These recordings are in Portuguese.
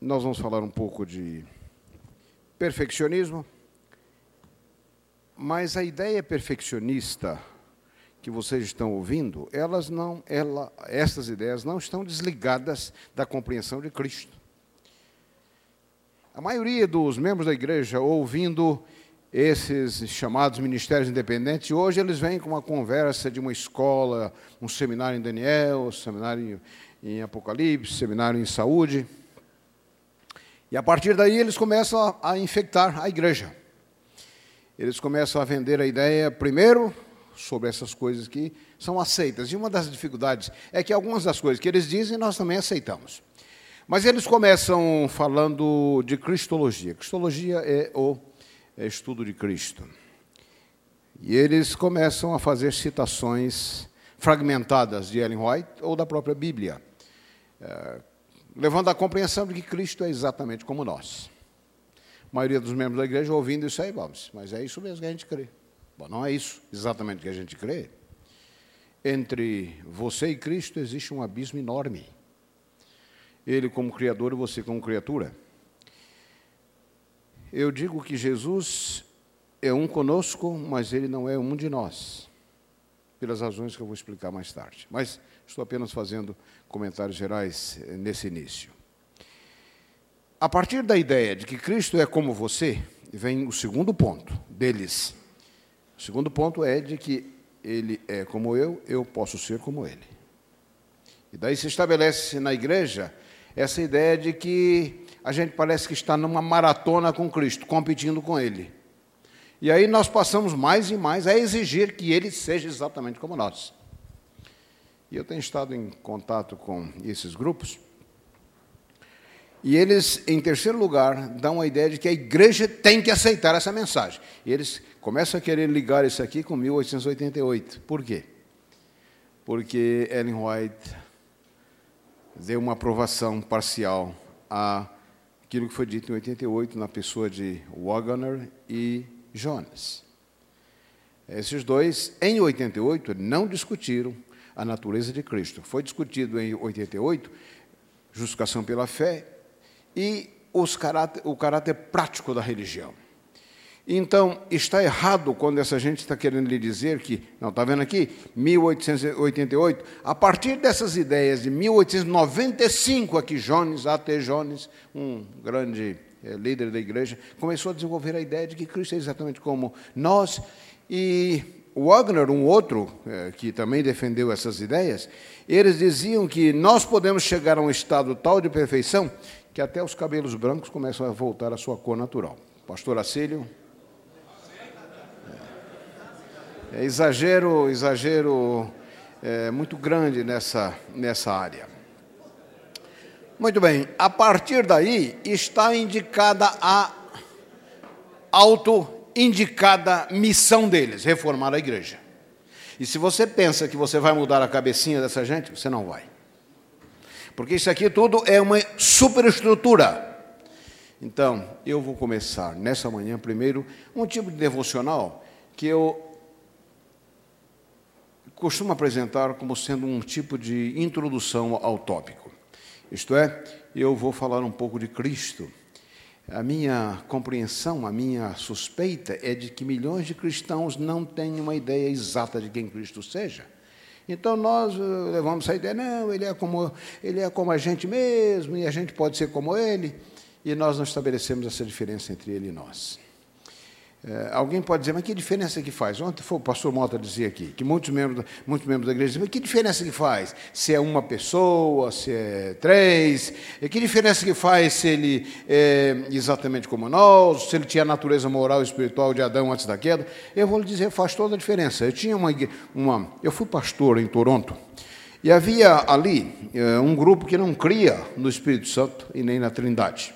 nós vamos falar um pouco de perfeccionismo, mas a ideia perfeccionista que vocês estão ouvindo, elas não, ela, essas ideias não estão desligadas da compreensão de Cristo. A maioria dos membros da igreja, ouvindo esses chamados ministérios independentes, hoje eles vêm com uma conversa de uma escola, um seminário em Daniel, um seminário em Apocalipse, seminário em saúde. E a partir daí eles começam a, a infectar a igreja. Eles começam a vender a ideia, primeiro, sobre essas coisas que são aceitas. E uma das dificuldades é que algumas das coisas que eles dizem nós também aceitamos. Mas eles começam falando de cristologia. Cristologia é o é estudo de Cristo. E eles começam a fazer citações fragmentadas de Ellen White ou da própria Bíblia, é, levando à compreensão de que Cristo é exatamente como nós. A maioria dos membros da igreja ouvindo isso aí, vamos, mas é isso mesmo que a gente crê. Bom, não é isso exatamente que a gente crê. Entre você e Cristo existe um abismo enorme. Ele como Criador e você como criatura. Eu digo que Jesus é um conosco, mas ele não é um de nós, pelas razões que eu vou explicar mais tarde. Mas estou apenas fazendo comentários gerais eh, nesse início. A partir da ideia de que Cristo é como você, vem o segundo ponto deles. O segundo ponto é de que ele é como eu, eu posso ser como ele. E daí se estabelece na igreja essa ideia de que a gente parece que está numa maratona com Cristo, competindo com Ele. E aí nós passamos mais e mais a exigir que Ele seja exatamente como nós. E eu tenho estado em contato com esses grupos, e eles, em terceiro lugar, dão a ideia de que a igreja tem que aceitar essa mensagem. E eles começam a querer ligar isso aqui com 1888. Por quê? Porque Ellen White deu uma aprovação parcial a aquilo que foi dito em 88 na pessoa de Wagner e Jonas. Esses dois, em 88, não discutiram a natureza de Cristo. Foi discutido em 88 justificação pela fé e caráter, o caráter prático da religião. Então, está errado quando essa gente está querendo lhe dizer que, não, está vendo aqui? 1888, a partir dessas ideias de 1895, aqui Jones, A.T. Jones, um grande é, líder da igreja, começou a desenvolver a ideia de que Cristo é exatamente como nós. E Wagner, um outro é, que também defendeu essas ideias, eles diziam que nós podemos chegar a um estado tal de perfeição que até os cabelos brancos começam a voltar à sua cor natural. Pastor Acílio. É exagero, exagero é, muito grande nessa, nessa área. Muito bem, a partir daí está indicada a auto-indicada missão deles, reformar a igreja. E se você pensa que você vai mudar a cabecinha dessa gente, você não vai. Porque isso aqui tudo é uma superestrutura. Então, eu vou começar nessa manhã primeiro um tipo de devocional que eu costumo apresentar como sendo um tipo de introdução ao tópico. Isto é, eu vou falar um pouco de Cristo. A minha compreensão, a minha suspeita é de que milhões de cristãos não têm uma ideia exata de quem Cristo seja. Então nós eh, levamos essa ideia, não, ele é como ele é como a gente mesmo e a gente pode ser como ele, e nós não estabelecemos essa diferença entre ele e nós. É, alguém pode dizer, mas que diferença que faz? Ontem foi o pastor Mota dizer aqui, que muitos membros, muitos membros da igreja dizem, mas que diferença que faz? Se é uma pessoa, se é três, e que diferença que faz se ele é exatamente como nós, se ele tinha a natureza moral e espiritual de Adão antes da queda? Eu vou lhe dizer, faz toda a diferença. Eu tinha uma, uma eu fui pastor em Toronto, e havia ali é, um grupo que não cria no Espírito Santo e nem na Trindade.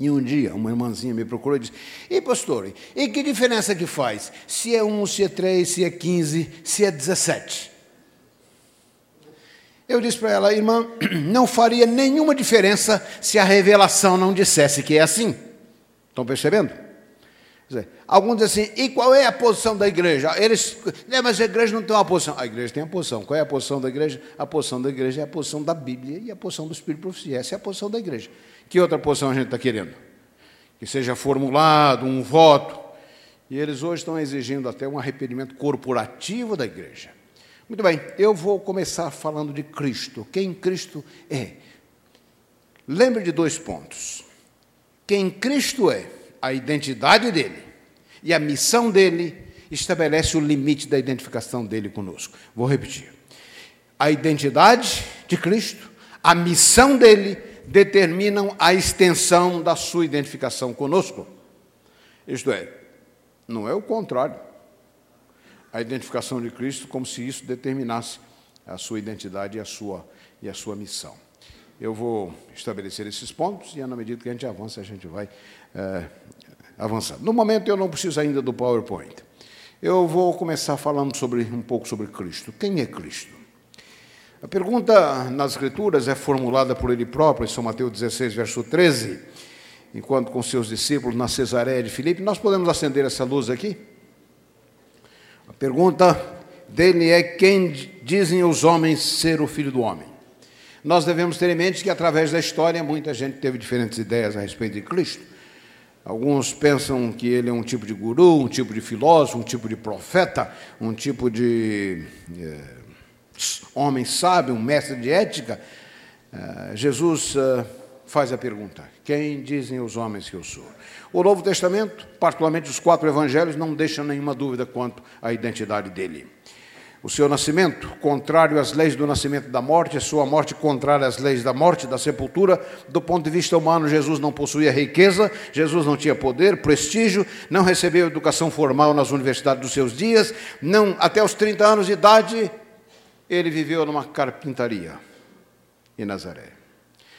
E um dia, uma irmãzinha me procurou e disse: E pastor, e que diferença que faz? Se é um, se é três, se é quinze, se é dezessete? Eu disse para ela, irmã, não faria nenhuma diferença se a revelação não dissesse que é assim. Estão percebendo? Alguns dizem assim, e qual é a posição da igreja? Eles, né, mas a igreja não tem uma posição. A igreja tem a posição. Qual é a posição da igreja? A posição da igreja é a posição da Bíblia e a posição do Espírito Profecia. Essa é a posição da igreja. Que outra posição a gente está querendo? Que seja formulado um voto. E eles hoje estão exigindo até um arrependimento corporativo da igreja. Muito bem, eu vou começar falando de Cristo. Quem Cristo é? Lembre de dois pontos. Quem Cristo é a identidade dele e a missão dele estabelece o limite da identificação dele conosco. Vou repetir. A identidade de Cristo, a missão dele determinam a extensão da sua identificação conosco. Isto é, não é o contrário. A identificação de Cristo como se isso determinasse a sua identidade e a sua, e a sua missão. Eu vou estabelecer esses pontos e, na medida que a gente avança, a gente vai é, avançando. No momento, eu não preciso ainda do PowerPoint. Eu vou começar falando sobre, um pouco sobre Cristo. Quem é Cristo? A pergunta nas Escrituras é formulada por ele próprio, em São Mateus 16, verso 13, enquanto com seus discípulos na Cesareia de Filipe. Nós podemos acender essa luz aqui? A pergunta dele é: Quem dizem os homens ser o filho do homem? Nós devemos ter em mente que, através da história, muita gente teve diferentes ideias a respeito de Cristo. Alguns pensam que ele é um tipo de guru, um tipo de filósofo, um tipo de profeta, um tipo de é, homem sábio, um mestre de ética. É, Jesus é, faz a pergunta: Quem dizem os homens que eu sou? O Novo Testamento, particularmente os quatro evangelhos, não deixam nenhuma dúvida quanto à identidade dele o seu nascimento, contrário às leis do nascimento e da morte, a sua morte contrária às leis da morte da sepultura. Do ponto de vista humano, Jesus não possuía riqueza, Jesus não tinha poder, prestígio, não recebeu educação formal nas universidades dos seus dias, não até os 30 anos de idade ele viveu numa carpintaria em Nazaré.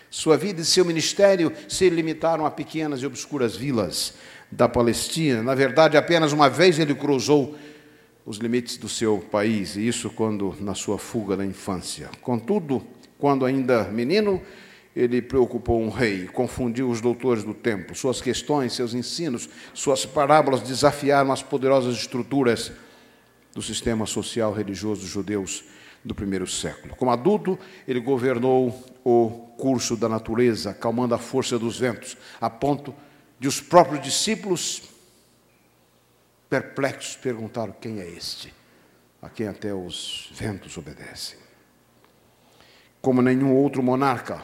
Sua vida e seu ministério se limitaram a pequenas e obscuras vilas da Palestina. Na verdade, apenas uma vez ele cruzou os limites do seu país, e isso quando na sua fuga da infância. Contudo, quando ainda menino, ele preocupou um rei, confundiu os doutores do templo. Suas questões, seus ensinos, suas parábolas desafiaram as poderosas estruturas do sistema social religioso dos judeus do primeiro século. Como adulto, ele governou o curso da natureza, acalmando a força dos ventos, a ponto de os próprios discípulos perplexos, perguntaram: quem é este? A quem até os ventos obedecem. Como nenhum outro monarca,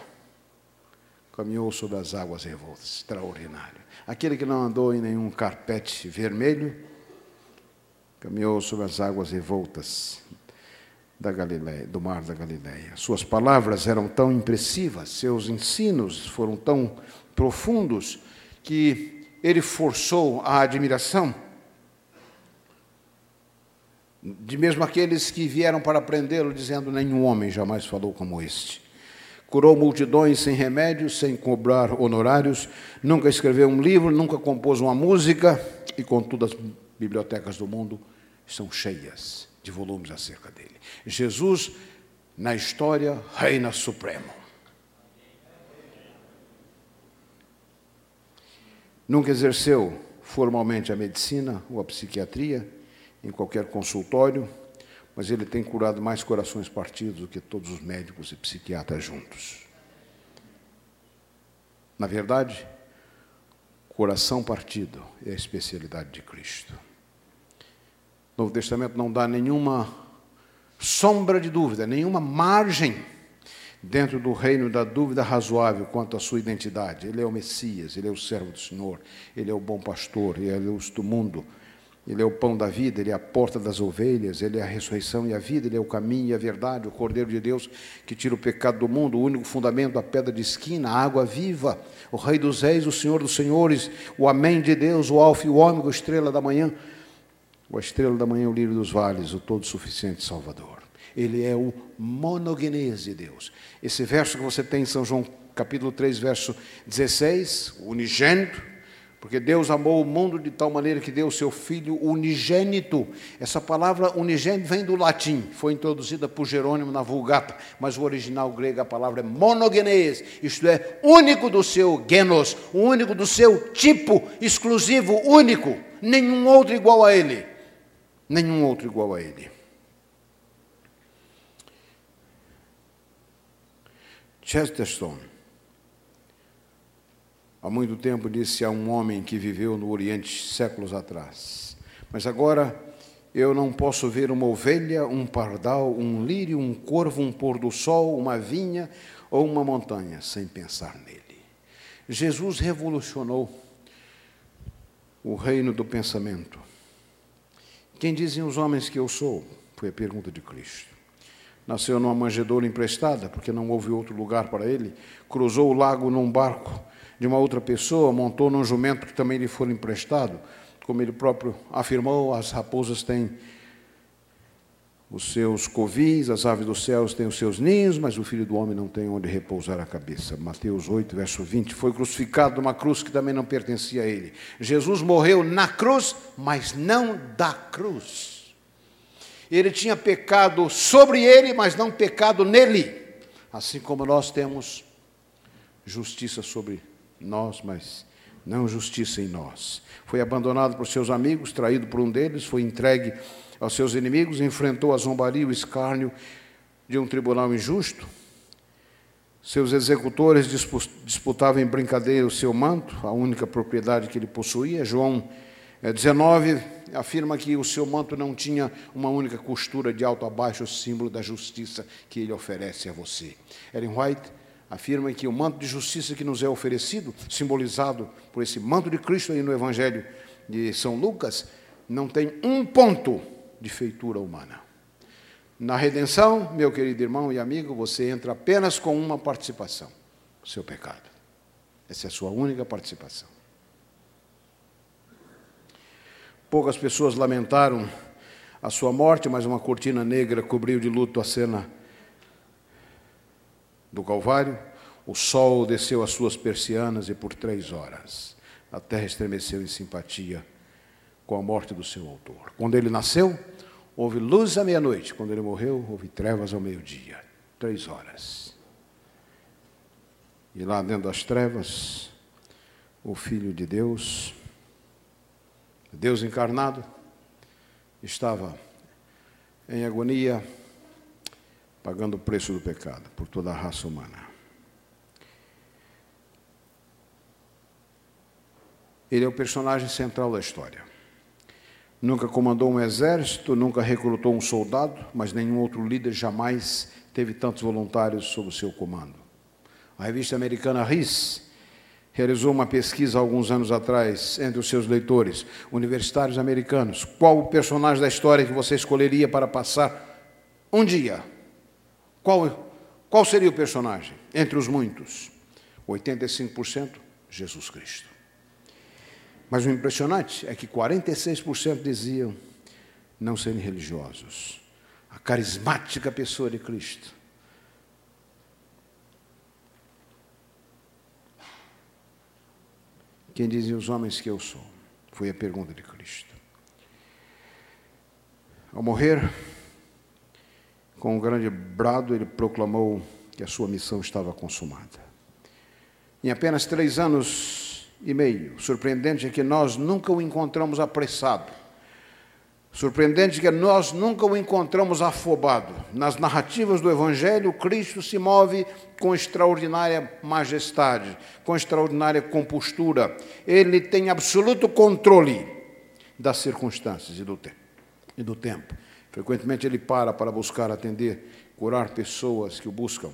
caminhou sobre as águas revoltas, extraordinário. Aquele que não andou em nenhum carpete vermelho, caminhou sobre as águas revoltas da Galileia, do mar da Galileia. Suas palavras eram tão impressivas, seus ensinos foram tão profundos que ele forçou a admiração de mesmo aqueles que vieram para prendê-lo, dizendo: Nenhum homem jamais falou como este. Curou multidões sem remédios, sem cobrar honorários, nunca escreveu um livro, nunca compôs uma música, e contudo as bibliotecas do mundo estão cheias de volumes acerca dele. Jesus, na história, reina supremo. Nunca exerceu formalmente a medicina ou a psiquiatria, em qualquer consultório, mas ele tem curado mais corações partidos do que todos os médicos e psiquiatras juntos. Na verdade, coração partido é a especialidade de Cristo. O Novo Testamento não dá nenhuma sombra de dúvida, nenhuma margem dentro do reino da dúvida razoável quanto à sua identidade. Ele é o Messias, ele é o servo do Senhor, ele é o bom pastor, ele é a luz do mundo, ele é o pão da vida, Ele é a porta das ovelhas, Ele é a ressurreição e a vida, Ele é o caminho e a verdade, o Cordeiro de Deus que tira o pecado do mundo, o único fundamento, a pedra de esquina, a água viva, o Rei dos Reis, o Senhor dos Senhores, o Amém de Deus, o Alfa e o Ômega, estrela da manhã, a estrela da manhã, o lírio dos vales, o todo-suficiente Salvador. Ele é o monogenese de Deus. Esse verso que você tem em São João capítulo 3, verso 16, o unigênito, Porque Deus amou o mundo de tal maneira que deu o seu Filho unigênito. Essa palavra unigênito vem do latim, foi introduzida por Jerônimo na Vulgata, mas o original grego, a palavra é monogenes, isto é, único do seu genos, único do seu tipo, exclusivo, único, nenhum outro igual a ele. Nenhum outro igual a ele. Chesterton há muito tempo disse a um homem que viveu no Oriente séculos atrás: Mas agora eu não posso ver uma ovelha, um pardal, um lírio, um corvo, um pôr do sol, uma vinha ou uma montanha sem pensar nele. Jesus revolucionou o reino do pensamento. Quem dizem os homens que eu sou? Foi a pergunta de Cristo. Nasceu numa manjedoura emprestada, porque não houve outro lugar para ele. Cruzou o lago num barco de uma outra pessoa, montou num jumento que também lhe foi emprestado. Como ele próprio afirmou, as raposas têm os seus covis, as aves dos céus têm os seus ninhos, mas o filho do homem não tem onde repousar a cabeça. Mateus 8, verso 20. Foi crucificado numa cruz que também não pertencia a ele. Jesus morreu na cruz, mas não da cruz. Ele tinha pecado sobre ele, mas não pecado nele. Assim como nós temos justiça sobre nós, mas não justiça em nós. Foi abandonado por seus amigos, traído por um deles, foi entregue aos seus inimigos, enfrentou a zombaria e o escárnio de um tribunal injusto. Seus executores disputavam em brincadeira o seu manto, a única propriedade que ele possuía. João 19 eh, afirma que o seu manto não tinha uma única costura de alto a baixo, símbolo da justiça que ele oferece a você. Ellen White afirma que o manto de justiça que nos é oferecido, simbolizado por esse manto de Cristo aí no Evangelho de São Lucas, não tem um ponto de feitura humana. Na redenção, meu querido irmão e amigo, você entra apenas com uma participação: o seu pecado. Essa é a sua única participação. Poucas pessoas lamentaram a sua morte, mas uma cortina negra cobriu de luto a cena do Calvário, o sol desceu as suas persianas e por três horas a terra estremeceu em simpatia com a morte do seu autor. Quando ele nasceu, houve luz à meia-noite. Quando ele morreu, houve trevas ao meio-dia. Três horas. E lá dentro das trevas, o Filho de Deus, Deus encarnado, estava em agonia pagando o preço do pecado por toda a raça humana. Ele é o personagem central da história. Nunca comandou um exército, nunca recrutou um soldado, mas nenhum outro líder jamais teve tantos voluntários sob seu comando. A revista americana RIS realizou uma pesquisa alguns anos atrás entre os seus leitores, universitários americanos. Qual o personagem da história que você escolheria para passar um dia qual, qual seria o personagem? Entre os muitos, 85% Jesus Cristo. Mas o impressionante é que 46% diziam não serem religiosos. A carismática pessoa de Cristo. Quem dizem os homens que eu sou? Foi a pergunta de Cristo. Ao morrer, com um grande brado, ele proclamou que a sua missão estava consumada. Em apenas três anos e meio, surpreendente é que nós nunca o encontramos apressado. Surpreendente é que nós nunca o encontramos afobado. Nas narrativas do Evangelho, Cristo se move com extraordinária majestade, com extraordinária compostura. Ele tem absoluto controle das circunstâncias e do, te e do tempo. Frequentemente ele para para buscar atender, curar pessoas que o buscam.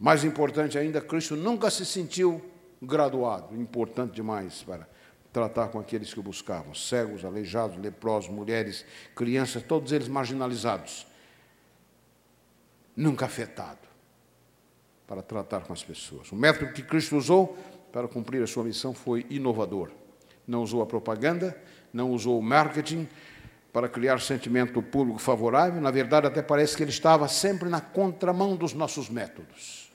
Mais importante ainda, Cristo nunca se sentiu graduado, importante demais para tratar com aqueles que o buscavam, cegos, aleijados, leprosos, mulheres, crianças, todos eles marginalizados. Nunca afetado para tratar com as pessoas. O método que Cristo usou para cumprir a sua missão foi inovador. Não usou a propaganda, não usou o marketing, para criar sentimento público favorável, na verdade, até parece que ele estava sempre na contramão dos nossos métodos.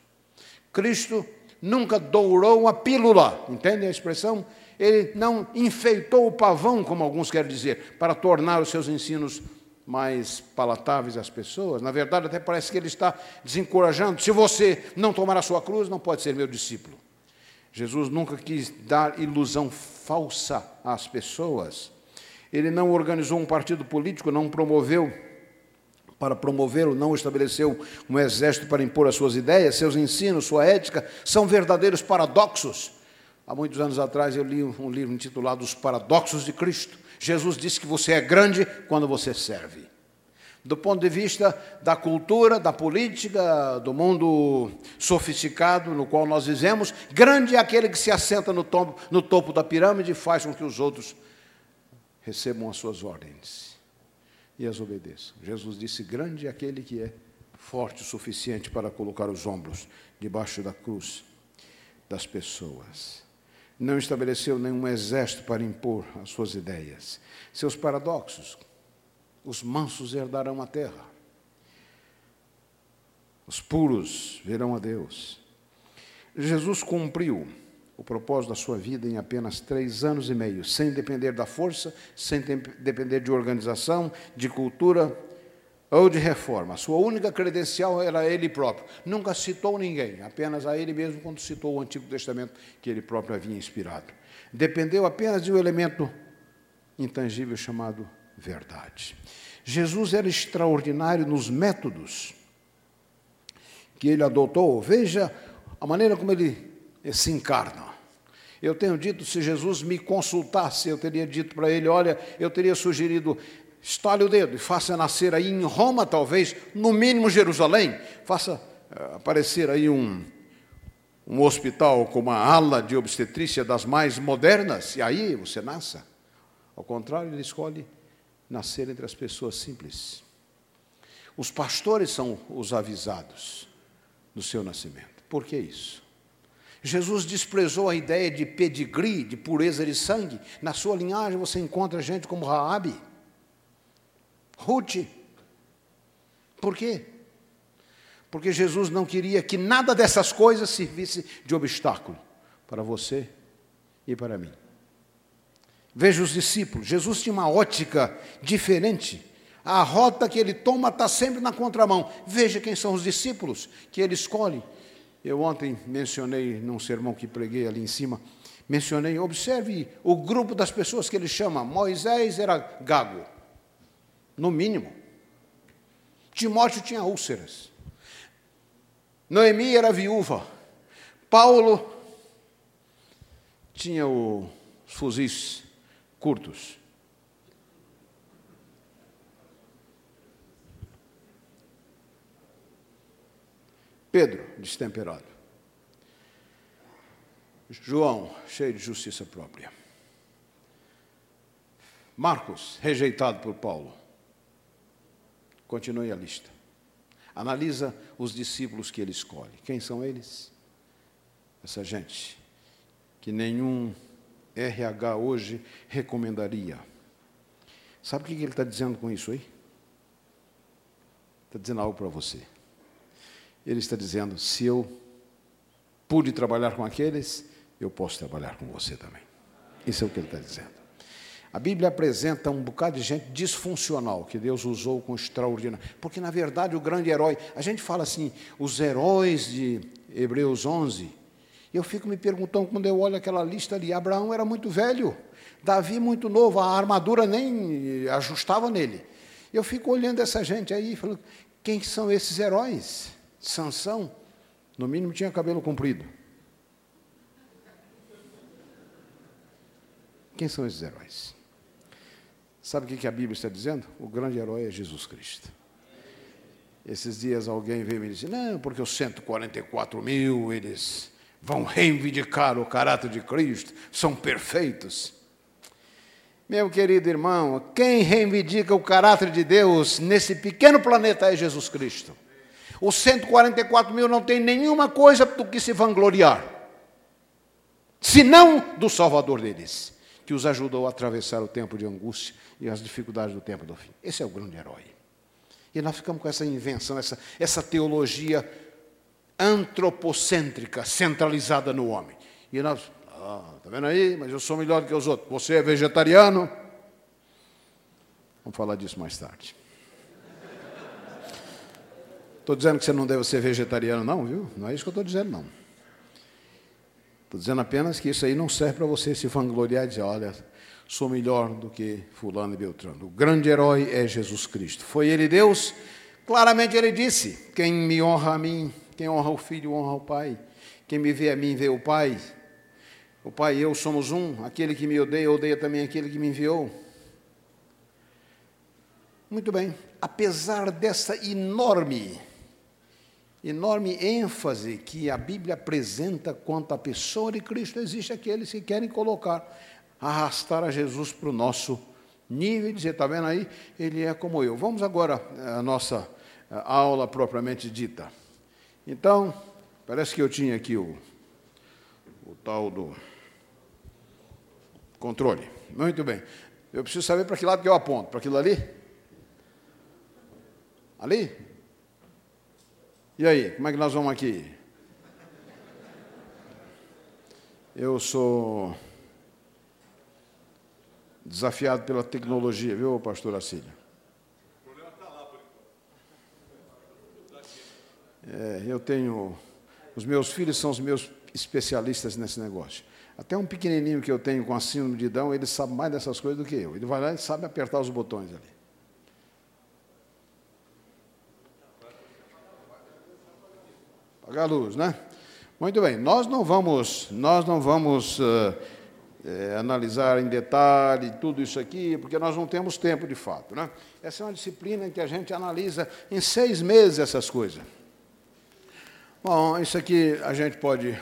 Cristo nunca dourou a pílula, entende a expressão? Ele não enfeitou o pavão, como alguns querem dizer, para tornar os seus ensinos mais palatáveis às pessoas. Na verdade, até parece que ele está desencorajando. Se você não tomar a sua cruz, não pode ser meu discípulo. Jesus nunca quis dar ilusão falsa às pessoas. Ele não organizou um partido político, não promoveu para promovê-lo, não estabeleceu um exército para impor as suas ideias, seus ensinos, sua ética, são verdadeiros paradoxos. Há muitos anos atrás eu li um livro intitulado Os Paradoxos de Cristo. Jesus disse que você é grande quando você serve. Do ponto de vista da cultura, da política, do mundo sofisticado no qual nós vivemos, grande é aquele que se assenta no topo, no topo da pirâmide e faz com que os outros recebam as suas ordens e as obedeçam. Jesus disse: Grande é aquele que é forte o suficiente para colocar os ombros debaixo da cruz das pessoas. Não estabeleceu nenhum exército para impor as suas ideias. Seus paradoxos. Os mansos herdarão a terra. Os puros verão a Deus. Jesus cumpriu o propósito da sua vida em apenas três anos e meio, sem depender da força, sem depender de organização, de cultura ou de reforma. Sua única credencial era ele próprio. Nunca citou ninguém, apenas a ele mesmo quando citou o Antigo Testamento que ele próprio havia inspirado. Dependeu apenas de um elemento intangível chamado verdade. Jesus era extraordinário nos métodos que ele adotou. Veja a maneira como ele se encarna. Eu tenho dito, se Jesus me consultasse, eu teria dito para ele: olha, eu teria sugerido, estale o dedo e faça nascer aí em Roma, talvez, no mínimo Jerusalém, faça uh, aparecer aí um, um hospital com uma ala de obstetrícia das mais modernas, e aí você nasça. Ao contrário, ele escolhe nascer entre as pessoas simples. Os pastores são os avisados do seu nascimento. Por que isso? Jesus desprezou a ideia de pedigree, de pureza de sangue. Na sua linhagem você encontra gente como Raabe, Ruth. Por quê? Porque Jesus não queria que nada dessas coisas servisse de obstáculo para você e para mim. Veja os discípulos. Jesus tinha uma ótica diferente. A rota que ele toma está sempre na contramão. Veja quem são os discípulos que ele escolhe. Eu ontem mencionei num sermão que preguei ali em cima, mencionei, observe o grupo das pessoas que ele chama. Moisés era gago, no mínimo. Timóteo tinha úlceras. Noemi era viúva. Paulo tinha os fuzis curtos. Pedro, destemperado. João, cheio de justiça própria. Marcos, rejeitado por Paulo. Continue a lista. Analisa os discípulos que ele escolhe. Quem são eles? Essa gente que nenhum RH hoje recomendaria. Sabe o que ele está dizendo com isso aí? Está dizendo algo para você. Ele está dizendo: se eu pude trabalhar com aqueles, eu posso trabalhar com você também. Isso é o que ele está dizendo. A Bíblia apresenta um bocado de gente disfuncional que Deus usou com extraordinário. Porque, na verdade, o grande herói, a gente fala assim, os heróis de Hebreus 11. E eu fico me perguntando, quando eu olho aquela lista ali, Abraão era muito velho, Davi muito novo, a armadura nem ajustava nele. Eu fico olhando essa gente aí, falando, quem são esses heróis? Sansão, no mínimo, tinha cabelo comprido. Quem são esses heróis? Sabe o que a Bíblia está dizendo? O grande herói é Jesus Cristo. Esses dias alguém veio me dizer, não, porque os 144 mil, eles vão reivindicar o caráter de Cristo, são perfeitos. Meu querido irmão, quem reivindica o caráter de Deus nesse pequeno planeta é Jesus Cristo. Os 144 mil não tem nenhuma coisa do que se vangloriar, senão do Salvador deles, que os ajudou a atravessar o tempo de angústia e as dificuldades do tempo do fim. Esse é o grande herói. E nós ficamos com essa invenção, essa, essa teologia antropocêntrica, centralizada no homem. E nós, ah, tá vendo aí? Mas eu sou melhor do que os outros. Você é vegetariano? Vamos falar disso mais tarde. Estou dizendo que você não deve ser vegetariano, não, viu? Não é isso que eu estou dizendo, não. Estou dizendo apenas que isso aí não serve para você se vangloriar e dizer, olha, sou melhor do que fulano e beltrano. O grande herói é Jesus Cristo. Foi ele Deus? Claramente ele disse, quem me honra a mim, quem honra o Filho, honra o Pai. Quem me vê a mim, vê o Pai. O Pai e eu somos um. Aquele que me odeia, odeia também aquele que me enviou. Muito bem. Apesar dessa enorme enorme ênfase que a Bíblia apresenta quanto à pessoa de Cristo, existe aqueles que querem colocar, arrastar a Jesus para o nosso nível e dizer, está vendo aí? Ele é como eu. Vamos agora à nossa aula propriamente dita. Então, parece que eu tinha aqui o, o tal do controle. Muito bem. Eu preciso saber para que lado que eu aponto. Para aquilo ali? Ali? E aí, como é que nós vamos aqui? Eu sou desafiado pela tecnologia, viu, pastor Acílio? É, eu tenho. Os meus filhos são os meus especialistas nesse negócio. Até um pequenininho que eu tenho com a síndrome de Down, ele sabe mais dessas coisas do que eu. Ele vai lá e sabe apertar os botões ali. Apagar a luz, né? Muito bem, nós não vamos, nós não vamos é, analisar em detalhe tudo isso aqui, porque nós não temos tempo de fato. Né? Essa é uma disciplina em que a gente analisa em seis meses essas coisas. Bom, isso aqui a gente pode.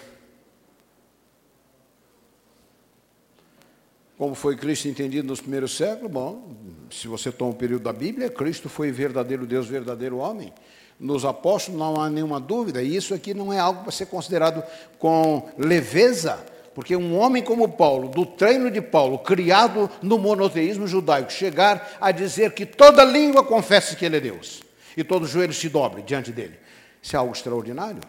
Como foi Cristo entendido nos primeiros séculos? Bom, se você toma o período da Bíblia, Cristo foi verdadeiro Deus, verdadeiro homem nos apóstolos, não há nenhuma dúvida, e isso aqui não é algo para ser considerado com leveza, porque um homem como Paulo, do treino de Paulo, criado no monoteísmo judaico, chegar a dizer que toda língua confesse que ele é Deus, e todo joelho se dobre diante dele, isso é algo extraordinário.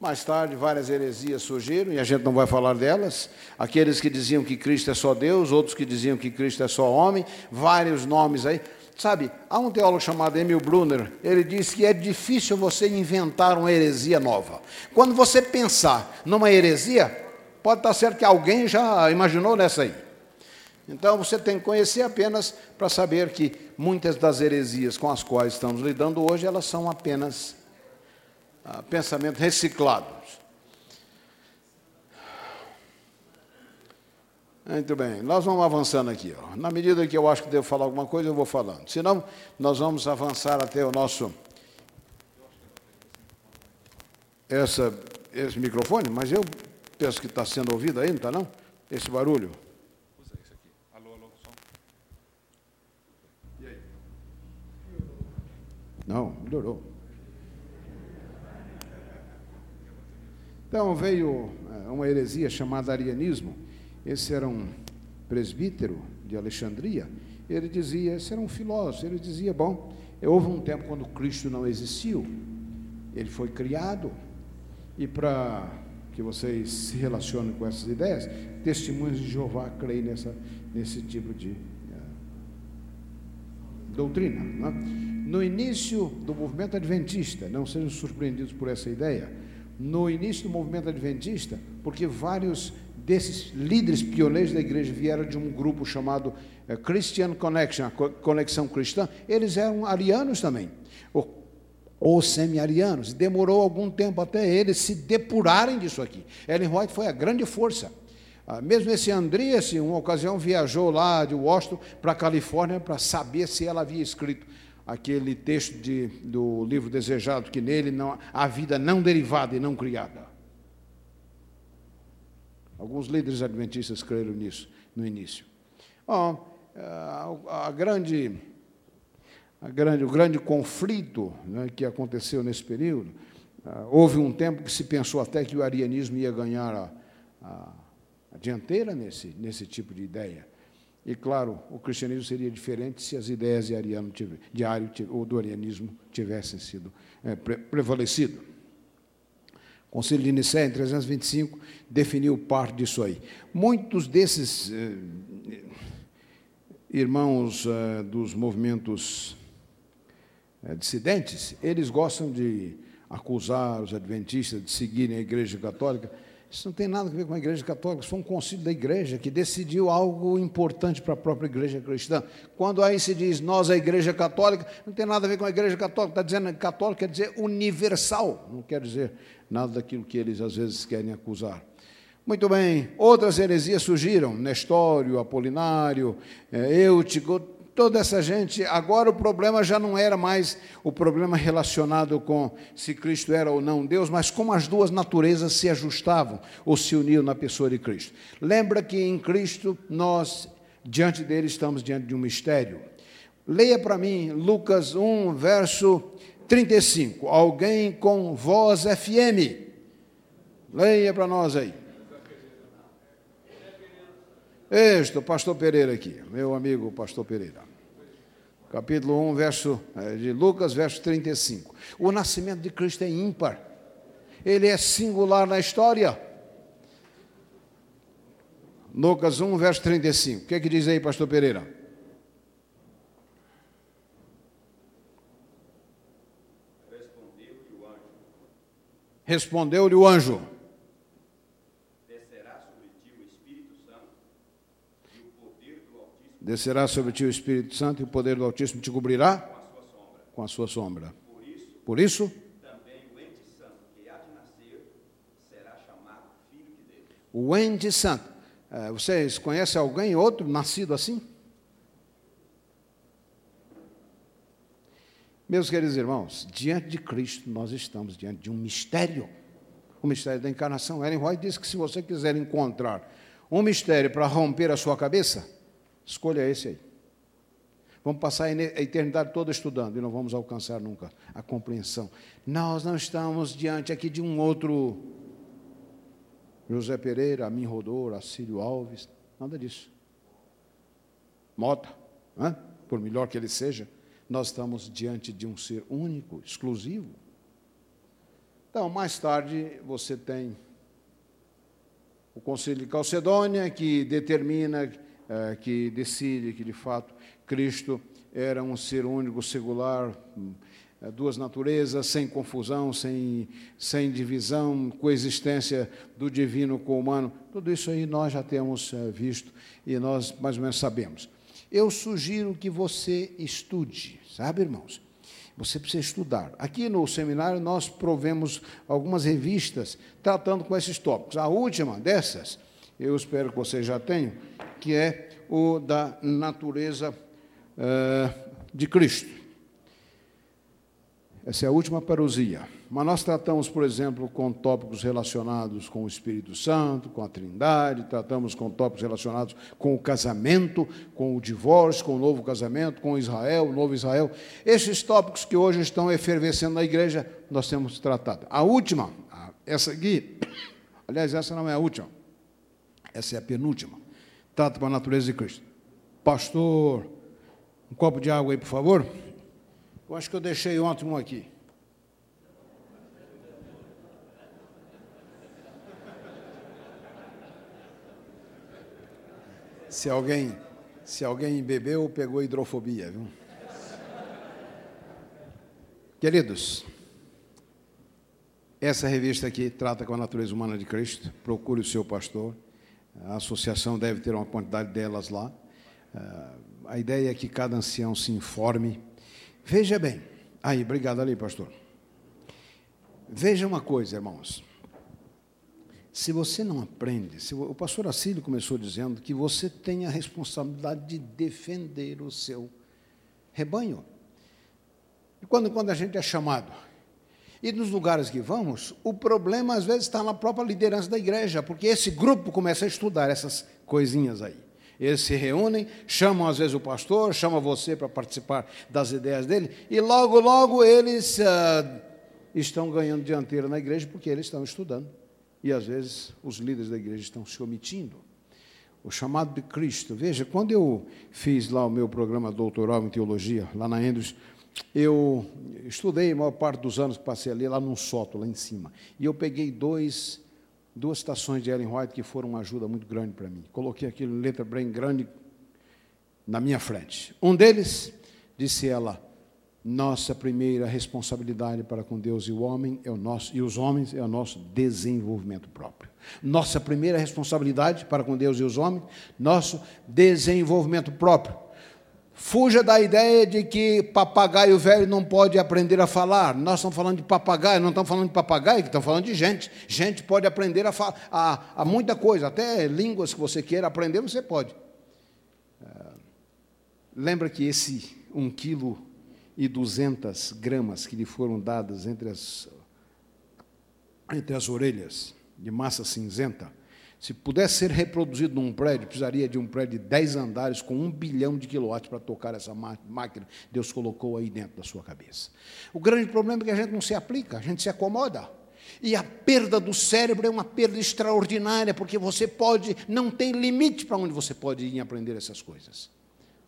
Mais tarde, várias heresias surgiram, e a gente não vai falar delas. Aqueles que diziam que Cristo é só Deus, outros que diziam que Cristo é só homem, vários nomes aí. Sabe, há um teólogo chamado Emil Brunner, ele diz que é difícil você inventar uma heresia nova. Quando você pensar numa heresia, pode estar certo que alguém já imaginou nessa aí. Então você tem que conhecer apenas para saber que muitas das heresias com as quais estamos lidando hoje, elas são apenas ah, pensamentos reciclados. Muito bem, nós vamos avançando aqui. Ó. Na medida que eu acho que devo falar alguma coisa, eu vou falando. Senão, nós vamos avançar até o nosso. Essa, esse microfone, mas eu penso que está sendo ouvido aí, não está não? Esse barulho. Usa esse aqui. Alô, alô, som. E aí? Não, melhorou. Então veio é, uma heresia chamada arianismo esse era um presbítero de Alexandria. Ele dizia, esse era um filósofo, ele dizia, bom, houve um tempo quando Cristo não existiu, ele foi criado, e para que vocês se relacionem com essas ideias, testemunhos de Jeová creem nessa, nesse tipo de uh, doutrina. Né? No início do movimento adventista, não sejam surpreendidos por essa ideia, no início do movimento adventista, porque vários desses líderes pioneiros da igreja vieram de um grupo chamado eh, Christian Connection, Conexão Cristã, eles eram arianos também, ou, ou semi-arianos. Demorou algum tempo até eles se depurarem disso aqui. Ellen White foi a grande força. Ah, mesmo esse Andreas, uma ocasião, viajou lá de Washington para a Califórnia para saber se ela havia escrito aquele texto de, do livro desejado, que nele não, a vida não derivada e não criada. Alguns líderes adventistas creram nisso no início. Bom, a, grande, a grande, o grande conflito né, que aconteceu nesse período, uh, houve um tempo que se pensou até que o arianismo ia ganhar a, a, a dianteira nesse, nesse tipo de ideia. E claro, o cristianismo seria diferente se as ideias de Ariano, de Ario ou do arianismo tivessem sido é, pre prevalecido. O Concílio de Nicéia, em 325, definiu parte disso aí. Muitos desses eh, irmãos eh, dos movimentos eh, dissidentes, eles gostam de acusar os adventistas de seguirem a Igreja Católica isso não tem nada a ver com a Igreja Católica, isso foi um concílio da Igreja que decidiu algo importante para a própria Igreja cristã. Quando aí se diz nós, a Igreja Católica, não tem nada a ver com a Igreja Católica, está dizendo católico quer dizer universal, não quer dizer nada daquilo que eles às vezes querem acusar. Muito bem, outras heresias surgiram, Nestório, Apolinário, eh, Eutico, toda essa gente, agora o problema já não era mais o problema relacionado com se Cristo era ou não Deus, mas como as duas naturezas se ajustavam ou se uniam na pessoa de Cristo. Lembra que em Cristo nós, diante dele, estamos diante de um mistério. Leia para mim Lucas 1, verso 35. Alguém com voz FM. Leia para nós aí. Este, pastor Pereira aqui, meu amigo pastor Pereira capítulo 1, verso eh, de Lucas, verso 35. O nascimento de Cristo é ímpar. Ele é singular na história. Lucas 1, verso 35. O que é que diz aí, pastor Pereira? Respondeu-lhe o anjo. Respondeu-lhe o anjo. Descerá sobre ti o Espírito Santo e o poder do Altíssimo te cobrirá com a sua sombra. Por isso, Por isso também o ente santo que há de nascer será chamado filho de Deus. O ente santo. Vocês conhecem alguém outro nascido assim? Meus queridos irmãos, diante de Cristo nós estamos diante de um mistério. O mistério da encarnação. Ellen White disse que se você quiser encontrar um mistério para romper a sua cabeça, Escolha esse aí. Vamos passar a eternidade toda estudando e não vamos alcançar nunca a compreensão. Nós não estamos diante aqui de um outro José Pereira, Amin Rodor, Assírio Alves, nada disso. Mota, né? por melhor que ele seja, nós estamos diante de um ser único, exclusivo. Então, mais tarde, você tem o Conselho de Calcedônia, que determina é, que decide que, de fato, Cristo era um ser único, singular, é, duas naturezas, sem confusão, sem, sem divisão, coexistência do divino com o humano. Tudo isso aí nós já temos é, visto e nós mais ou menos sabemos. Eu sugiro que você estude, sabe, irmãos? Você precisa estudar. Aqui no seminário nós provemos algumas revistas tratando com esses tópicos. A última dessas, eu espero que vocês já tenham, que é o da natureza uh, de Cristo. Essa é a última parousia. Mas nós tratamos, por exemplo, com tópicos relacionados com o Espírito Santo, com a Trindade, tratamos com tópicos relacionados com o casamento, com o divórcio, com o novo casamento, com Israel, o novo Israel. Esses tópicos que hoje estão efervescendo na igreja, nós temos tratado. A última, essa aqui, aliás, essa não é a última, essa é a penúltima trata com a natureza de Cristo. Pastor, um copo de água aí, por favor. Eu acho que eu deixei ontem um aqui. Se alguém, se alguém bebeu, pegou hidrofobia, viu? Queridos, essa revista aqui trata com a natureza humana de Cristo. Procure o seu pastor. A associação deve ter uma quantidade delas lá. Ah, a ideia é que cada ancião se informe. Veja bem. Aí, obrigado ali, pastor. Veja uma coisa, irmãos. Se você não aprende, se o pastor Assílio começou dizendo que você tem a responsabilidade de defender o seu rebanho. E quando, quando a gente é chamado e nos lugares que vamos, o problema às vezes está na própria liderança da igreja, porque esse grupo começa a estudar essas coisinhas aí. Eles se reúnem, chamam às vezes o pastor, chamam você para participar das ideias dele, e logo, logo eles ah, estão ganhando dianteira na igreja porque eles estão estudando. E às vezes os líderes da igreja estão se omitindo. o chamado de Cristo. Veja, quando eu fiz lá o meu programa doutoral em teologia, lá na Andrews, eu estudei a maior parte dos anos que passei ali, lá num sótão, lá em cima. E eu peguei dois, duas estações de Ellen White que foram uma ajuda muito grande para mim. Coloquei aquilo em letra bem grande na minha frente. Um deles, disse ela, nossa primeira responsabilidade para com Deus e o homem é o nosso e os homens é o nosso desenvolvimento próprio. Nossa primeira responsabilidade para com Deus e os homens, nosso desenvolvimento próprio. Fuja da ideia de que papagaio velho não pode aprender a falar. Nós estamos falando de papagaio, não estamos falando de papagaio, estamos falando de gente. Gente pode aprender a, falar, a, muita coisa, até línguas que você queira aprender, você pode. Uh, lembra que esse um quilo e duzentas gramas que lhe foram dadas entre as, entre as orelhas de massa cinzenta, se pudesse ser reproduzido num prédio, precisaria de um prédio de 10 andares com um bilhão de quilowatts para tocar essa máquina. Deus colocou aí dentro da sua cabeça. O grande problema é que a gente não se aplica, a gente se acomoda. E a perda do cérebro é uma perda extraordinária, porque você pode, não tem limite para onde você pode ir aprender essas coisas.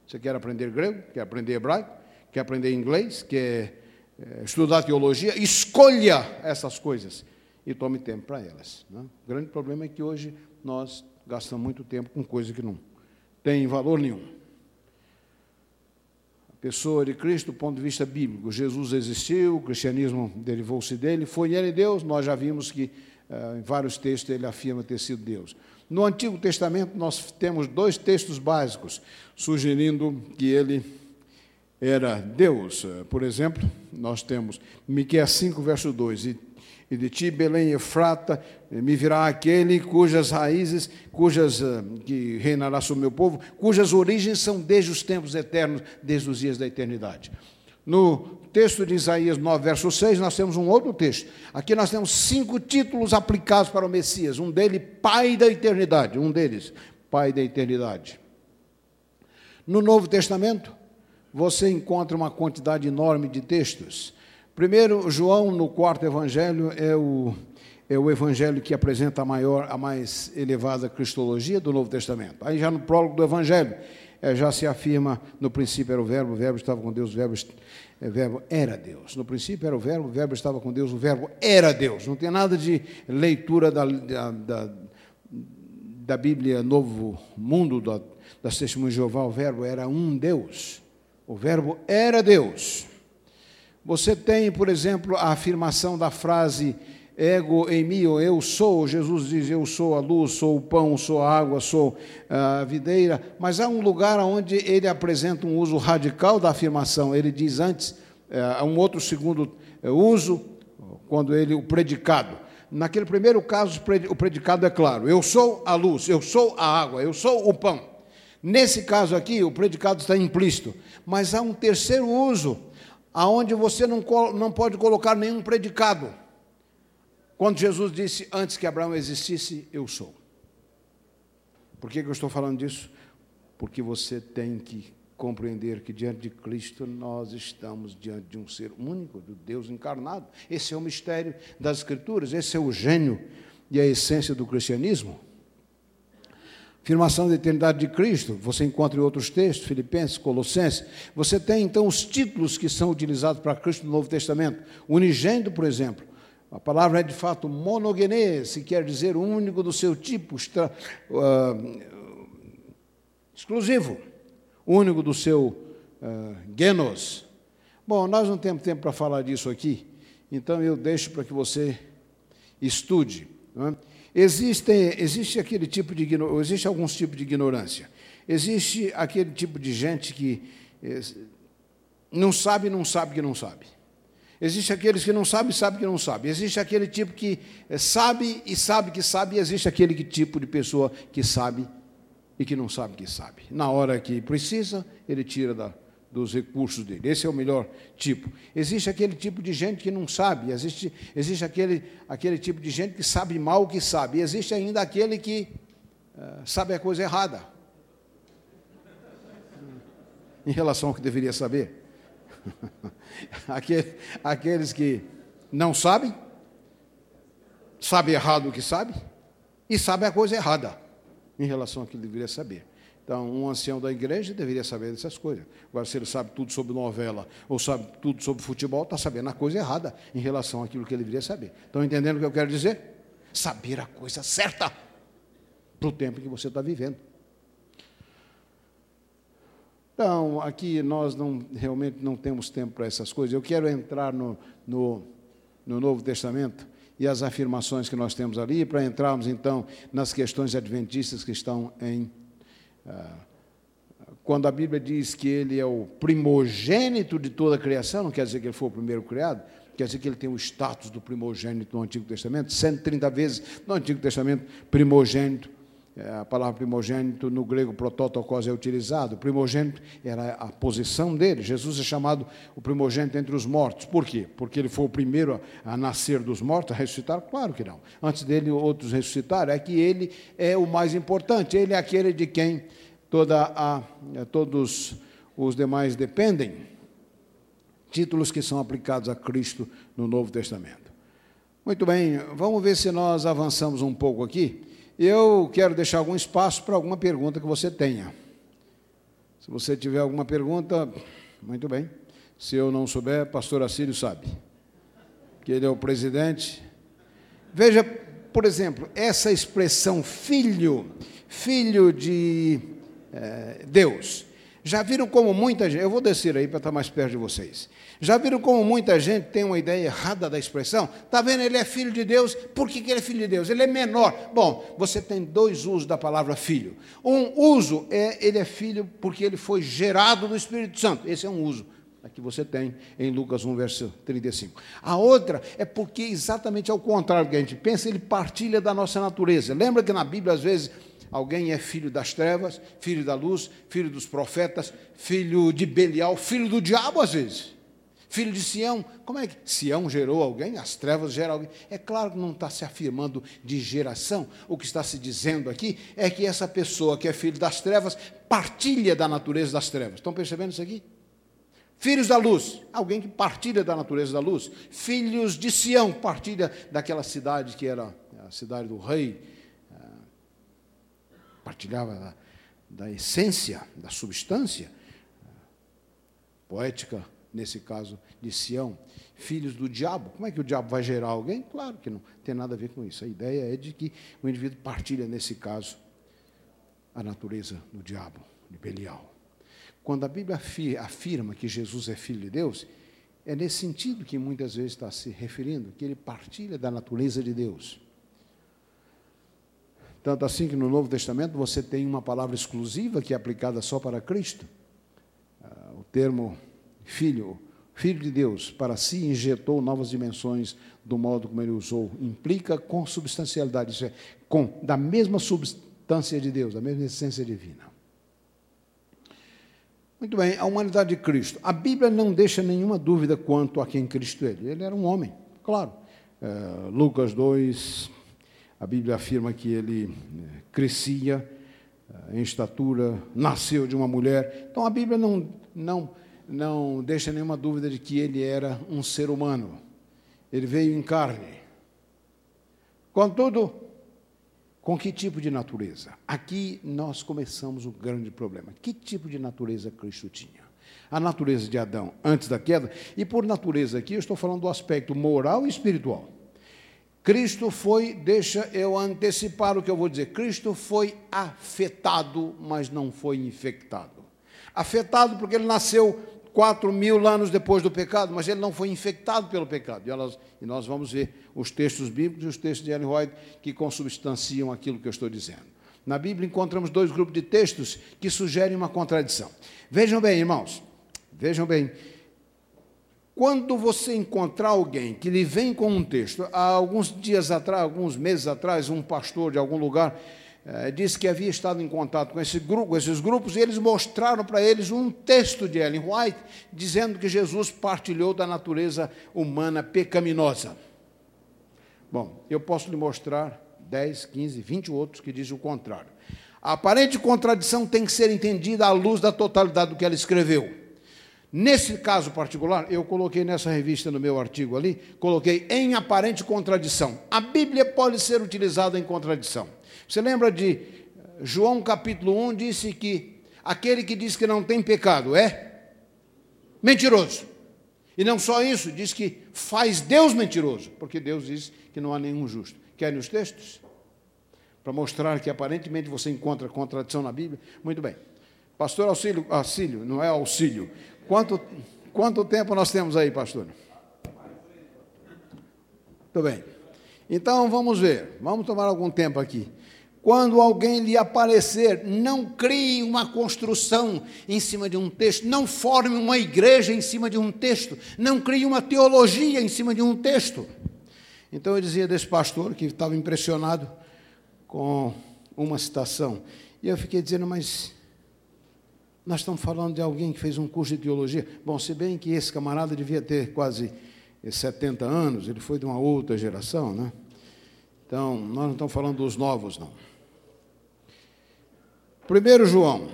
Você quer aprender grego, quer aprender hebraico, quer aprender inglês, quer é, estudar teologia, escolha essas coisas e tome tempo para elas. Né? O grande problema é que hoje nós gastamos muito tempo com coisas que não têm valor nenhum. A pessoa de Cristo, do ponto de vista bíblico, Jesus existiu, o cristianismo derivou-se dele, foi ele Deus, nós já vimos que uh, em vários textos ele afirma ter sido Deus. No Antigo Testamento, nós temos dois textos básicos sugerindo que ele era Deus. Por exemplo, nós temos Miqueias 5, verso 2, e e de ti, Belém Efrata, me virá aquele cujas raízes, cujas uh, que reinará sobre o meu povo, cujas origens são desde os tempos eternos, desde os dias da eternidade. No texto de Isaías 9, verso 6, nós temos um outro texto. Aqui nós temos cinco títulos aplicados para o Messias. Um deles, Pai da eternidade. Um deles, Pai da eternidade. No Novo Testamento, você encontra uma quantidade enorme de textos. Primeiro, João, no quarto evangelho, é o, é o evangelho que apresenta a maior, a mais elevada cristologia do Novo Testamento. Aí já no prólogo do evangelho, é, já se afirma, no princípio era o verbo, o verbo estava com Deus, o verbo, é, verbo era Deus. No princípio era o verbo, o verbo estava com Deus, o verbo era Deus. Não tem nada de leitura da, da, da, da Bíblia Novo Mundo, da, das Testemunhas de Jeová, o verbo era um Deus. O verbo era Deus. Você tem, por exemplo, a afirmação da frase ego em mim, eu sou, Jesus diz, eu sou a luz, sou o pão, sou a água, sou a videira, mas há um lugar onde ele apresenta um uso radical da afirmação, ele diz antes, é, há um outro segundo é, uso, quando ele, o predicado, naquele primeiro caso o predicado é claro, eu sou a luz, eu sou a água, eu sou o pão, nesse caso aqui o predicado está implícito, mas há um terceiro uso, aonde você não, não pode colocar nenhum predicado. Quando Jesus disse, antes que Abraão existisse, eu sou. Por que, que eu estou falando disso? Porque você tem que compreender que diante de Cristo nós estamos diante de um ser único, do Deus encarnado. Esse é o mistério das Escrituras, esse é o gênio e a essência do cristianismo. Afirmação da eternidade de Cristo, você encontra em outros textos, Filipenses, Colossenses. Você tem então os títulos que são utilizados para Cristo no Novo Testamento. Unigênito, por exemplo. A palavra é de fato monogenese, que quer dizer único do seu tipo, extra, uh, exclusivo, único do seu uh, genos. Bom, nós não temos tempo para falar disso aqui, então eu deixo para que você estude. Não é? Existe, existe aquele tipo de existe alguns tipos de ignorância. Existe aquele tipo de gente que eh, não sabe, não sabe que não sabe. Existe aqueles que não sabem, sabe que não sabe. Existe aquele tipo que eh, sabe e sabe que sabe, e existe aquele tipo de pessoa que sabe e que não sabe que sabe. Na hora que precisa, ele tira da, dos recursos dele. Esse é o melhor tipo. Existe aquele tipo de gente que não sabe, existe, existe aquele, aquele tipo de gente que sabe mal o que sabe, e existe ainda aquele que uh, sabe a coisa errada em relação ao que deveria saber. Aquele, aqueles que não sabem, sabem errado o que sabe, e sabem a coisa errada em relação àquilo que deveria saber. Então, um ancião da igreja deveria saber dessas coisas. Agora, se ele sabe tudo sobre novela ou sabe tudo sobre futebol, está sabendo a coisa errada em relação àquilo que ele deveria saber. Estão entendendo o que eu quero dizer? Saber a coisa certa para o tempo que você está vivendo. Então, aqui nós não, realmente não temos tempo para essas coisas. Eu quero entrar no, no, no Novo Testamento e as afirmações que nós temos ali, para entrarmos então nas questões adventistas que estão em quando a Bíblia diz que ele é o primogênito de toda a criação, não quer dizer que ele foi o primeiro criado, quer dizer que ele tem o status do primogênito no Antigo Testamento, 130 vezes no Antigo Testamento, primogênito a palavra primogênito no grego prototokos é utilizado. Primogênito era a posição dele. Jesus é chamado o primogênito entre os mortos. Por quê? Porque ele foi o primeiro a nascer dos mortos, a ressuscitar? Claro que não. Antes dele, outros ressuscitaram. É que ele é o mais importante. Ele é aquele de quem toda a, todos os demais dependem. Títulos que são aplicados a Cristo no Novo Testamento. Muito bem, vamos ver se nós avançamos um pouco aqui. Eu quero deixar algum espaço para alguma pergunta que você tenha. Se você tiver alguma pergunta, muito bem. Se eu não souber, pastor Assírio sabe. Que ele é o presidente. Veja, por exemplo, essa expressão filho, filho de é, Deus. Já viram como muita gente, eu vou descer aí para estar mais perto de vocês. Já viram como muita gente tem uma ideia errada da expressão? Está vendo? Ele é filho de Deus, por que, que ele é filho de Deus? Ele é menor. Bom, você tem dois usos da palavra filho. Um uso é ele é filho porque ele foi gerado do Espírito Santo. Esse é um uso. Aqui você tem em Lucas 1, verso 35. A outra é porque exatamente ao contrário do que a gente pensa, ele partilha da nossa natureza. Lembra que na Bíblia, às vezes, Alguém é filho das trevas, filho da luz, filho dos profetas, filho de Belial, filho do diabo às vezes. Filho de Sião, como é que Sião gerou alguém? As trevas geram alguém. É claro que não está se afirmando de geração. O que está se dizendo aqui é que essa pessoa que é filho das trevas partilha da natureza das trevas. Estão percebendo isso aqui? Filhos da luz, alguém que partilha da natureza da luz. Filhos de Sião, partilha daquela cidade que era a cidade do rei, partilhava da, da essência, da substância poética, nesse caso de Sião, filhos do diabo. Como é que o diabo vai gerar alguém? Claro que não tem nada a ver com isso. A ideia é de que o indivíduo partilha, nesse caso, a natureza do diabo, de Belial. Quando a Bíblia afirma que Jesus é filho de Deus, é nesse sentido que muitas vezes está se referindo, que ele partilha da natureza de Deus. Tanto assim que no Novo Testamento você tem uma palavra exclusiva que é aplicada só para Cristo. Ah, o termo filho, filho de Deus, para si injetou novas dimensões do modo como ele usou. Implica com substancialidade, isso é, com da mesma substância de Deus, da mesma essência divina. Muito bem, a humanidade de Cristo. A Bíblia não deixa nenhuma dúvida quanto a quem Cristo é. Ele era um homem, claro. É, Lucas 2, a Bíblia afirma que ele eh, crescia eh, em estatura, nasceu de uma mulher. Então a Bíblia não, não, não deixa nenhuma dúvida de que ele era um ser humano. Ele veio em carne. Contudo, com que tipo de natureza? Aqui nós começamos o grande problema. Que tipo de natureza Cristo tinha? A natureza de Adão antes da queda, e por natureza aqui eu estou falando do aspecto moral e espiritual. Cristo foi, deixa eu antecipar o que eu vou dizer, Cristo foi afetado, mas não foi infectado. Afetado porque ele nasceu quatro mil anos depois do pecado, mas ele não foi infectado pelo pecado. E, elas, e nós vamos ver os textos bíblicos e os textos de Ellen White que consubstanciam aquilo que eu estou dizendo. Na Bíblia encontramos dois grupos de textos que sugerem uma contradição. Vejam bem, irmãos, vejam bem, quando você encontrar alguém que lhe vem com um texto, há alguns dias atrás, alguns meses atrás, um pastor de algum lugar disse que havia estado em contato com esse grupo, esses grupos e eles mostraram para eles um texto de Ellen White dizendo que Jesus partilhou da natureza humana pecaminosa. Bom, eu posso lhe mostrar 10, 15, 20 outros que dizem o contrário. A aparente contradição tem que ser entendida à luz da totalidade do que ela escreveu. Nesse caso particular, eu coloquei nessa revista, no meu artigo ali, coloquei em aparente contradição. A Bíblia pode ser utilizada em contradição. Você lembra de João capítulo 1 disse que aquele que diz que não tem pecado é mentiroso. E não só isso, diz que faz Deus mentiroso, porque Deus diz que não há nenhum justo. Querem os textos? Para mostrar que aparentemente você encontra contradição na Bíblia? Muito bem. Pastor Auxílio, auxílio não é auxílio. Quanto, quanto tempo nós temos aí, pastor? Muito bem. Então vamos ver, vamos tomar algum tempo aqui. Quando alguém lhe aparecer, não crie uma construção em cima de um texto, não forme uma igreja em cima de um texto, não crie uma teologia em cima de um texto. Então eu dizia desse pastor que estava impressionado com uma citação, e eu fiquei dizendo, mas nós estamos falando de alguém que fez um curso de teologia. Bom, se bem que esse camarada devia ter quase 70 anos, ele foi de uma outra geração, né? Então, nós não estamos falando dos novos, não. 1 João,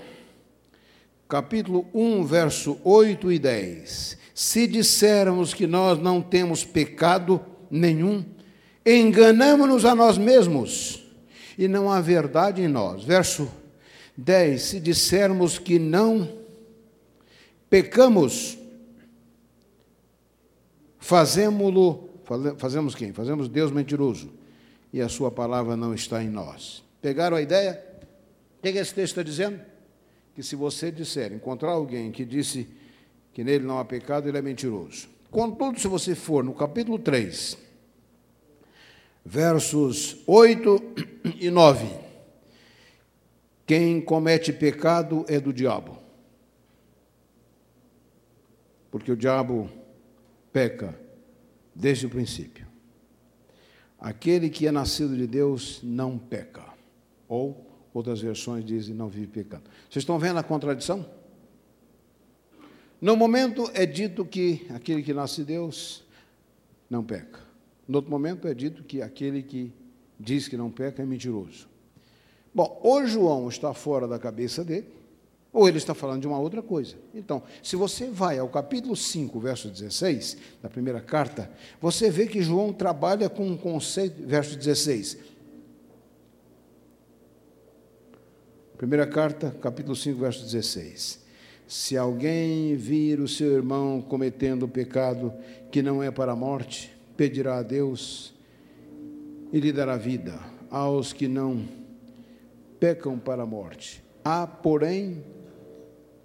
capítulo 1, verso 8 e 10. Se dissermos que nós não temos pecado nenhum, enganamos-nos a nós mesmos e não há verdade em nós. Verso 10. Se dissermos que não pecamos, fazemos-lo, fazemos quem? Fazemos Deus mentiroso e a sua palavra não está em nós. Pegaram a ideia? O que, esse texto está dizendo? Que se você disser, encontrar alguém que disse que nele não há pecado, ele é mentiroso. Contudo, se você for no capítulo 3, versos 8 e 9, quem comete pecado é do diabo. Porque o diabo peca desde o princípio. Aquele que é nascido de Deus não peca. Ou Outras versões dizem não vive pecando. Vocês estão vendo a contradição? No momento é dito que aquele que nasce de Deus não peca. No outro momento é dito que aquele que diz que não peca é mentiroso. Bom, ou João está fora da cabeça dele, ou ele está falando de uma outra coisa. Então, se você vai ao capítulo 5, verso 16, da primeira carta, você vê que João trabalha com um conceito, verso 16, Primeira carta, capítulo 5, verso 16. Se alguém vir o seu irmão cometendo pecado que não é para a morte, pedirá a Deus e lhe dará vida aos que não pecam para a morte. Há, porém,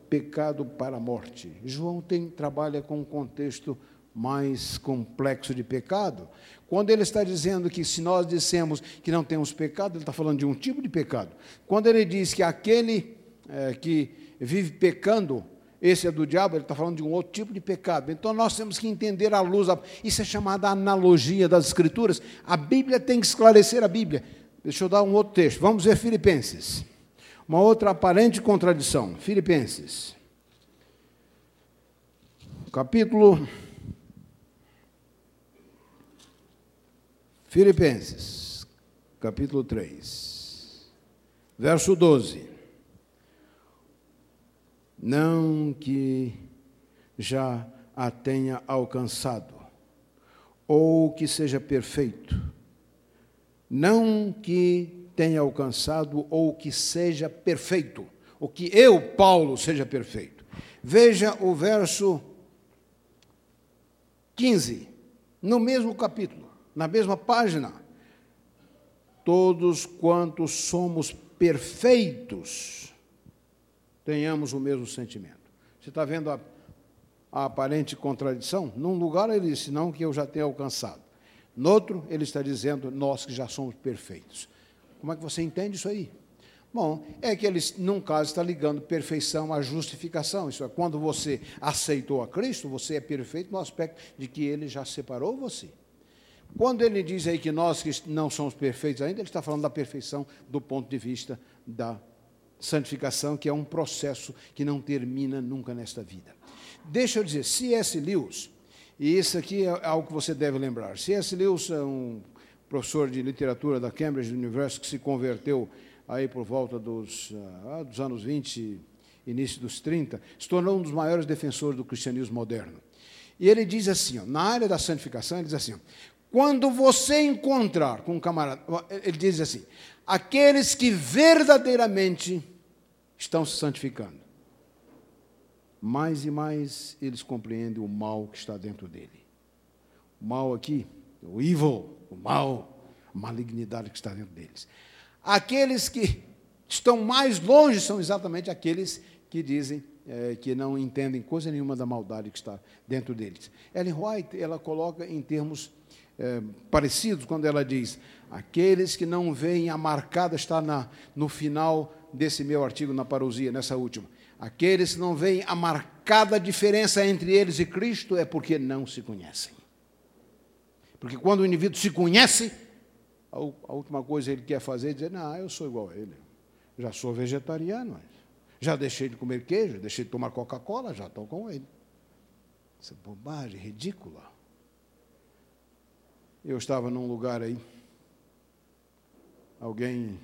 pecado para a morte. João tem trabalha com um contexto mais complexo de pecado. Quando ele está dizendo que se nós dissemos que não temos pecado, ele está falando de um tipo de pecado. Quando ele diz que aquele é, que vive pecando, esse é do diabo, ele está falando de um outro tipo de pecado. Então nós temos que entender a luz, isso é chamada analogia das Escrituras. A Bíblia tem que esclarecer a Bíblia. Deixa eu dar um outro texto. Vamos ver Filipenses. Uma outra aparente contradição. Filipenses. Capítulo Filipenses, capítulo 3, verso 12. Não que já a tenha alcançado, ou que seja perfeito, não que tenha alcançado ou que seja perfeito, ou que eu, Paulo, seja perfeito. Veja o verso 15, no mesmo capítulo na mesma página. Todos quantos somos perfeitos, tenhamos o mesmo sentimento. Você está vendo a, a, aparente contradição? Num lugar ele disse, não que eu já tenha alcançado. No outro, ele está dizendo, nós que já somos perfeitos. Como é que você entende isso aí? Bom, é que ele, num caso, está ligando perfeição à justificação. Isso é, quando você aceitou a Cristo, você é perfeito no aspecto de que ele já separou você. Quando ele diz aí que nós que não somos perfeitos ainda, ele está falando da perfeição do ponto de vista da santificação, que é um processo que não termina nunca nesta vida. Deixa eu dizer, C.S. Lewis, e isso aqui é algo que você deve lembrar. C.S. Lewis é um professor de literatura da Cambridge University que se converteu aí por volta dos, ah, dos anos 20, início dos 30, se tornou um dos maiores defensores do cristianismo moderno. E ele diz assim, ó, na área da santificação, ele diz assim, ó, Quando você encontrar com um camarada, ele diz assim: aqueles que verdadeiramente estão se santificando, mais e mais eles compreendem o mal que está dentro dele. O mal aqui, o evil, o mal, a malignidade que está dentro deles. Aqueles que estão mais longe são exatamente aqueles que dizem é, que não entendem coisa nenhuma da maldade que está dentro deles. Ellen White, ela coloca em termos é, parecidos quando ela diz: aqueles que não veem a marcada, está na, no final desse meu artigo na parousia, nessa última. Aqueles que não veem a marcada diferença entre eles e Cristo é porque não se conhecem. Porque quando o indivíduo se conhece, a, a última coisa que ele quer fazer é dizer: Não, eu sou igual a ele. Já sou vegetariano, já deixei de comer queijo, deixei de tomar Coca-Cola, já estou com ele. Isso é bobagem, ridícula. Eu estava num lugar aí, alguém,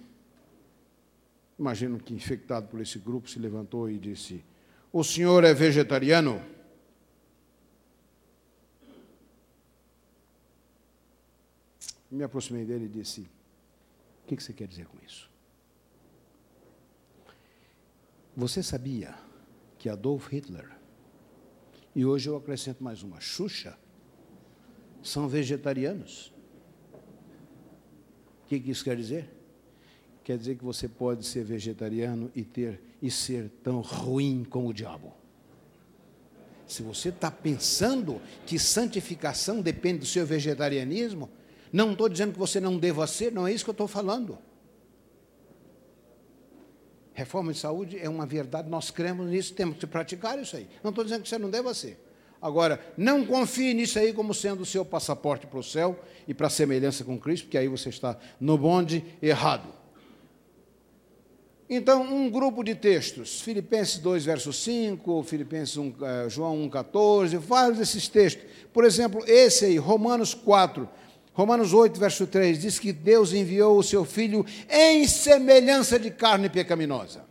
imagino que infectado por esse grupo, se levantou e disse: O senhor é vegetariano? Me aproximei dele e disse: O que você quer dizer com isso? Você sabia que Adolf Hitler, e hoje eu acrescento mais uma, Xuxa, são vegetarianos. O que, que isso quer dizer? Quer dizer que você pode ser vegetariano e ter e ser tão ruim como o diabo. Se você está pensando que santificação depende do seu vegetarianismo, não estou dizendo que você não deva ser, não é isso que eu estou falando. Reforma de saúde é uma verdade, nós cremos nisso, temos que praticar isso aí. Não estou dizendo que você não deva ser. Agora, não confie nisso aí como sendo o seu passaporte para o céu e para a semelhança com Cristo, porque aí você está no bonde errado. Então, um grupo de textos, Filipenses 2, verso 5, Filipenses 1, eh, João 1, 14, vários desses textos. Por exemplo, esse aí, Romanos 4, Romanos 8, verso 3, diz que Deus enviou o seu Filho em semelhança de carne pecaminosa.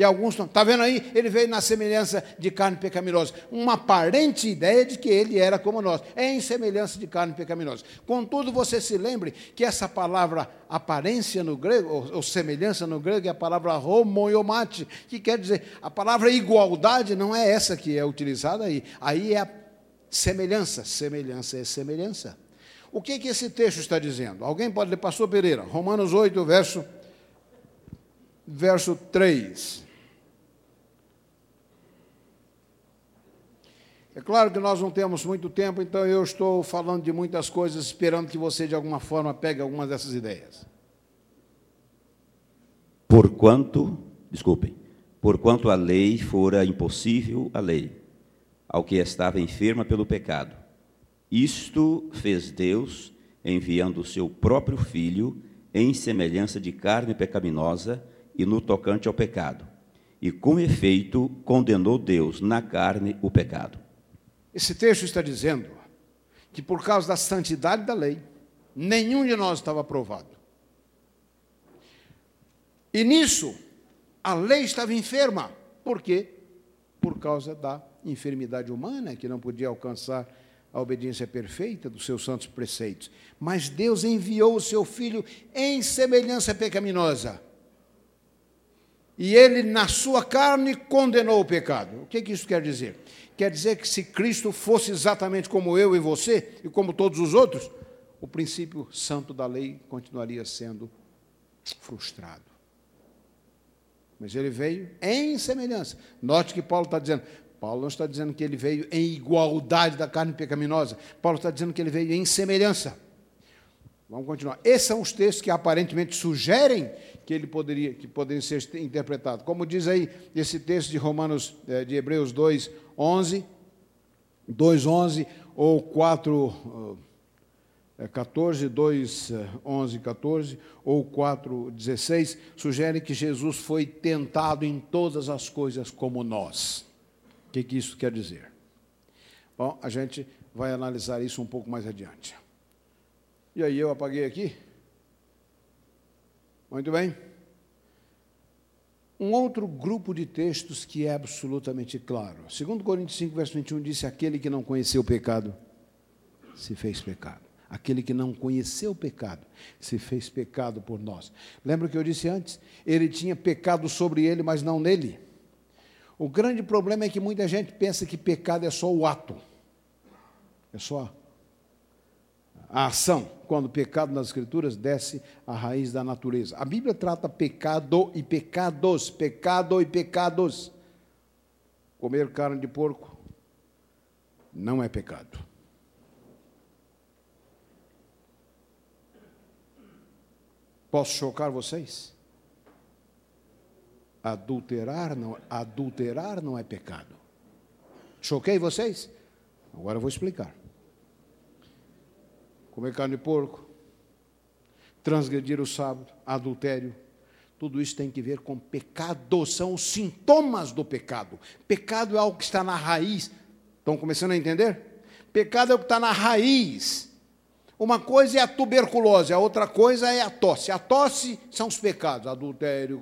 E alguns estão, está vendo aí? Ele veio na semelhança de carne pecaminosa. Uma aparente ideia de que ele era como nós. Em semelhança de carne pecaminosa. Contudo, você se lembre que essa palavra aparência no grego, ou, ou semelhança no grego, é a palavra homoiomate, que quer dizer, a palavra igualdade não é essa que é utilizada aí. Aí é a semelhança. Semelhança é semelhança. O que, que esse texto está dizendo? Alguém pode ler, Pastor Pereira, Romanos 8, verso, verso 3. É claro que nós não temos muito tempo, então eu estou falando de muitas coisas, esperando que você, de alguma forma, pegue algumas dessas ideias. Porquanto, desculpem, porquanto a lei fora impossível a lei, ao que estava enferma pelo pecado. Isto fez Deus, enviando o seu próprio Filho, em semelhança de carne pecaminosa e no tocante ao pecado. E com efeito condenou Deus na carne o pecado esse texto está dizendo que por causa da santidade da lei, nenhum de nós estava aprovado. E nisso, a lei estava enferma. Por quê? Por causa da enfermidade humana, que não podia alcançar a obediência perfeita dos seus santos preceitos. Mas Deus enviou o seu filho em semelhança pecaminosa. E ele, na sua carne, condenou o pecado. O que, que isso quer dizer? Quer dizer que se Cristo fosse exatamente como eu e você, e como todos os outros, o princípio santo da lei continuaria sendo frustrado. Mas ele veio em semelhança. Note que Paulo está dizendo, Paulo não está dizendo que ele veio em igualdade da carne pecaminosa. Paulo está dizendo que ele veio em semelhança. Vamos continuar. Esses são os textos que aparentemente sugerem que ele poderia, que poderiam ser interpretados. Como diz aí esse texto de Romanos, eh, de Hebreus 2, 11, 2, 11, ou 4, 14, 2, 11, 14, ou 4, 16, sugere que Jesus foi tentado em todas as coisas como nós. O que, que isso quer dizer? Bom, a gente vai analisar isso um pouco mais adiante. E aí eu apaguei aqui. Muito bem. Um outro grupo de textos que é absolutamente claro. Segundo Coríntios 5, verso 21, disse, aquele que não conheceu o pecado, se fez pecado. aquele que não conheceu o pecado, se fez pecado por nós. Lembra que eu disse antes? Ele tinha pecado sobre ele, mas não nele. O grande problema é que muita gente pensa que pecado é só o ato, é só a ação, quando o pecado nas Escrituras desce à raiz da natureza. A Bíblia trata pecado e pecados, pecado e pecados. Comer carne de porco não é pecado. Posso chocar vocês? Adulterar não, adulterar não é pecado. Choquei vocês? Agora eu vou explicar comer carne de porco, transgredir o sábado, adultério, tudo isso tem que ver com pecado, são os sintomas do pecado. Pecado é algo que está na raiz. Estão começando a entender? Pecado é o que está na raiz uma coisa é a tuberculose, a outra coisa é a tosse. A tosse são os pecados, adultério,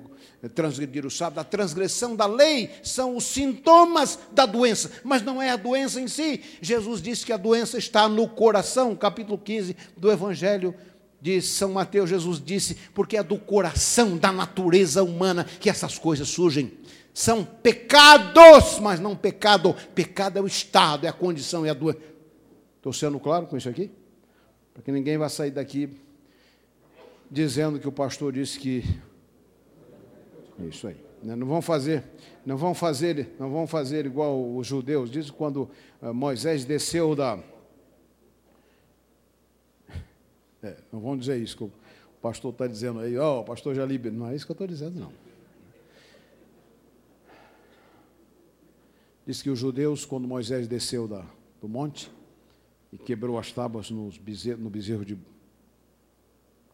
transgredir o sábado, a transgressão da lei são os sintomas da doença, mas não é a doença em si. Jesus disse que a doença está no coração, capítulo 15 do Evangelho de São Mateus, Jesus disse, porque é do coração, da natureza humana que essas coisas surgem. São pecados, mas não pecado. Pecado é o estado, é a condição, é a doença. Estou sendo claro com isso aqui? Para que ninguém vá sair daqui dizendo que o pastor disse que é isso aí. Né? Não vão fazer, não vão fazer, não vão fazer igual os judeus. Diz quando eh, Moisés desceu da é, não vão dizer isso que o pastor está dizendo aí, ó, oh, o pastor já liberou. Não é isso que eu estou dizendo, não. Diz que os judeus, quando Moisés desceu da, do monte, e quebrou as tábuas nos bezerro, no bezerro de,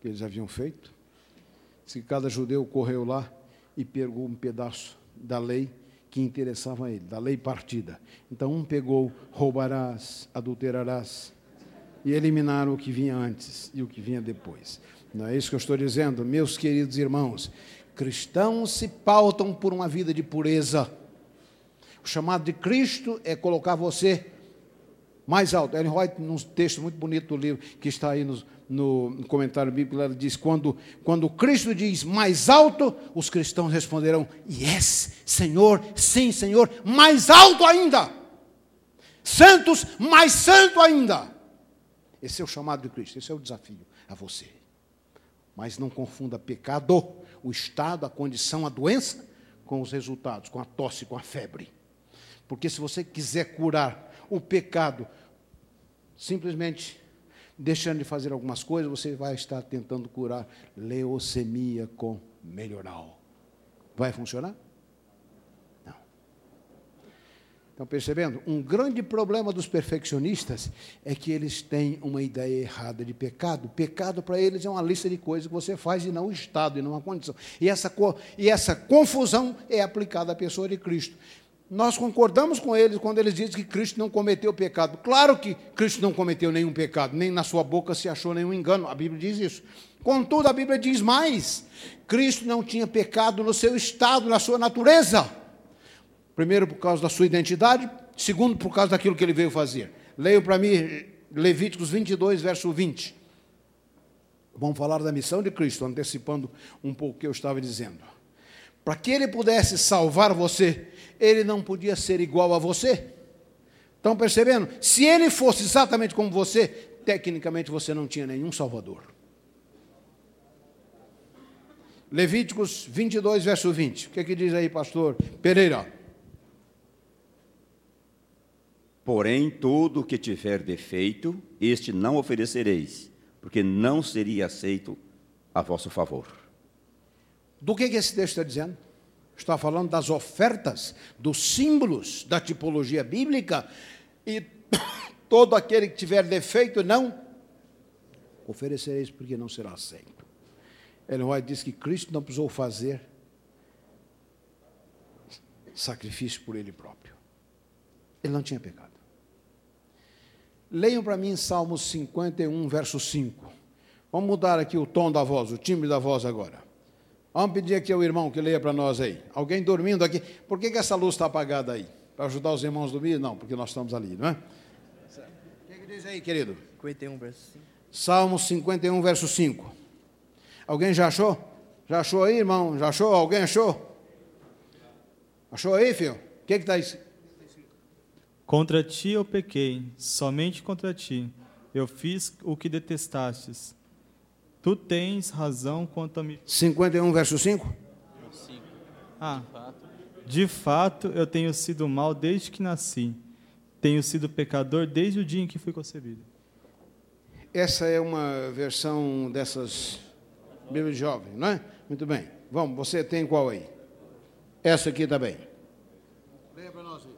que eles haviam feito. Se cada judeu correu lá e pegou um pedaço da lei que interessava a ele, da lei partida. Então um pegou roubarás, adulterarás e eliminaram o que vinha antes e o que vinha depois. Não é isso que eu estou dizendo, meus queridos irmãos. Cristãos se pautam por uma vida de pureza. O chamado de Cristo é colocar você mais alto. Ellen White, num texto muito bonito do livro, que está aí no, no, comentário bíblico, ela diz: quando, quando Cristo diz mais alto, os cristãos responderão: Yes, Senhor, sim, Senhor, mais alto ainda. Santos, mais santo ainda. Esse é o chamado de Cristo, esse é o desafio a você. Mas não confunda pecado, o estado, a condição, a doença, com os resultados, com a tosse, com a febre. Porque se você quiser curar o pecado, simplesmente deixando de fazer algumas coisas, você vai estar tentando curar leucemia com melhoral. Vai funcionar? Não. Estão percebendo? Um grande problema dos perfeccionistas é que eles têm uma ideia errada de pecado. Pecado para eles é uma lista de coisas que você faz e não o estado, e não a condição. E essa, e essa confusão é aplicada à pessoa de Cristo. Nós concordamos com eles quando eles dizem que Cristo não cometeu pecado. Claro que Cristo não cometeu nenhum pecado, nem na sua boca se achou nenhum engano. A Bíblia diz isso. Contudo, a Bíblia diz mais: Cristo não tinha pecado no seu estado, na sua natureza. Primeiro, por causa da sua identidade. Segundo, por causa daquilo que ele veio fazer. Leio para mim Levíticos 22, verso 20. Vamos falar da missão de Cristo, antecipando um pouco o que eu estava dizendo. Para que ele pudesse salvar você, ele não podia ser igual a você. Estão percebendo? Se ele fosse exatamente como você, tecnicamente você não tinha nenhum salvador. Levíticos 22, verso 20. O que, é que diz aí, pastor Pereira? Porém, todo o que tiver defeito, este não oferecereis, porque não seria aceito a vosso favor. Do que, que esse texto está dizendo? Está falando das ofertas, dos símbolos da tipologia bíblica, e todo aquele que tiver defeito, não oferecereis, porque não será aceito. Ellen White diz que Cristo não precisou fazer sacrifício por ele próprio. Ele não tinha pecado. Leiam para mim Salmos 51, verso 5. Vamos mudar aqui o tom da voz, o timbre da voz agora. Vamos pedir aqui ao irmão que leia para nós aí. Alguém dormindo aqui. Por que, que essa luz está apagada aí? Para ajudar os irmãos a dormir? Não, porque nós estamos ali, não é? O que, que diz aí, querido? 51, verso 5. Salmo 51, verso 5. Alguém já achou? Já achou aí, irmão? Já achou? Alguém achou? Achou aí, filho? O que está aí? Contra ti eu pequei, somente contra ti. Eu fiz o que detestastes. Tu tens razão quanto a mim. 51, verso 5? Ah, de fato eu tenho sido mal desde que nasci. Tenho sido pecador desde o dia em que fui concebido. Essa é uma versão dessas Bíblias jovens, não é? Muito bem. Vamos, você tem qual aí? Essa aqui também. Leia para nós aí.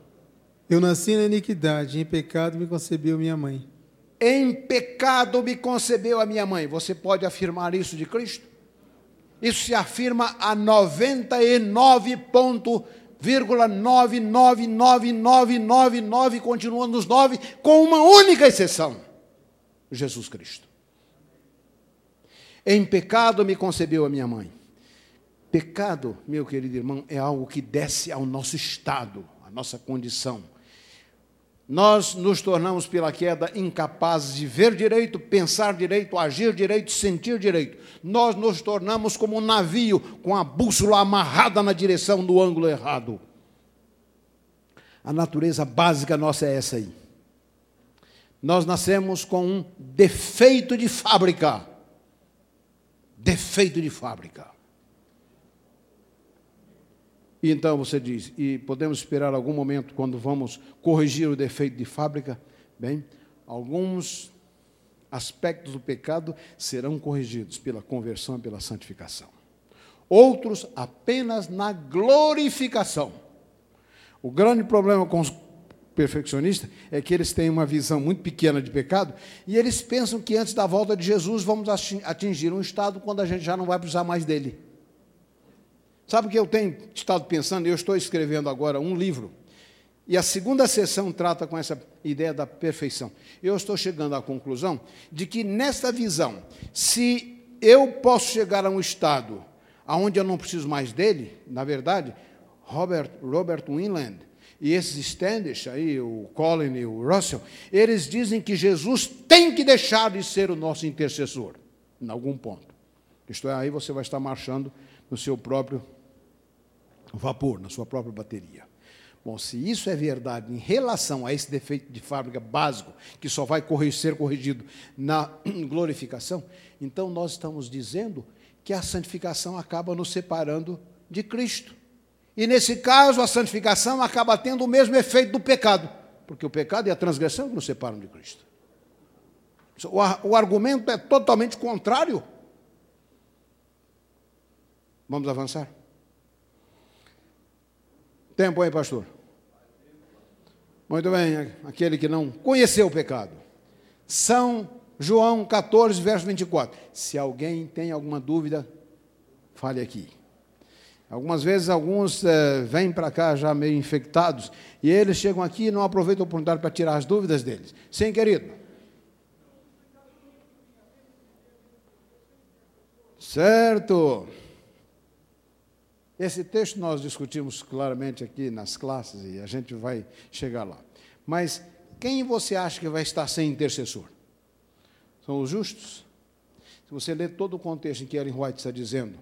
Eu nasci na iniquidade, em pecado me concebeu minha mãe. Em pecado me concebeu a minha mãe. Você pode afirmar isso de Cristo? Isso se afirma a 99,999999, continuando nos 9, com uma única exceção: Jesus Cristo. Em pecado me concebeu a minha mãe. Pecado, meu querido irmão, é algo que desce ao nosso estado, à nossa condição nós nos tornamos, pela queda, incapazes de ver direito, pensar direito, agir direito, sentir direito. Nós nos tornamos como um navio com a bússola amarrada na direção do ângulo errado. A natureza básica nossa é essa aí. Nós nascemos com um defeito de fábrica. Defeito de fábrica. E então você diz, e podemos esperar algum momento quando vamos corrigir o defeito de fábrica? Bem, alguns aspectos do pecado serão corrigidos pela conversão e pela santificação. Outros apenas na glorificação. O grande problema com os perfeccionistas é que eles têm uma visão muito pequena de pecado e eles pensam que antes da volta de Jesus vamos atingir um estado quando a gente já não vai precisar mais dele. Sabe o que eu tenho estado pensando? Eu estou escrevendo agora um livro. E a segunda sessão trata com essa ideia da perfeição. Eu estou chegando à conclusão de que nesta visão, se eu posso chegar a um estado onde eu não preciso mais dele, na verdade, Robert, Robert Winland e esses Standish aí, o Colin e o Russell, eles dizem que Jesus tem que deixar de ser o nosso intercessor, em algum ponto. Isto é, aí você vai estar marchando no seu próprio vapor, na sua própria bateria. Bom, se isso é verdade em relação a esse defeito de fábrica básico, que só vai ser corrigido na glorificação, então nós estamos dizendo que a santificação acaba nos separando de Cristo. E nesse caso, a santificação acaba tendo o mesmo efeito do pecado, porque o pecado e a transgressão nos separam de Cristo. O argumento é totalmente contrário. Vamos avançar? Tempo aí, pastor. Muito bem, aquele que não conheceu o pecado. São João 14, verso 24. Se alguém tem alguma dúvida, fale aqui. Algumas vezes alguns é, vêm para cá já meio infectados e eles chegam aqui e não aproveitam a oportunidade para tirar as dúvidas deles. Sim, querido. Certo. Esse texto nós discutimos claramente aqui nas classes e a gente vai chegar lá. Mas quem você acha que vai estar sem intercessor? São os justos? Se você ler todo o contexto em que Ellen White está dizendo,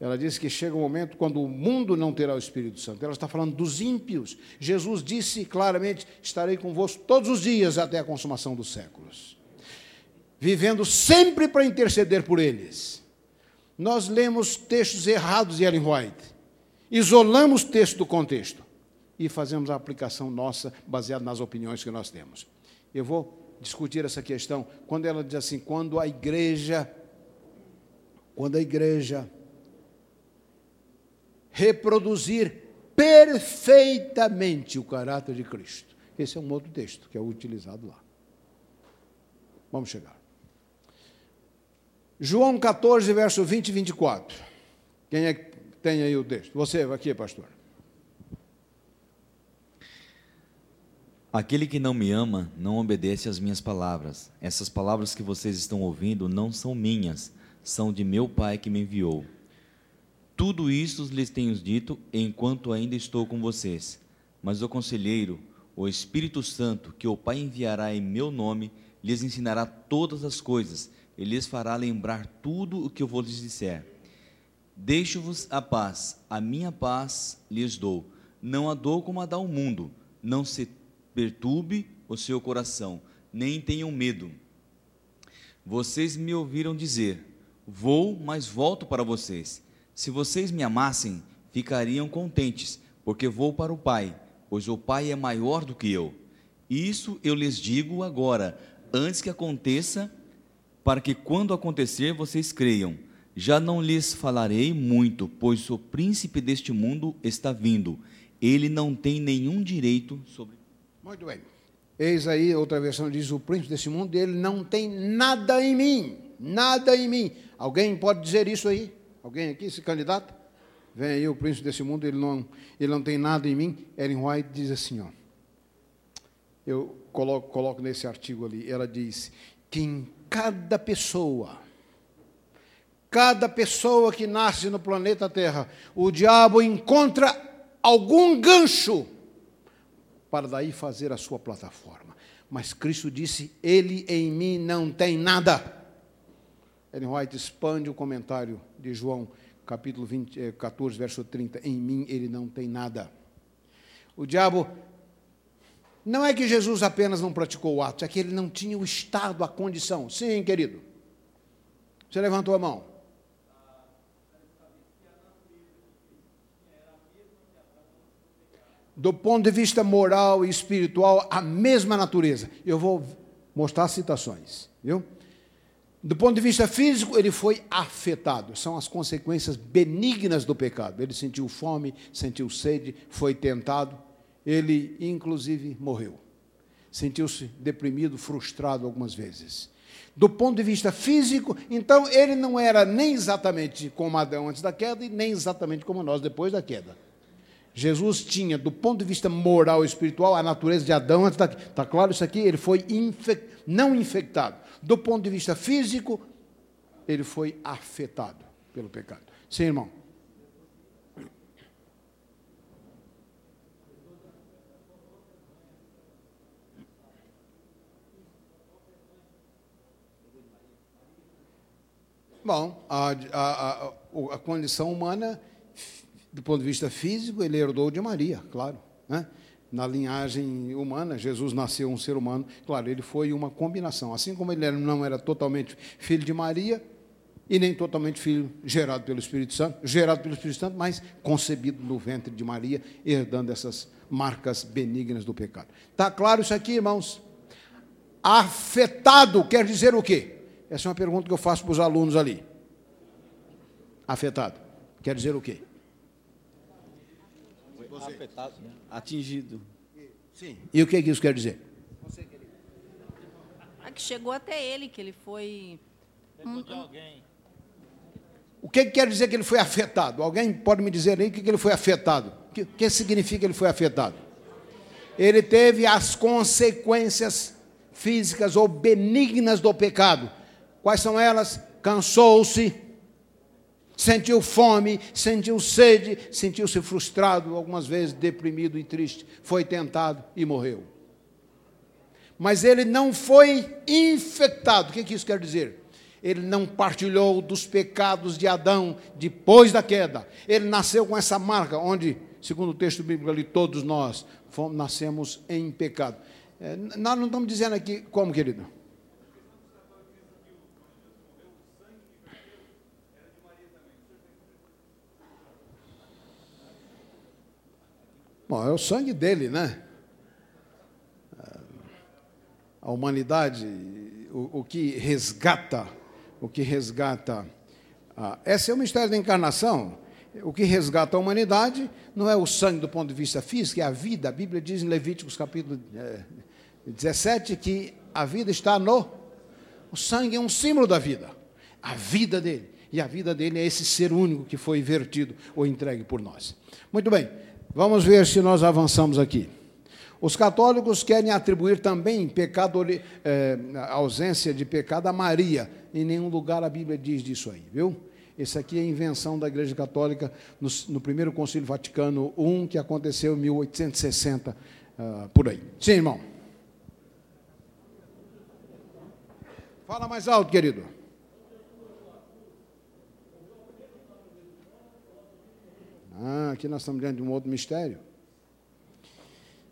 ela diz que chega um momento quando o mundo não terá o Espírito Santo. Ela está falando dos ímpios. Jesus disse claramente: Estarei convosco todos os dias até a consumação dos séculos. Vivendo sempre para interceder por eles nós lemos textos errados de Ellen White, isolamos o texto do contexto e fazemos a aplicação nossa baseada nas opiniões que nós temos. Eu vou discutir essa questão quando ela diz assim: quando a igreja, quando a igreja reproduzir perfeitamente o caráter de Cristo. Esse é um outro texto que é utilizado lá. Vamos chegar. João 14, verso 20 e 24. Quem é que tem aí o texto? Você aqui, pastor. Aquele que não me ama não obedece às minhas palavras. Essas palavras que vocês estão ouvindo não são minhas, são de meu Pai que me enviou. Tudo isso lhes tenho dito enquanto ainda estou com vocês. Mas o conselheiro, o Espírito Santo, que o Pai enviará em meu nome, lhes ensinará todas as coisas, e lhes fará lembrar tudo o que eu vou lhes disser. Deixo-vos a paz, a minha paz lhes dou. Não a dou como a dá o mundo. Não se perturbe o seu coração, nem tenham medo. Vocês me ouviram dizer: Vou, mas volto para vocês. Se vocês me amassem, ficariam contentes, porque vou para o Pai, pois o Pai é maior do que eu. Isso eu lhes digo agora, antes que aconteça, para que quando acontecer vocês creiam. Já não lhes falarei muito, pois o príncipe deste mundo está vindo. Ele não tem nenhum direito sobre. Muito bem. Eis aí, outra versão diz: o príncipe desse mundo, ele não tem nada em mim. Nada em mim. Alguém pode dizer isso aí? Alguém aqui se candidata? Vem aí o príncipe desse mundo, ele não, ele não tem nada em mim. Ellen White diz assim: ó. Eu coloco, coloco nesse artigo ali, ela diz que em cada pessoa, cada pessoa que nasce no planeta Terra, o diabo encontra algum gancho para daí fazer a sua plataforma. Mas Cristo disse: Ele em mim não tem nada. Ellen White expande o comentário de João, capítulo 20, 14, eh, verso 30. Em mim ele não tem nada. O diabo. Não é que Jesus apenas não praticou o ato, é que ele não tinha o estado, a condição. Sim, querido. Você levantou a mão. do ponto de vista moral e espiritual, a mesma natureza. Eu vou mostrar citações, viu? Do ponto de vista físico, ele foi afetado. São as consequências benignas do pecado. Ele sentiu fome, sentiu sede, foi tentado. Ele, inclusive, morreu. Sentiu-se deprimido, frustrado algumas vezes. Do ponto de vista físico, então, ele não era nem exatamente como Adão antes da queda e nem exatamente como nós depois da queda. Jesus tinha, do ponto de vista moral e espiritual, a natureza de Adão antes daqui. Está claro isso aqui? Ele foi infec... não infectado. Do ponto de vista físico, ele foi afetado pelo pecado. Sim, irmão. Bom, a, a, a, a condição humana do ponto de vista físico, ele herdou de Maria, claro. Né? Na linhagem humana, Jesus nasceu um ser humano, claro, ele foi uma combinação. Assim como ele não era totalmente filho de Maria, e nem totalmente filho gerado pelo Espírito Santo, gerado pelo Espírito Santo, mas concebido no ventre de Maria, herdando essas marcas benignas do pecado. Está claro isso aqui, irmãos? Afetado quer dizer o quê? Essa é uma pergunta que eu faço para os alunos ali. Afetado quer dizer o quê? Você. Afetado, né? atingido. Sim. E o que, é que isso quer dizer? Você, querido. Ah, que chegou até ele, que ele foi. Alguém. O que, que, quer dizer que ele foi afetado? Alguém pode me dizer aí o que, que ele foi afetado? O que, que significa que ele foi afetado? Ele teve as consequências físicas ou benignas do pecado. Quais são elas? Cansou-se, sentiu fome, sentiu sede, sentiu-se frustrado, algumas vezes deprimido e triste, foi tentado e morreu. Mas ele não foi infectado. O que, isso quer dizer? Ele não partilhou dos pecados de Adão depois da queda. Ele nasceu com essa marca, onde, segundo o texto bíblico ali, todos nós fomos, nascemos em pecado. É, nós não estamos dizendo aqui como, querido? Bom, é o sangue dele, né? A humanidade, o, o que resgata, o que resgata. Ah, esse é o mistério da encarnação. O que resgata a humanidade não é o sangue do ponto de vista físico, é a vida. A Bíblia diz em Levíticos capítulo é, 17 que a vida está no. O sangue é um símbolo da vida. A vida dele. E a vida dele é esse ser único que foi vertido ou entregue por nós. Muito bem. Vamos ver se nós avançamos aqui. Os católicos querem atribuir também pecado, é, ausência de pecado a Maria. Em nenhum lugar a Bíblia diz disso aí, viu? Esse aqui é invenção da Igreja Católica no, no primeiro Concílio Vaticano I, que aconteceu em 1860, uh, ah, por aí. Sim, irmão. Fala mais alto, querido. Ah, aqui nós estamos diante de um outro mistério.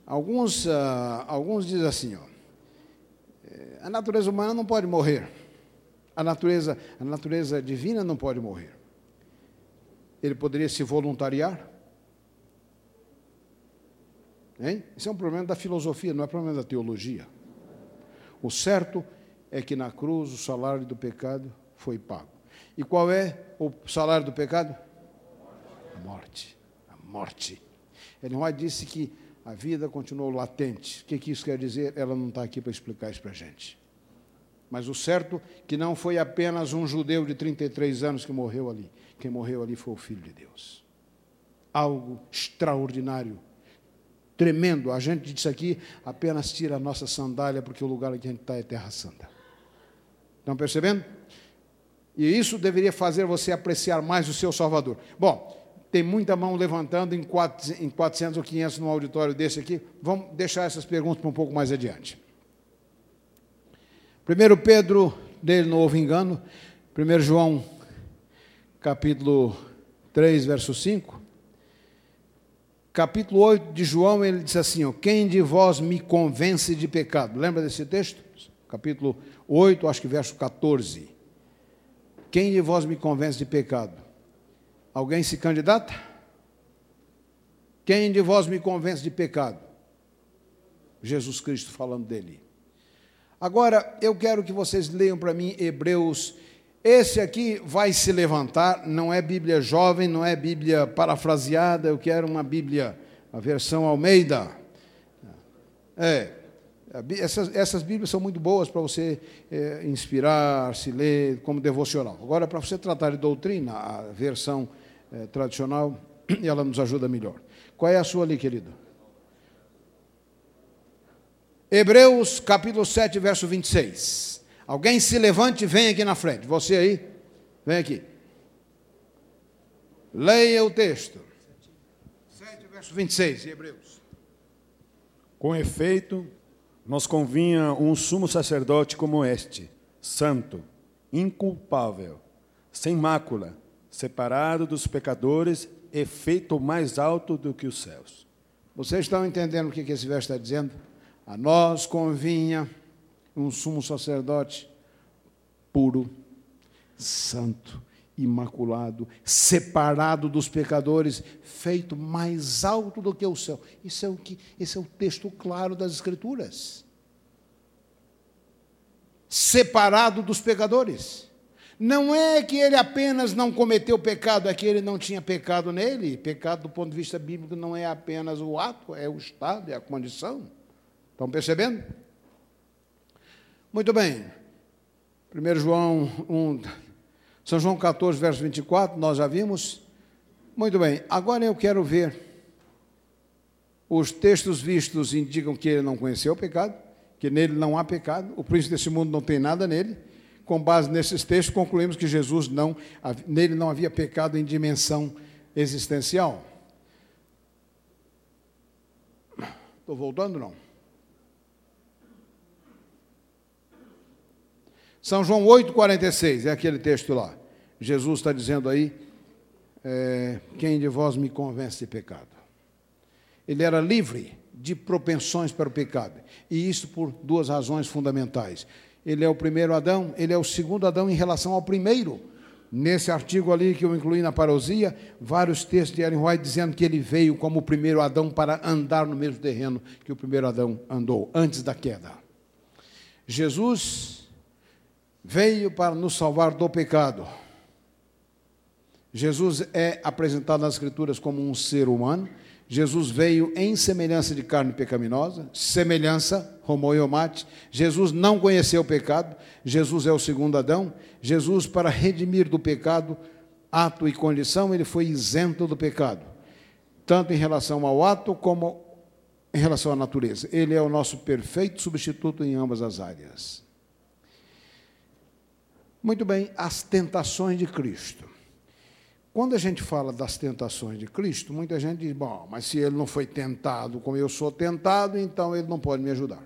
Alguns, ah, alguns dizem assim, ó, eh, a natureza humana não pode morrer. A natureza, a natureza divina não pode morrer. Ele poderia se voluntariar? Hein? Isso é um problema da filosofia, não é problema da teologia. O certo é que na cruz o salário do pecado foi pago. E qual é o salário do pecado? A morte. A morte. Ellen White disse que a vida continuou latente. O que, que isso quer dizer? Ela não está aqui para explicar isso para a gente. Mas o certo é que não foi apenas um judeu de 33 anos que morreu ali. Quem morreu ali foi o Filho de Deus. Algo extraordinário, tremendo. A gente disse aqui, apenas tira a nossa sandália, porque o lugar que a gente está é terra santa. Estão percebendo? E isso deveria fazer você apreciar mais o seu Salvador. Bom, tem muita mão levantando em 400 ou 500 no auditório desse aqui. Vamos deixar essas perguntas para um pouco mais adiante. 1 Pedro, dele não houve engano. 1 João, capítulo 3, verso 5. Capítulo 8 de João, ele diz assim: ó, Quem de vós me convence de pecado? Lembra desse texto? Capítulo 8, acho que verso 14. Quem de vós me convence de pecado? Alguém se candidata? Quem de vós me convence de pecado? Jesus Cristo falando dele. Agora, eu quero que vocês leiam para mim Hebreus. Esse aqui vai se levantar, não é Bíblia jovem, não é Bíblia parafraseada, eu quero uma Bíblia, a versão Almeida. É, essas, essas Bíblias são muito boas para você é, inspirar, se ler como devocional. Agora, para você tratar de doutrina, a versão é, tradicional, e ela nos ajuda melhor. Qual é a sua ali, querido? Hebreus capítulo 7, verso 26. Alguém se levante e vem aqui na frente. Você aí, vem aqui. Leia o texto. 7, verso 26, Hebreus. Com efeito, nos convinha um sumo sacerdote como este, santo, inculpável, sem mácula, separado dos pecadores e feito mais alto do que os céus. Vocês estão entendendo o que esse verso está dizendo? A nós convinha um sumo sacerdote puro, santo, imaculado, separado dos pecadores, feito mais alto do que o céu. Isso é o que, esse é o texto claro das Escrituras. Separado dos pecadores. Não é que ele apenas não cometeu pecado, é que ele não tinha pecado nele. Pecado, do ponto de vista bíblico, não é apenas o ato, é o estado, é a condição. Estão percebendo? Muito bem. 1 João 1, São João 14, verso 24, nós já vimos. Muito bem, agora eu quero ver. Os textos vistos indicam que ele não conheceu o pecado, que nele não há pecado, o príncipe desse mundo não tem nada nele com base nesses textos, concluímos que Jesus não, nele não havia pecado em dimensão existencial. Estou voltando não? São João 8,46, é aquele texto lá. Jesus está dizendo aí, é, quem de vós me convence de pecado? Ele era livre de propensões para o pecado. E isso por duas razões fundamentais ele é o primeiro Adão, ele é o segundo Adão em relação ao primeiro. Nesse artigo ali que eu incluí na parousia, vários textos de Ellen White dizendo que ele veio como o primeiro Adão para andar no mesmo terreno que o primeiro Adão andou, antes da queda. Jesus veio para nos salvar do pecado. Jesus é apresentado nas Escrituras como um ser humano, Jesus veio em semelhança de carne pecaminosa, semelhança, homoiomate. Jesus não conheceu o pecado, Jesus é o segundo Adão. Jesus, para redimir do pecado, ato e condição, ele foi isento do pecado, tanto em relação ao ato como em relação à natureza. Ele é o nosso perfeito substituto em ambas as áreas. Muito bem, as tentações de Cristo. Quando a gente fala das tentações de Cristo, muita gente diz: bom, mas se ele não foi tentado como eu sou tentado, então ele não pode me ajudar.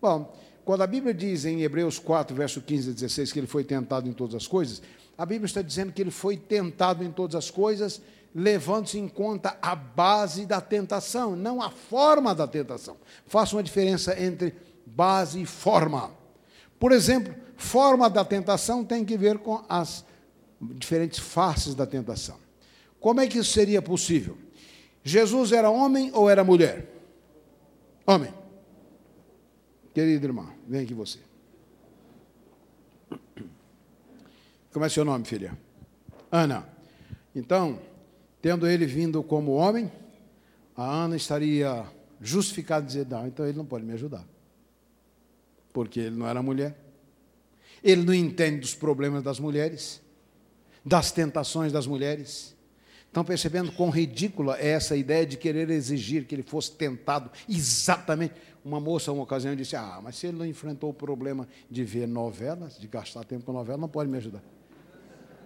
Bom, quando a Bíblia diz em Hebreus 4, verso 15 a 16, que ele foi tentado em todas as coisas, a Bíblia está dizendo que ele foi tentado em todas as coisas, levando-se em conta a base da tentação, não a forma da tentação. Faça uma diferença entre base e forma. Por exemplo, forma da tentação tem que ver com as diferentes faces da tentação. Como é que isso seria possível? Jesus era homem ou era mulher? Homem. Querida irmã, vem aqui você. Como é seu nome, filha? Ana. Então, tendo ele vindo como homem, a Ana estaria justificada dizer, não, então ele não pode me ajudar. Porque ele não era mulher. Ele não entende dos problemas das mulheres, das tentações das mulheres. Estão percebendo quão ridícula é essa ideia de querer exigir que ele fosse tentado exatamente. Uma moça, uma ocasião, disse: Ah, mas se ele não enfrentou o problema de ver novelas, de gastar tempo com novela, não pode me ajudar.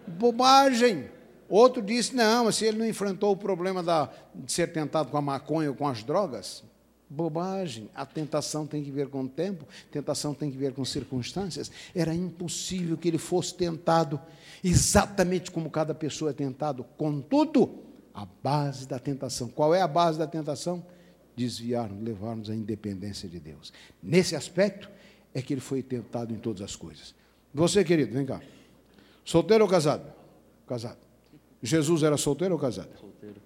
Bobagem! Outro disse: Não, mas se ele não enfrentou o problema da, de ser tentado com a maconha ou com as drogas, Bobagem. A tentação tem que ver com o tempo, tentação tem que ver com circunstâncias. Era impossível que ele fosse tentado exatamente como cada pessoa é tentado. Contudo, a base da tentação. Qual é a base da tentação? Desviar-nos, levar-nos à independência de Deus. Nesse aspecto é que ele foi tentado em todas as coisas. Você, querido, vem cá. Solteiro ou casado? Casado. Jesus era solteiro ou casado? Solteiro.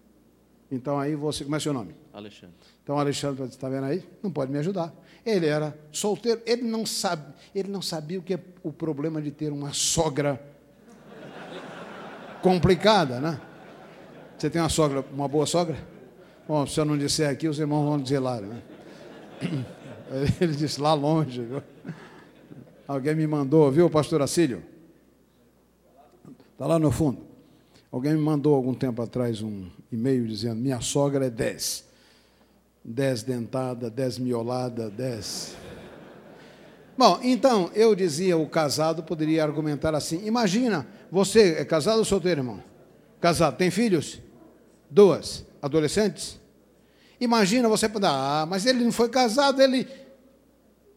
Então aí você, como é seu nome? Alexandre. Então Alexandre está vendo aí? Não pode me ajudar. Ele era solteiro, ele não sabe, ele não sabia o que é o problema de ter uma sogra complicada, né? Você tem uma sogra, uma boa sogra? Bom, se eu não disser aqui, os irmãos vão dizer lá, né? Ele disse lá longe. Viu? Alguém me mandou, viu, pastor Acílio? Está lá no fundo. Alguém me mandou algum tempo atrás um e-mail dizendo: minha sogra é 10. 10 dentada, 10 miolada, 10. Bom, então, eu dizia, o casado poderia argumentar assim: imagina, você é casado ou solteiro, irmão? Casado, tem filhos? Duas. Adolescentes? Imagina você poder, ah, mas ele não foi casado, ele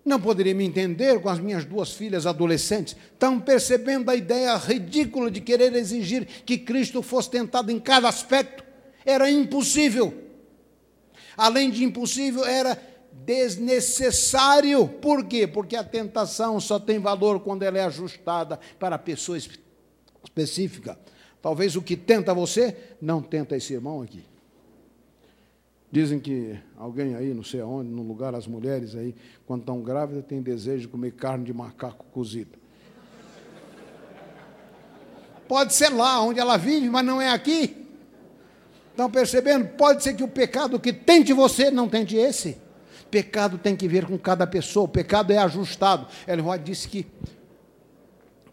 não poderia me entender com as minhas duas filhas adolescentes. Estão percebendo a ideia ridícula de querer exigir que Cristo fosse tentado em cada aspecto? Era impossível. Além de impossível, era desnecessário. Por quê? Porque a tentação só tem valor quando ela é ajustada para a pessoa específica. Talvez o que tenta você não tenta esse irmão aqui. Dizem que alguém aí, não sei aonde, no lugar, as mulheres aí, quando estão grávidas, têm desejo de comer carne de macaco cozido. Pode ser lá onde ela vive, mas não é aqui. Estão percebendo? Pode ser que o pecado que tente você não tente esse. Pecado tem que ver com cada pessoa, o pecado é ajustado. Ellen White disse que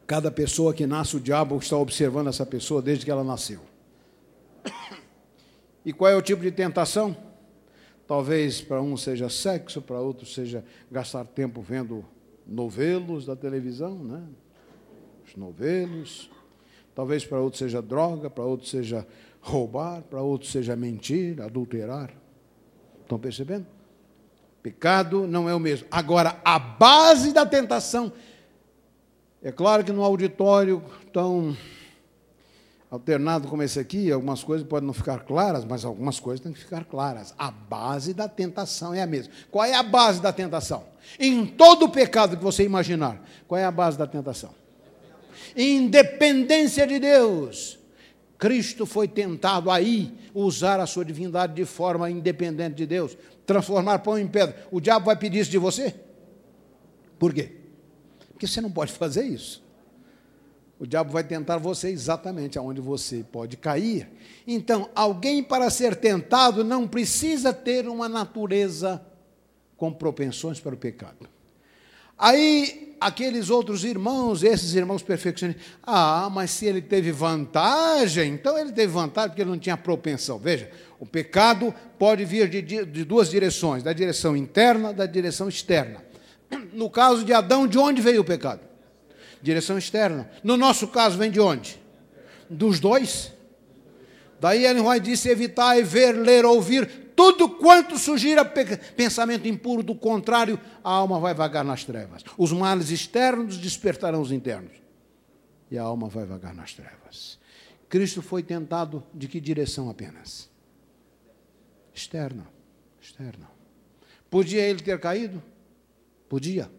cada pessoa que nasce, o diabo está observando essa pessoa desde que ela nasceu. E qual é o tipo de tentação? Talvez para um seja sexo, para outro seja gastar tempo vendo novelos da televisão, né? Os novelos. Talvez para outro seja droga, para outro seja roubar, para outro seja mentir, adulterar. Estão percebendo? Pecado não é o mesmo. Agora, a base da tentação. É claro que no auditório tão alternado como esse aqui, algumas coisas podem não ficar claras, mas algumas coisas têm que ficar claras. A base da tentação é a mesma. Qual é a base da tentação? Em todo pecado que você imaginar, qual é a base da tentação? Independência de Deus. Cristo foi tentado aí usar a sua divindade de forma independente de Deus, transformar pão em pedra. O diabo vai pedir isso de você? Por quê? Porque você não pode fazer isso. O diabo vai tentar você exatamente aonde você pode cair. Então, alguém para ser tentado não precisa ter uma natureza com propensões para o pecado. Aí, aqueles outros irmãos, esses irmãos perfeccionistas, ah, mas se ele teve vantagem, então ele teve vantagem porque ele não tinha propensão. Veja, o pecado pode vir de, de duas direções, da direção interna, da direção externa. No caso de Adão, de onde veio o pecado? Direção externa. No nosso caso, vem de onde? Dos dois. Daí Ellen White disse: evitar ver, ler, ouvir tudo quanto surgir a pensamento impuro, do contrário, a alma vai vagar nas trevas. Os males externos despertarão os internos. E a alma vai vagar nas trevas. Cristo foi tentado de que direção apenas? Externa. Externa. Podia ele ter caído? Podia.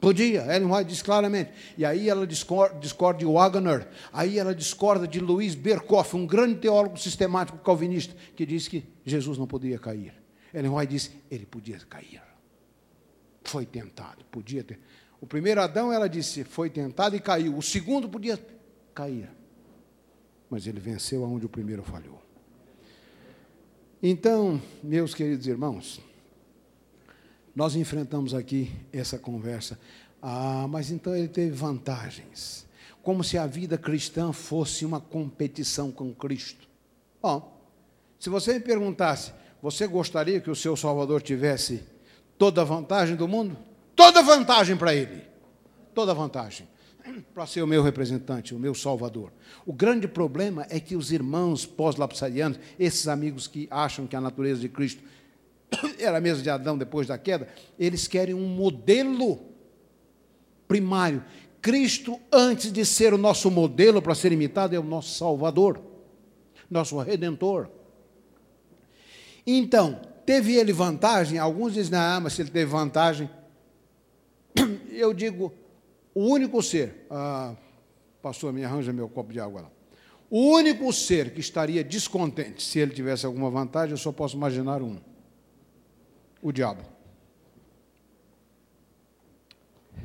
Podia, Ellen White diz claramente. E aí ela discorda, discorda de Wagner, aí ela discorda de Luiz Berkoff, um grande teólogo sistemático calvinista, que diz que Jesus não podia cair. Ellen White diz, ele podia cair. Foi tentado, podia ter. O primeiro Adão, ela disse, foi tentado e caiu. O segundo podia cair. Mas ele venceu aonde o primeiro falhou. Então, meus queridos irmãos, nós enfrentamos aqui essa conversa. Ah, mas então ele teve vantagens. Como se a vida cristã fosse uma competição com Cristo. Bom, se você me perguntasse, você gostaria que o seu Salvador tivesse toda a vantagem do mundo? Toda vantagem para ele. Toda vantagem. Para ser o meu representante, o meu Salvador. O grande problema é que os irmãos pós-lapsarianos, esses amigos que acham que a natureza de Cristo era mesa de Adão depois da queda, eles querem um modelo primário. Cristo, antes de ser o nosso modelo para ser imitado, é o nosso Salvador, nosso Redentor. Então, teve ele vantagem? Alguns dizem, ah, mas se ele teve vantagem. Eu digo, o único ser, ah, pastor, me arranja meu copo de água lá. O único ser que estaria descontente se ele tivesse alguma vantagem, eu só posso imaginar um o diabo.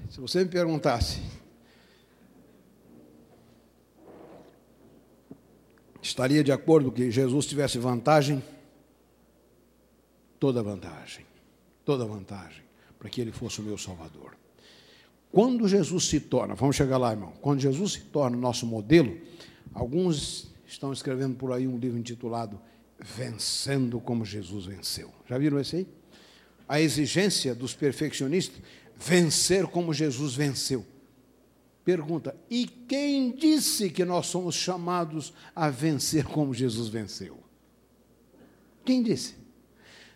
Se você me perguntasse, estaria de acordo que Jesus tivesse vantagem? Toda vantagem, toda vantagem, para que ele fosse o meu Salvador. Quando Jesus se torna, vamos chegar lá, irmão, quando Jesus se torna nosso modelo, alguns estão escrevendo por aí um livro intitulado Vencendo como Jesus Venceu. Já viram esse aí? A exigência dos perfeccionistas vencer como Jesus venceu. Pergunta: e quem disse que nós somos chamados a vencer como Jesus venceu? Quem disse?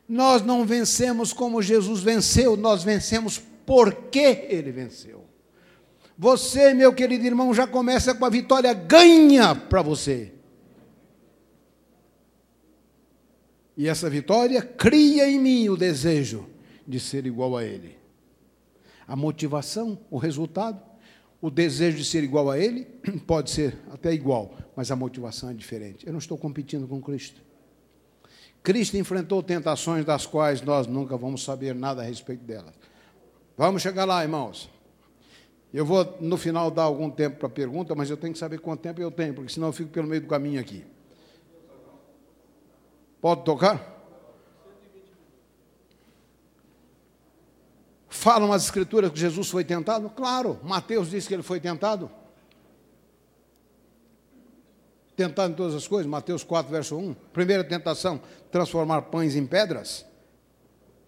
Nós não vencemos como Jesus venceu, nós vencemos porque ele venceu. Você, meu querido irmão, já começa com a vitória ganha para você. E essa vitória cria em mim o desejo de ser igual a Ele. A motivação, o resultado, o desejo de ser igual a Ele pode ser até igual, mas a motivação é diferente. Eu não estou competindo com Cristo. Cristo enfrentou tentações das quais nós nunca vamos saber nada a respeito delas. Vamos chegar lá, irmãos. Eu vou, no final, dar algum tempo para pergunta, mas eu tenho que saber quanto tempo eu tenho, porque senão eu fico pelo meio do caminho aqui. Pode tocar? Falam as escrituras que Jesus foi tentado? Claro, Mateus diz que ele foi tentado. Tentado em todas as coisas, Mateus 4, verso 1. Primeira tentação, transformar pães em pedras.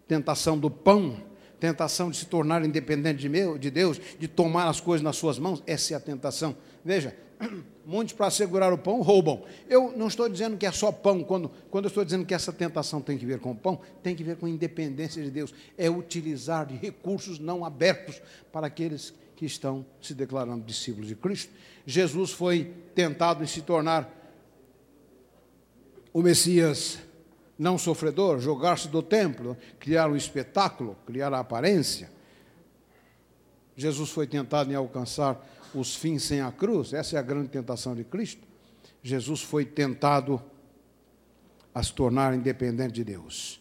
Tentação do pão, tentação de se tornar independente de Deus, de tomar as coisas nas suas mãos. Essa é a tentação. Veja, muitos para segurar o pão roubam. Eu não estou dizendo que é só pão, quando, quando eu estou dizendo que essa tentação tem que ver com pão, tem que ver com independência de Deus. É utilizar de recursos não abertos para aqueles que estão se declarando discípulos de Cristo. Jesus foi tentado em se tornar o Messias não sofredor, jogar-se do templo, criar um espetáculo, criar a aparência. Jesus foi tentado em alcançar os fins sem a cruz, essa é a grande tentação de Cristo. Jesus foi tentado a se tornar independente de Deus.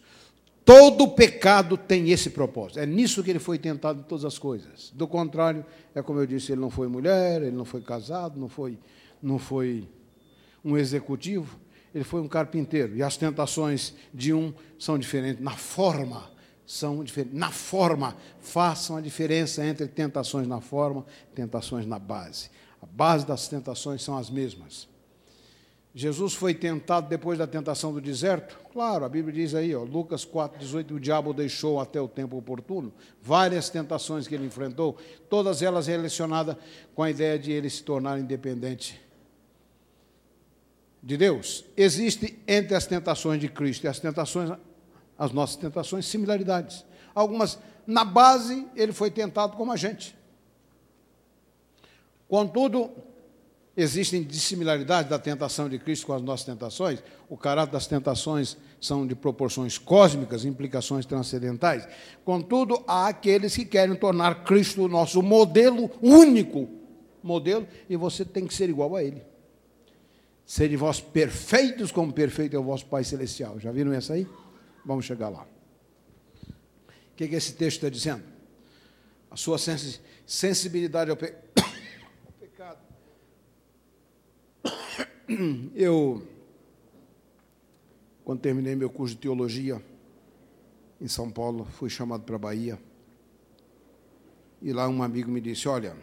Todo pecado tem esse propósito. É nisso que ele foi tentado em todas as coisas. Do contrário, é como eu disse, ele não foi mulher, ele não foi casado, não foi, não foi um executivo, ele foi um carpinteiro. E as tentações de um são diferentes na forma são diferentes. Na forma, façam a diferença entre tentações na forma e tentações na base. A base das tentações são as mesmas. Jesus foi tentado depois da tentação do deserto? Claro, a Bíblia diz aí, ó, Lucas 4, 18, o diabo deixou até o tempo oportuno. Várias tentações que ele enfrentou, todas elas relacionadas com a ideia de ele se tornar independente de Deus, existe entre as tentações de Cristo e as tentações, as nossas tentações, similaridades. Algumas, na base, ele foi tentado como a gente. Contudo, existem dissimilaridades da tentação de Cristo com as nossas tentações. O caráter das tentações são de proporções cósmicas, implicações transcendentais. Contudo, há aqueles que querem tornar Cristo o nosso modelo único modelo e você tem que ser igual a ele. Sede vós perfeitos como perfeito é o vosso Pai Celestial. Já viram essa aí? Vamos chegar lá. O que, que esse texto está dizendo? A sua sensibilidade ao, pe... ao pecado. Eu, quando terminei meu curso de teologia em São Paulo, fui chamado para a Bahia. E lá um amigo me disse: Olha,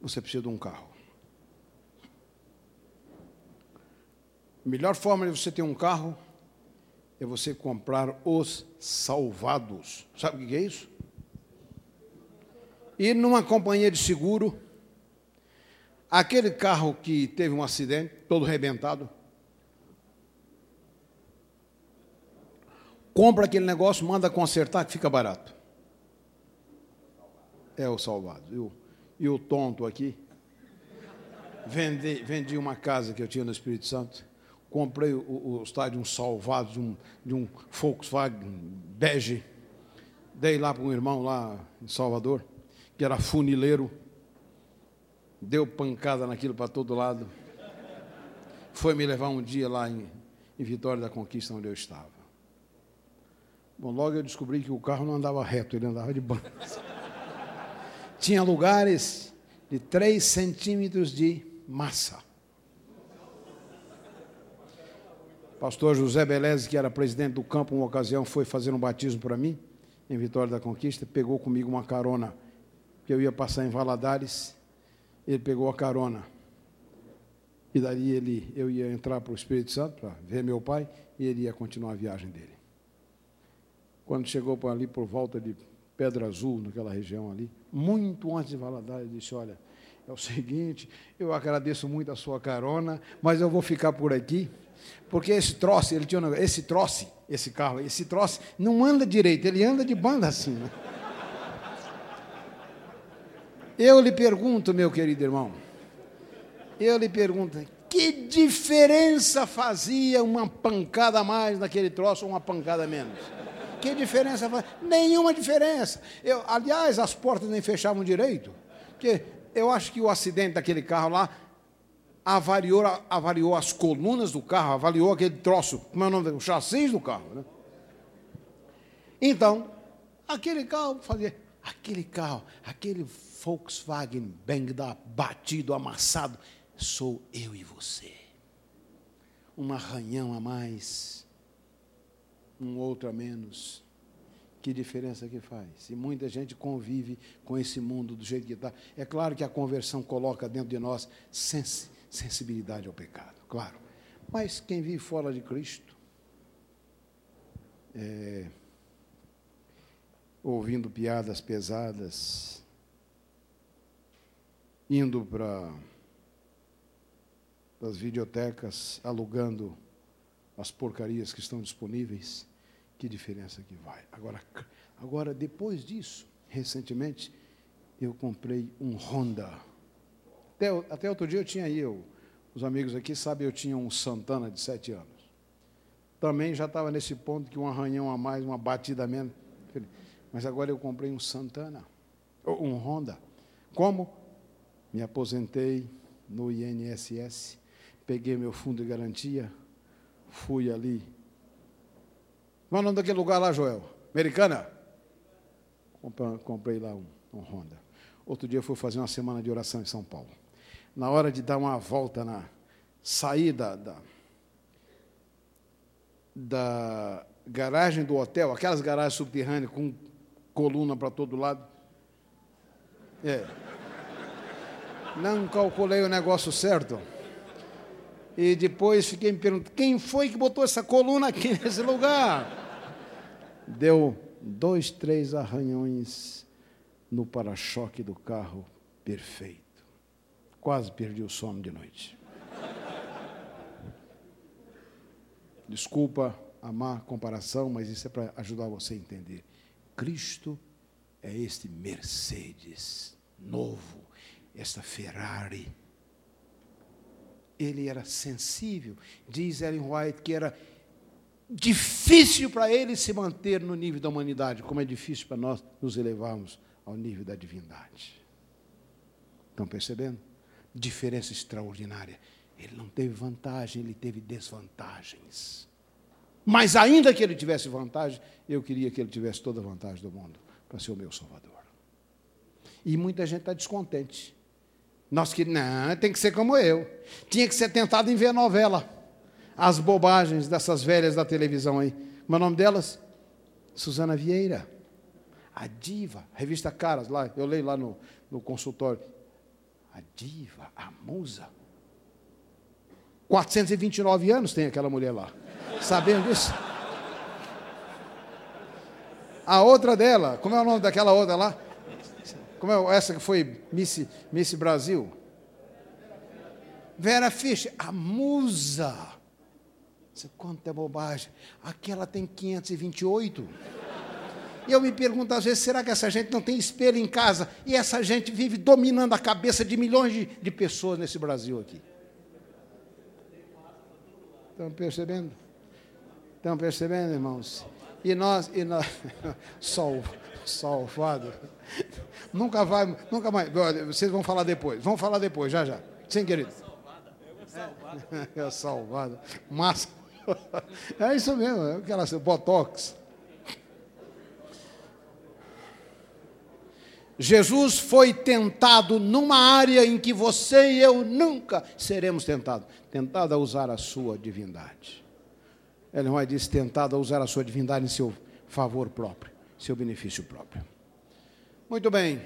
você precisa de um carro. A melhor forma de você ter um carro é você comprar os salvados. Sabe o que é isso? Ir numa companhia de seguro, aquele carro que teve um acidente, todo rebentado, compra aquele negócio, manda consertar que fica barato. É o salvado. Eu, e o tonto aqui. Vendi, vendi uma casa que eu tinha no Espírito Santo. Comprei o, o, estádio um salvado de um, de um Volkswagen bege. Dei lá para um irmão lá em Salvador, que era funileiro. Deu pancada naquilo para todo lado. Foi me levar um dia lá em, em Vitória da Conquista, onde eu estava. Bom, logo eu descobri que o carro não andava reto, ele andava de banco. Tinha lugares de 3 centímetros de massa. Pastor José Beleze, que era presidente do campo, uma ocasião foi fazer um batismo para mim, em Vitória da Conquista, pegou comigo uma carona, que eu ia passar em Valadares, ele pegou a carona. E daí ele, eu ia entrar para o Espírito Santo para ver meu pai, e ele ia continuar a viagem dele. Quando chegou para ali por volta de Pedra Azul, naquela região ali, muito antes de Valadares, disse: Olha, é o seguinte, eu agradeço muito a sua carona, mas eu vou ficar por aqui, porque esse troço, ele tinha um, esse troço, esse carro, esse troço, não anda direito, ele anda de banda assim. Né? Eu lhe pergunto, meu querido irmão, eu lhe pergunto, que diferença fazia uma pancada a mais naquele troço ou uma pancada a menos? Que diferença faz? Nenhuma diferença. Eu, aliás, as portas nem fechavam direito. Porque eu acho que o acidente daquele carro lá avaliou, avaliou as colunas do carro, avaliou aquele troço, como é o nome? O chassi do carro. Né? Então, aquele carro fazia. Aquele carro, aquele Volkswagen Bang da batido, amassado, sou eu e você. Um arranhão a mais um outro a menos. Que diferença que faz? E muita gente convive com esse mundo do jeito que está. É claro que a conversão coloca dentro de nós sens sensibilidade ao pecado, claro. Mas quem vive fora de Cristo, é, ouvindo piadas pesadas, indo para as videotecas, alugando as porcarias que estão disponíveis, que diferença que vai. Agora, agora depois disso, recentemente, eu comprei um Honda. Até, até outro dia eu tinha aí, eu, os amigos aqui sabem, eu tinha um Santana de sete anos. Também já estava nesse ponto que um arranhão a mais, uma batida a menos. Mas agora eu comprei um Santana, um Honda. Como? Me aposentei no INSS, peguei meu fundo de garantia, fui ali. Qual é o nome daquele lugar lá, Joel? Americana? Comprei lá um, um Honda. Outro dia eu fui fazer uma semana de oração em São Paulo. Na hora de dar uma volta na saída da, da garagem do hotel, aquelas garagens subterrâneas com coluna para todo lado. É. Não calculei o negócio certo. E depois fiquei me perguntando: quem foi que botou essa coluna aqui nesse lugar? Deu dois, três arranhões no para-choque do carro, perfeito. Quase perdi o sono de noite. desculpa a má comparação, mas isso é para ajudar você a entender. Cristo é este Mercedes novo, esta Ferrari. Ele era sensível. Diz Ellen White que era difícil para ele se manter no nível da humanidade, como é difícil para nós nos elevarmos ao nível da divindade. Estão percebendo? Diferença extraordinária. Ele não teve vantagem, ele teve desvantagens. Mas ainda que ele tivesse vantagem, eu queria que ele tivesse toda a vantagem do mundo para ser o meu Salvador. E muita gente está descontente. Nós que não, tem que ser como eu. Tinha que ser tentado em ver novela. As bobagens dessas velhas da televisão aí. Como é o nome delas? Suzana Vieira. A diva, revista Caras, lá, eu leio lá no, no consultório. A diva, a musa. 429 anos tem aquela mulher lá. Sabendo disso? A outra dela, como é o nome daquela outra lá? Como é essa que foi Miss, Miss Brasil? Vera Fischer, a musa. Quanto é bobagem. Aquela tem 528. E eu me pergunto às vezes, será que essa gente não tem espelho em casa? E essa gente vive dominando a cabeça de milhões de, de pessoas nesse Brasil aqui. Estão percebendo? Estão percebendo, irmãos? E nós, e nós salvo, salvado. Nunca vai, nunca mais. Vocês vão falar depois. Vão falar depois, já já. Sim, querido. É, é salvado. Massa. É isso mesmo, é aquela botox. Jesus foi tentado numa área em que você e eu nunca seremos tentados tentado a usar a sua divindade. Ellen White disse: tentado a usar a sua divindade em seu favor próprio, seu benefício próprio. Muito bem.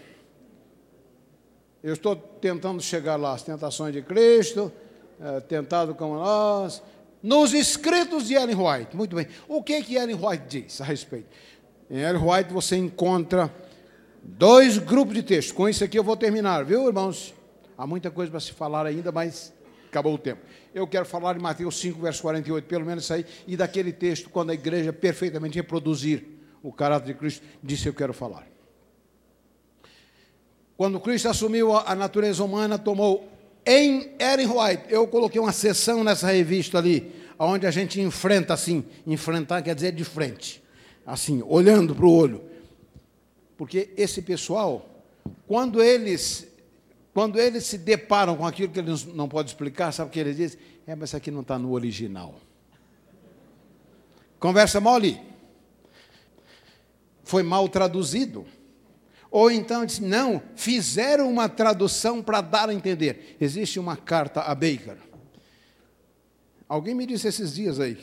Eu estou tentando chegar lá, as tentações de Cristo, é, tentado como nós, nos escritos de Ellen White. Muito bem. O que que Ellen White diz a respeito? Em Ellen White você encontra Dois grupos de textos. Com isso aqui eu vou terminar, viu, irmãos? Há muita coisa para se falar ainda, mas acabou o tempo. Eu quero falar de Mateus 5, verso 48, pelo menos isso aí, e daquele texto, quando a igreja perfeitamente reproduzir o caráter de Cristo, disse eu quero falar. Quando Cristo assumiu a natureza humana, tomou em Ellen White, eu coloquei uma sessão nessa revista ali, onde a gente enfrenta assim, enfrentar quer dizer de frente, assim, olhando para o olho. Porque esse pessoal, quando eles, quando eles se deparam com aquilo que eles não podem explicar, sabe o que eles dizem? É, mas isso aqui não está no original. Conversa mole. Foi mal traduzido. Ou então disse, não, fizeram uma tradução para dar a entender. Existe uma carta a Baker. Alguém me disse esses dias aí,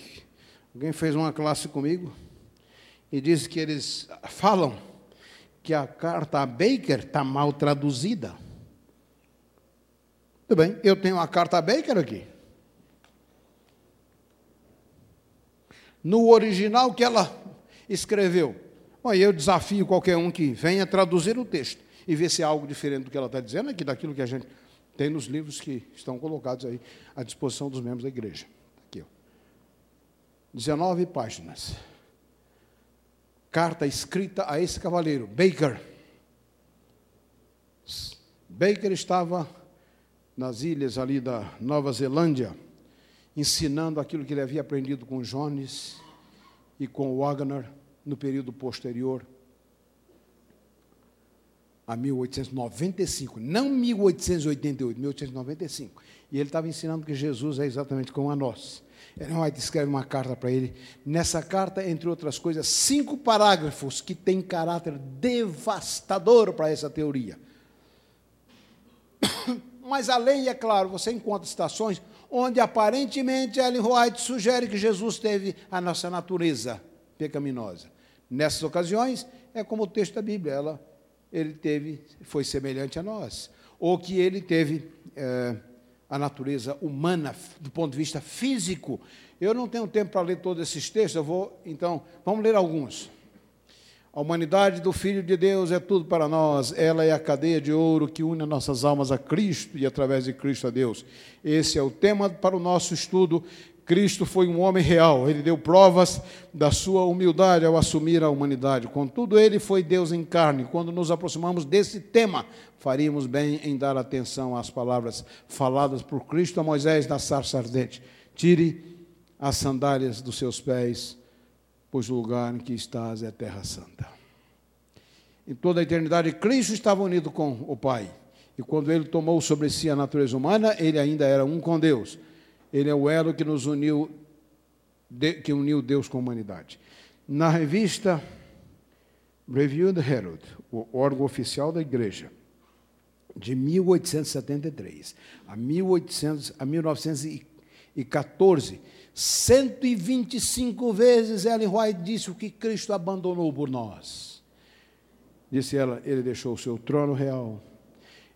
alguém fez uma classe comigo e disse que eles falam que a carta a Baker está mal traduzida. Tudo bem, eu tenho a carta a Baker aqui. No original que ela escreveu. Bom, eu desafio qualquer um que venha traduzir o texto e ver se é algo diferente do que ela está dizendo aqui, daquilo que a gente tem nos livros que estão colocados aí à disposição dos membros da igreja. Aqui, ó. 19 páginas carta escrita a esse cavaleiro, Baker. Baker estava nas ilhas ali da Nova Zelândia, ensinando aquilo que ele havia aprendido com Jones e com Wagner no período posterior a 1895, não 1888, 1895. E ele estava ensinando que Jesus é exatamente como a nós. Ellen escreve uma carta para ele. Nessa carta, entre outras coisas, cinco parágrafos que têm caráter devastador para essa teoria. Mas além, é claro, você encontra citações onde aparentemente Ellen White sugere que Jesus teve a nossa natureza pecaminosa. Nessas ocasiões, é como o texto da Bíblia, ela, ele teve, foi semelhante a nós. Ou que ele teve. É, a natureza humana do ponto de vista físico. Eu não tenho tempo para ler todos esses textos, eu vou, então, vamos ler alguns. A humanidade do Filho de Deus é tudo para nós, ela é a cadeia de ouro que une nossas almas a Cristo e através de Cristo a Deus. Esse é o tema para o nosso estudo. Cristo foi um homem real, ele deu provas da sua humildade ao assumir a humanidade. Contudo, ele foi Deus em carne. Quando nos aproximamos desse tema, faríamos bem em dar atenção às palavras faladas por Cristo a Moisés na sarça ardente: Tire as sandálias dos seus pés, pois o lugar em que estás é terra santa. Em toda a eternidade, Cristo estava unido com o Pai. E quando ele tomou sobre si a natureza humana, ele ainda era um com Deus. Ele é o elo que nos uniu, que uniu Deus com a humanidade. Na revista Review the Herald, o órgão oficial da igreja, de 1873 a, 1800, a 1914, 125 vezes Ellen White disse o que Cristo abandonou por nós. Disse ela, ele deixou o seu trono real,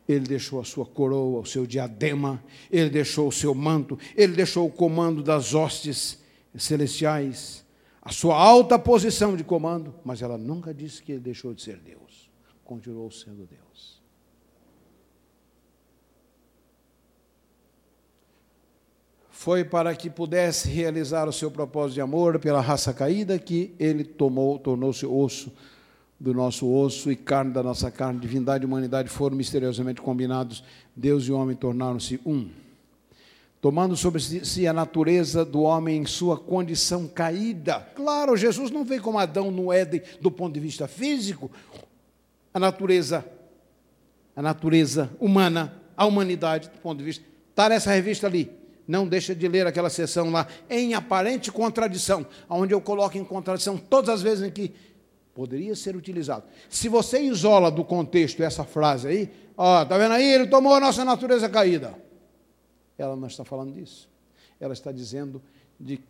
ele deixou a sua coroa, o seu diadema, ele deixou o seu manto, ele deixou o comando das hostes celestiais, a sua alta posição de comando, mas ela nunca disse que ele deixou de ser Deus, continuou sendo Deus. Foi para que pudesse realizar o seu propósito de amor pela raça caída que ele tomou, tornou-se osso do nosso osso e carne da nossa carne, divindade e humanidade foram misteriosamente combinados, Deus e o homem tornaram-se um. Tomando sobre si a natureza do homem em sua condição caída. Claro, Jesus não veio como Adão no Éden do ponto de vista físico. A natureza, a natureza humana, a humanidade do ponto de vista. Está nessa revista ali. Não deixa de ler aquela sessão lá, em aparente contradição, onde eu coloco em contradição todas as vezes em que Poderia ser utilizado. Se você isola do contexto essa frase aí, ó, tá vendo aí? Ele tomou a nossa natureza caída. Ela não está falando disso. Ela está dizendo de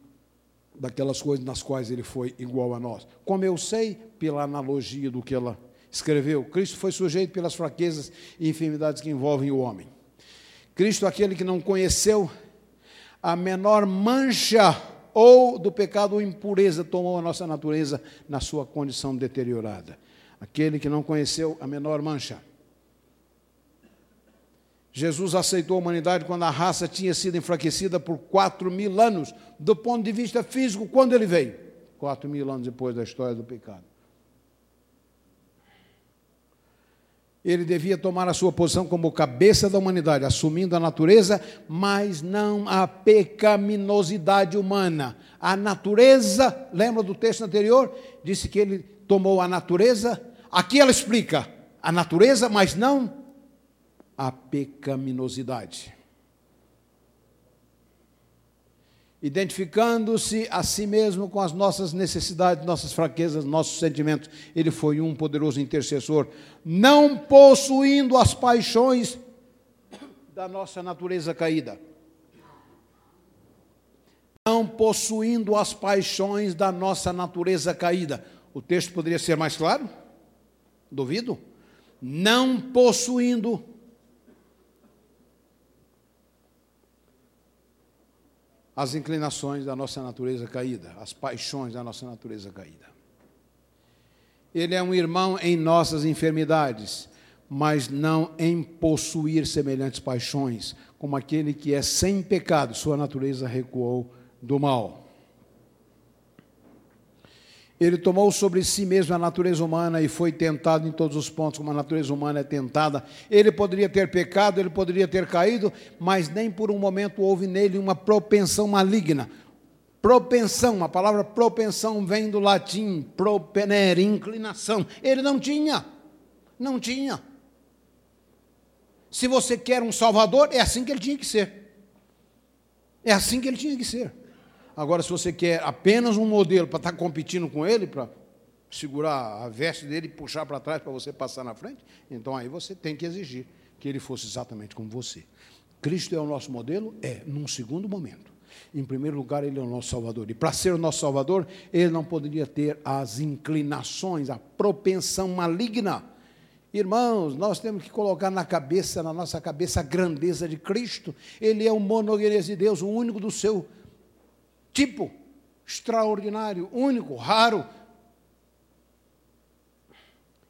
daquelas coisas nas quais ele foi igual a nós. Como eu sei, pela analogia do que ela escreveu, Cristo foi sujeito pelas fraquezas e enfermidades que envolvem o homem. Cristo, aquele que não conheceu a menor mancha ou do pecado ou impureza tomou a nossa natureza na sua condição deteriorada. Aquele que não conheceu a menor mancha. Jesus aceitou a humanidade quando a raça tinha sido enfraquecida por quatro mil anos, do ponto de vista físico, quando ele veio? Quatro mil anos depois da história do pecado. Ele devia tomar a sua posição como cabeça da humanidade, assumindo a natureza, mas não a pecaminosidade humana. A natureza, lembra do texto anterior? Disse que ele tomou a natureza. Aqui ela explica a natureza, mas não a pecaminosidade. Identificando-se a si mesmo com as nossas necessidades, nossas fraquezas, nossos sentimentos. Ele foi um poderoso intercessor, não possuindo as paixões da nossa natureza caída. Não possuindo as paixões da nossa natureza caída. O texto poderia ser mais claro? Duvido. Não possuindo as inclinações da nossa natureza caída, as paixões da nossa natureza caída. Ele é um irmão em nossas enfermidades, mas não em possuir semelhantes paixões, como aquele que é sem pecado, sua natureza recuou do mal. Ele tomou sobre si mesmo a natureza humana e foi tentado em todos os pontos, como a natureza humana é tentada. Ele poderia ter pecado, ele poderia ter caído, mas nem por um momento houve nele uma propensão maligna. Propensão, a palavra propensão vem do latim propenere, inclinação. Ele não tinha, não tinha. Se você quer um salvador, é assim que ele tinha que ser. É assim que ele tinha que ser. Agora, se você quer apenas um modelo para estar tá competindo com ele, para segurar a veste dele e puxar para trás para você passar na frente, então aí você tem que exigir que ele fosse exatamente como você. Cristo é o nosso modelo? É, num segundo momento. Em primeiro lugar, ele é o nosso Salvador. E para ser o nosso Salvador, ele não poderia ter as inclinações, a propensão maligna. Irmãos, nós temos que colocar na cabeça, na nossa cabeça, a grandeza de Cristo. Ele é o monogenes de Deus, o único do seu tipo extraordinário, único, raro.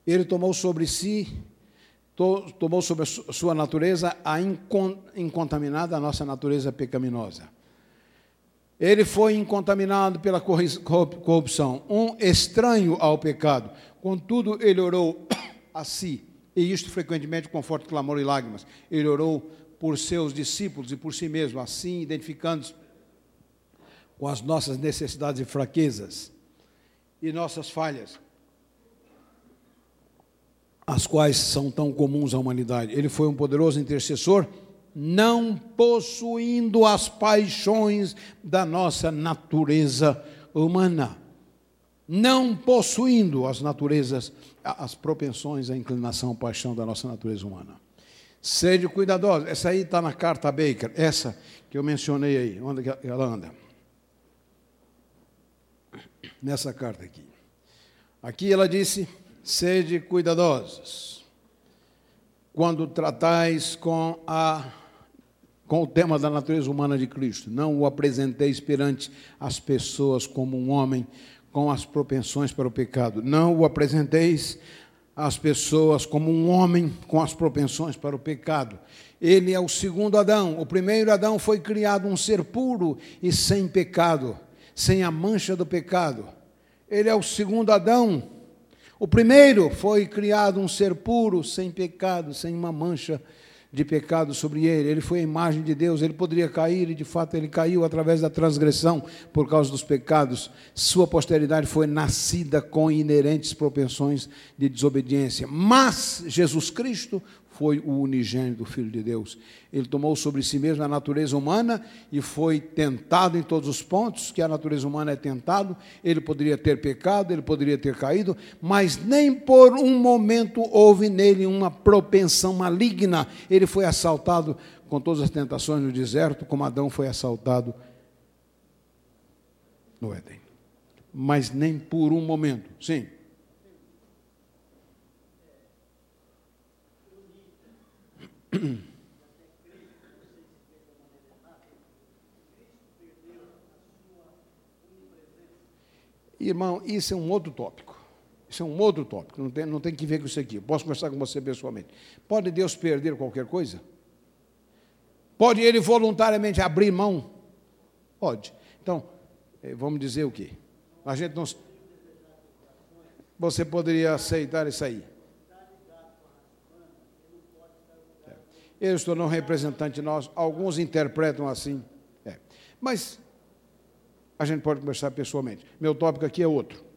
Ele tomou sobre si, tomou sobre sua natureza a incontaminada, a nossa natureza pecaminosa. Ele foi incontaminado pela corrupção, um estranho ao pecado. Contudo, ele orou a si, e isto frequentemente com forte clamor e lágrimas. Ele orou por seus discípulos e por si mesmo, assim identificando-se com as nossas necessidades e fraquezas e nossas falhas, as quais são tão comuns à humanidade. Ele foi um poderoso intercessor, não possuindo as paixões da nossa natureza humana, não possuindo as naturezas, as propensões, a inclinação, a paixão da nossa natureza humana. Sede cuidadosos. Essa aí está na carta Baker, essa que eu mencionei aí, onde ela anda. Nessa carta aqui. Aqui ela disse: sede cuidadosos quando tratais com a com o tema da natureza humana de Cristo. Não o apresenteis perante as pessoas como um homem com as propensões para o pecado. Não o apresenteis as pessoas como um homem com as propensões para o pecado. Ele é o segundo Adão. O primeiro Adão foi criado um ser puro e sem pecado, sem a mancha do pecado. Ele é o segundo Adão. O primeiro foi criado um ser puro, sem pecado, sem uma mancha de pecado sobre ele. Ele foi a imagem de Deus, ele poderia cair e de fato ele caiu através da transgressão por causa dos pecados. Sua posteridade foi nascida com inerentes propensões de desobediência. Mas Jesus Cristo foi o unigênito Filho de Deus. Ele tomou sobre si mesmo a natureza humana e foi tentado em todos os pontos que a natureza humana é tentado. Ele poderia ter pecado, ele poderia ter caído, mas nem por um momento houve nele uma propensão maligna. Ele foi assaltado com todas as tentações no deserto, como Adão foi assaltado no Éden. Mas nem por um momento. Sim. Irmão, isso é um outro tópico. Isso é um outro tópico, não tem, não tem que ver com isso aqui. Posso conversar com você pessoalmente. Pode Deus perder qualquer coisa? Pode Ele voluntariamente abrir mão? Pode. Então, eh, vamos dizer o quê? A gente não. Você poderia aceitar isso aí? Se tornou um representante nosso. Alguns interpretam assim. É. Mas a gente pode conversar pessoalmente. Meu tópico aqui é outro.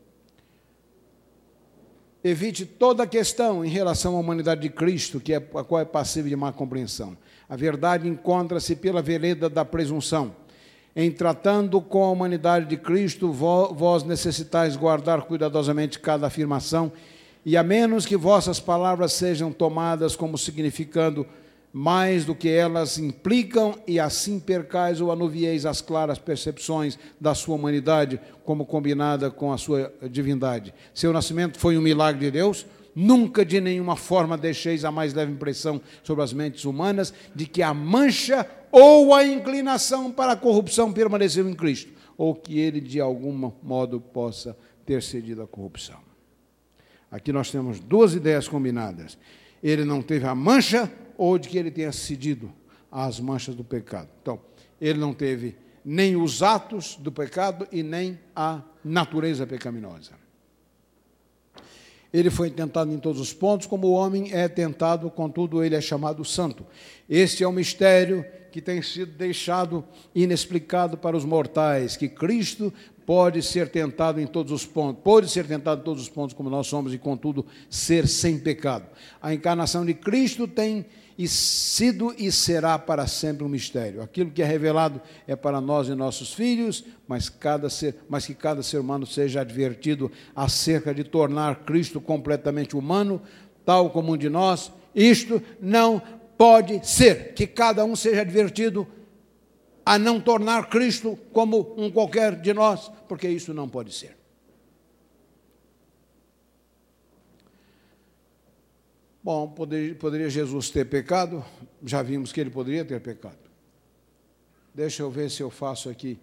Evite toda questão em relação à humanidade de Cristo, que é, a qual é passível de má compreensão. A verdade encontra-se pela vereda da presunção. Em tratando com a humanidade de Cristo, vós necessitais guardar cuidadosamente cada afirmação, e a menos que vossas palavras sejam tomadas como significando mais do que elas implicam, e assim percais ou anuvieis as claras percepções da sua humanidade, como combinada com a sua divindade. Seu nascimento foi um milagre de Deus, nunca de nenhuma forma deixeis a mais leve impressão sobre as mentes humanas de que a mancha ou a inclinação para a corrupção permaneceu em Cristo, ou que ele de algum modo possa ter cedido à corrupção. Aqui nós temos duas ideias combinadas. Ele não teve a mancha ou de que ele tenha cedido às manchas do pecado. Então, ele não teve nem os atos do pecado e nem a natureza pecaminosa. Ele foi tentado em todos os pontos, como o homem é tentado, contudo, ele é chamado santo. Este é o mistério que tem sido deixado inexplicado para os mortais, que Cristo pode ser tentado em todos os pontos, pode ser tentado em todos os pontos como nós somos e contudo ser sem pecado. A encarnação de Cristo tem e sido e será para sempre um mistério. Aquilo que é revelado é para nós e nossos filhos, mas, cada ser, mas que cada ser humano seja advertido acerca de tornar Cristo completamente humano, tal como um de nós. Isto não pode ser, que cada um seja advertido a não tornar Cristo como um qualquer de nós, porque isso não pode ser. Bom, poderia, Jesus ter pecado? Já vimos que ele poderia ter pecado. Deixa eu ver se eu faço aqui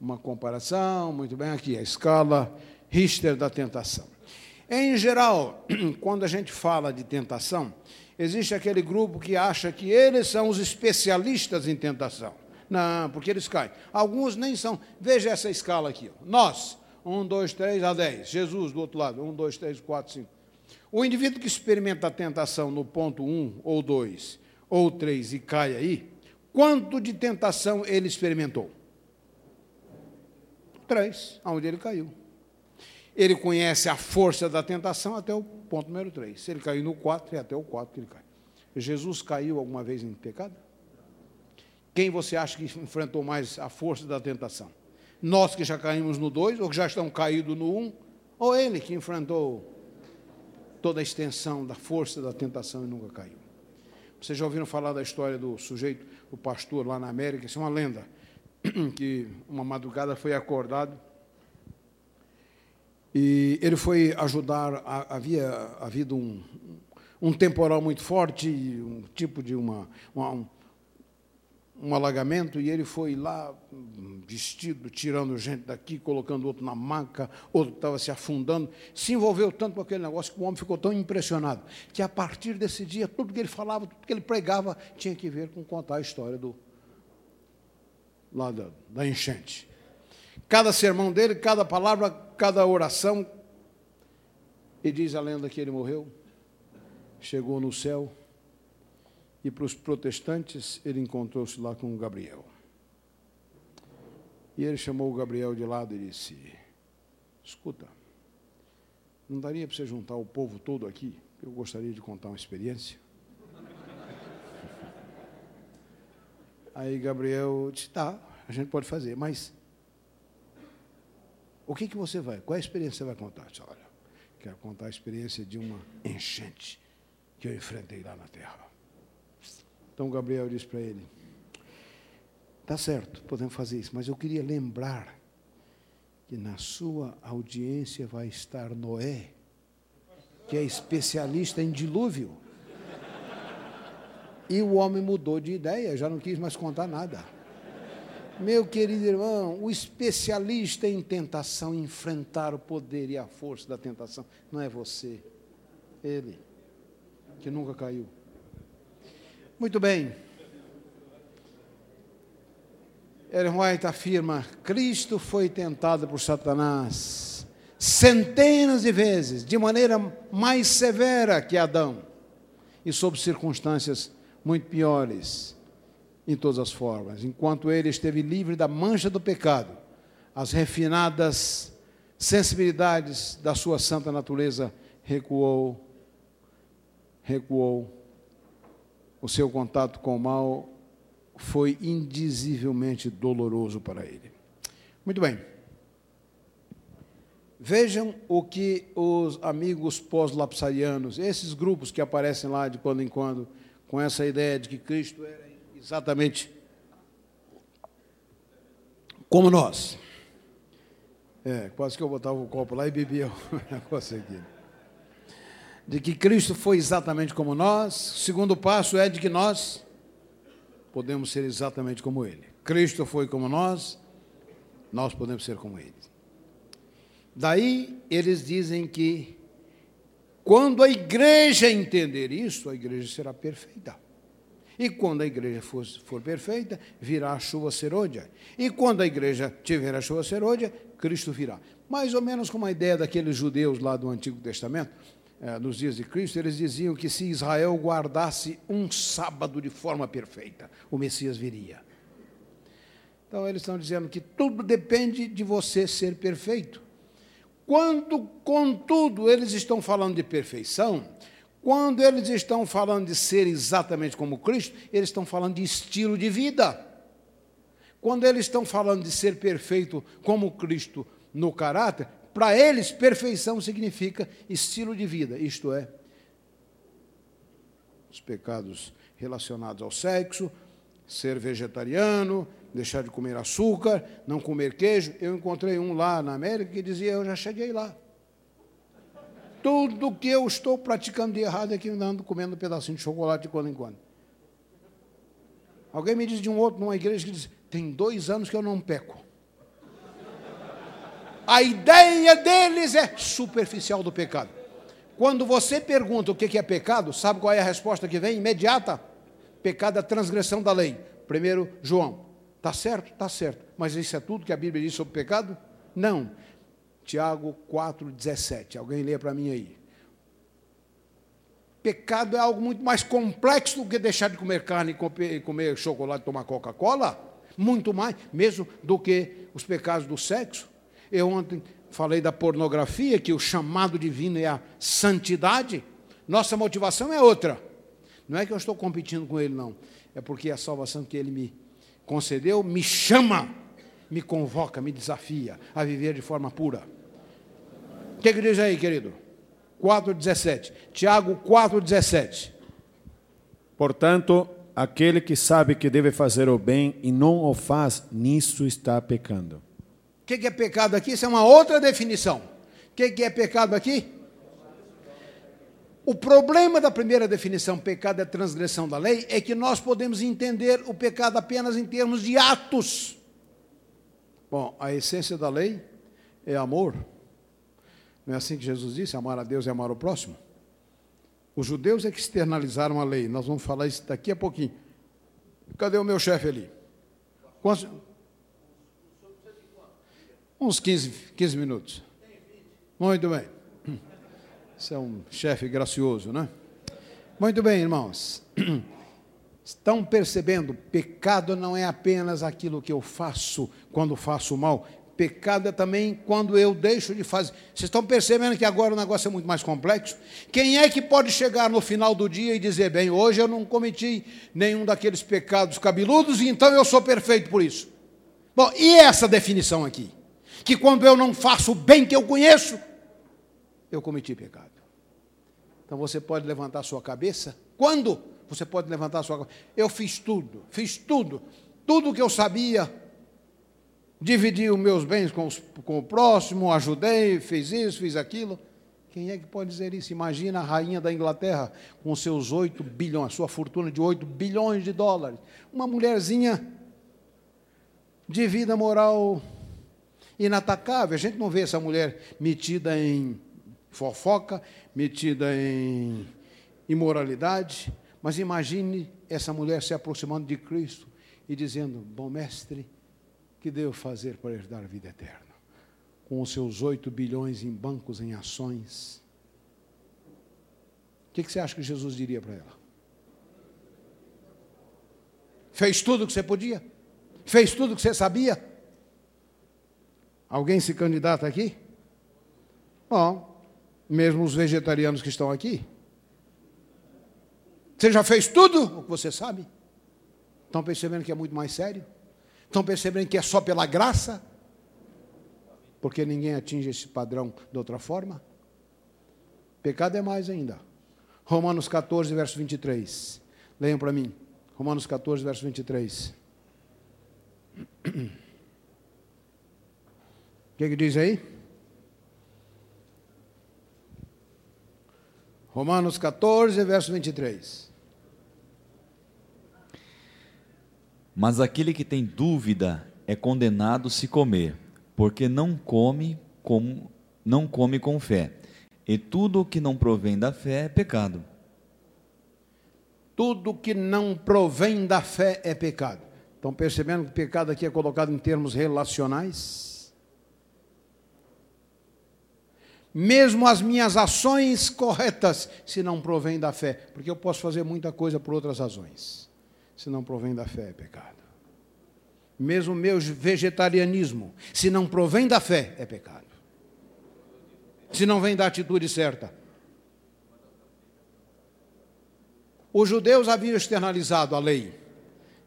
uma comparação. Muito bem, aqui a escala Richter da tentação. Em geral, quando a gente fala de tentação, existe aquele grupo que acha que eles são os especialistas em tentação. Não, porque eles caem. Alguns nem são. Veja essa escala aqui. Nós, 1, 2, 3 a 10. Jesus do outro lado, 1, 2, 3, 4, 5. O indivíduo que experimenta a tentação no ponto 1 ou 2 ou 3 e cai aí, quanto de tentação ele experimentou? 3, aonde ele caiu. Ele conhece a força da tentação até o ponto número 3. Se ele caiu no 4, é até o 4 que ele cai. Jesus caiu alguma vez em pecado? Quem você acha que enfrentou mais a força da tentação? Nós que já caímos no 2, ou que já estão caídos no 1, um, ou ele que enfrentou toda a extensão da força da tentação e nunca caiu. Vocês já ouviram falar da história do sujeito, o pastor lá na América? Isso é uma lenda, que uma madrugada foi acordado e ele foi ajudar, havia havido um, um temporal muito forte, um tipo de uma, uma um alagamento e ele foi lá vestido, tirando gente daqui, colocando outro na maca, outro estava se afundando. Se envolveu tanto com aquele negócio que o homem ficou tão impressionado que a partir desse dia tudo que ele falava, tudo que ele pregava tinha que ver com contar a história do lá da, da enchente. Cada sermão dele, cada palavra, cada oração, e diz a lenda que ele morreu, chegou no céu e para os protestantes ele encontrou-se lá com Gabriel. E ele chamou o Gabriel de lado e disse: Escuta, não daria para você juntar o povo todo aqui? Eu gostaria de contar uma experiência. Aí Gabriel disse: Tá, a gente pode fazer, mas o que, que você vai? Qual é a experiência que você vai contar? disse, Olha, quero contar a experiência de uma enchente que eu enfrentei lá na terra. Então Gabriel disse para ele: Tá certo, podemos fazer isso, mas eu queria lembrar que na sua audiência vai estar Noé, que é especialista em dilúvio. E o homem mudou de ideia, já não quis mais contar nada. Meu querido irmão, o especialista em tentação, enfrentar o poder e a força da tentação, não é você, ele, que nunca caiu. Muito bem. Ellen White afirma: Cristo foi tentado por Satanás centenas de vezes, de maneira mais severa que Adão, e sob circunstâncias muito piores, em todas as formas. Enquanto ele esteve livre da mancha do pecado, as refinadas sensibilidades da sua santa natureza recuou, recuou o seu contato com o mal foi indizivelmente doloroso para ele. Muito bem. Vejam o que os amigos pós-lapsarianos, esses grupos que aparecem lá de quando em quando, com essa ideia de que Cristo era exatamente como nós. É, quase que eu botava o copo lá e bebia o negócio aqui de que Cristo foi exatamente como nós. O segundo passo é de que nós podemos ser exatamente como Ele. Cristo foi como nós, nós podemos ser como Ele. Daí eles dizem que quando a igreja entender isso, a igreja será perfeita. E quando a igreja for, for perfeita, virá a chuva serôdia. E quando a igreja tiver a chuva serôdia, Cristo virá. Mais ou menos como a ideia daqueles judeus lá do Antigo Testamento, é, nos dias de Cristo, eles diziam que se Israel guardasse um sábado de forma perfeita, o Messias viria. Então, eles estão dizendo que tudo depende de você ser perfeito. Quando, contudo, eles estão falando de perfeição, quando eles estão falando de ser exatamente como Cristo, eles estão falando de estilo de vida. Quando eles estão falando de ser perfeito como Cristo no caráter, para eles, perfeição significa estilo de vida, isto é, os pecados relacionados ao sexo, ser vegetariano, deixar de comer açúcar, não comer queijo. Eu encontrei um lá na América que dizia: Eu já cheguei lá. Tudo que eu estou praticando de errado é que andando comendo um pedacinho de chocolate de quando em quando. Alguém me diz de um outro, numa igreja, que diz: Tem dois anos que eu não peco. A ideia deles é superficial do pecado. Quando você pergunta o que é pecado, sabe qual é a resposta que vem? Imediata. Pecado é transgressão da lei. Primeiro João, Está certo? Está certo. Mas isso é tudo que a Bíblia diz sobre pecado? Não. Tiago 4,17. Alguém lê para mim aí. Pecado é algo muito mais complexo do que deixar de comer carne, comer chocolate, tomar Coca-Cola. Muito mais, mesmo do que os pecados do sexo. Eu ontem falei da pornografia, que o chamado divino é a santidade. Nossa motivação é outra. Não é que eu estou competindo com ele, não. É porque a salvação que ele me concedeu me chama, me convoca, me desafia a viver de forma pura. O que, que diz aí, querido? 4,17. Tiago 4,17. Portanto, aquele que sabe que deve fazer o bem e não o faz, nisso está pecando. O que, é pecado aqui? Isso é uma outra definição. O que, é pecado aqui? O problema da primeira definição, pecado é transgressão da lei, é que nós podemos entender o pecado apenas em termos de atos. Bom, a essência da lei é amor. Não é assim que Jesus disse? Amar a Deus e amar o próximo? Os judeus é que externalizaram a lei. Nós vamos falar isso daqui a pouquinho. Cadê o meu chefe ali? Quantos? Uns 15, 15 minutos. Muito bem. Você é um chefe gracioso, né? Muito bem, irmãos. Estão percebendo? Pecado não é apenas aquilo que eu faço quando faço mal. Pecado é também quando eu deixo de fazer. Vocês estão percebendo que agora o negócio é muito mais complexo? Quem é que pode chegar no final do dia e dizer, bem, hoje eu não cometi nenhum daqueles pecados cabeludos então eu sou perfeito por isso? Bom, e essa definição aqui? Que quando eu não faço o bem que eu conheço, eu cometi pecado. Então você pode levantar sua cabeça. Quando você pode levantar sua cabeça? Eu fiz tudo, fiz tudo, tudo que eu sabia. Dividi os meus bens com, os, com o próximo, ajudei, fiz isso, fiz aquilo. Quem é que pode dizer isso? Imagina a rainha da Inglaterra com seus 8 bilhões, sua fortuna de 8 bilhões de dólares. Uma mulherzinha de vida moral inatacável. A gente não vê essa mulher metida em fofoca, metida em imoralidade, mas imagine essa mulher se aproximando de Cristo e dizendo: Bom mestre, que devo fazer para herdar a vida eterna? Com os seus 8 bilhões em bancos, em ações. O que, que você acha que Jesus diria para ela? Fez tudo o que você podia? Fez tudo o que você sabia? Alguém se candidata aqui? Bom, mesmo os vegetarianos que estão aqui. Você já fez tudo o que você sabe? Estão percebendo que é muito mais sério? Estão percebendo que é só pela graça? Porque ninguém atinge esse padrão de outra forma? Pecado é mais ainda. Romanos 14, verso 23. Leiam para mim. Romanos 14, verso 23. O que, que diz aí? Romanos 14, verso 23. Mas aquele que tem dúvida é condenado se comer, porque não come como não come com fé. E tudo o que não provém da fé é pecado. Tudo que não provém da fé é pecado. Estão percebendo que pecado aqui é colocado em termos relacionais? Mesmo as minhas ações corretas, se não provém da fé, porque eu posso fazer muita coisa por outras razões, se não provém da fé, é pecado. Mesmo o meu vegetarianismo, se não provém da fé, é pecado. Se não vem da atitude certa. Os judeus haviam externalizado a lei.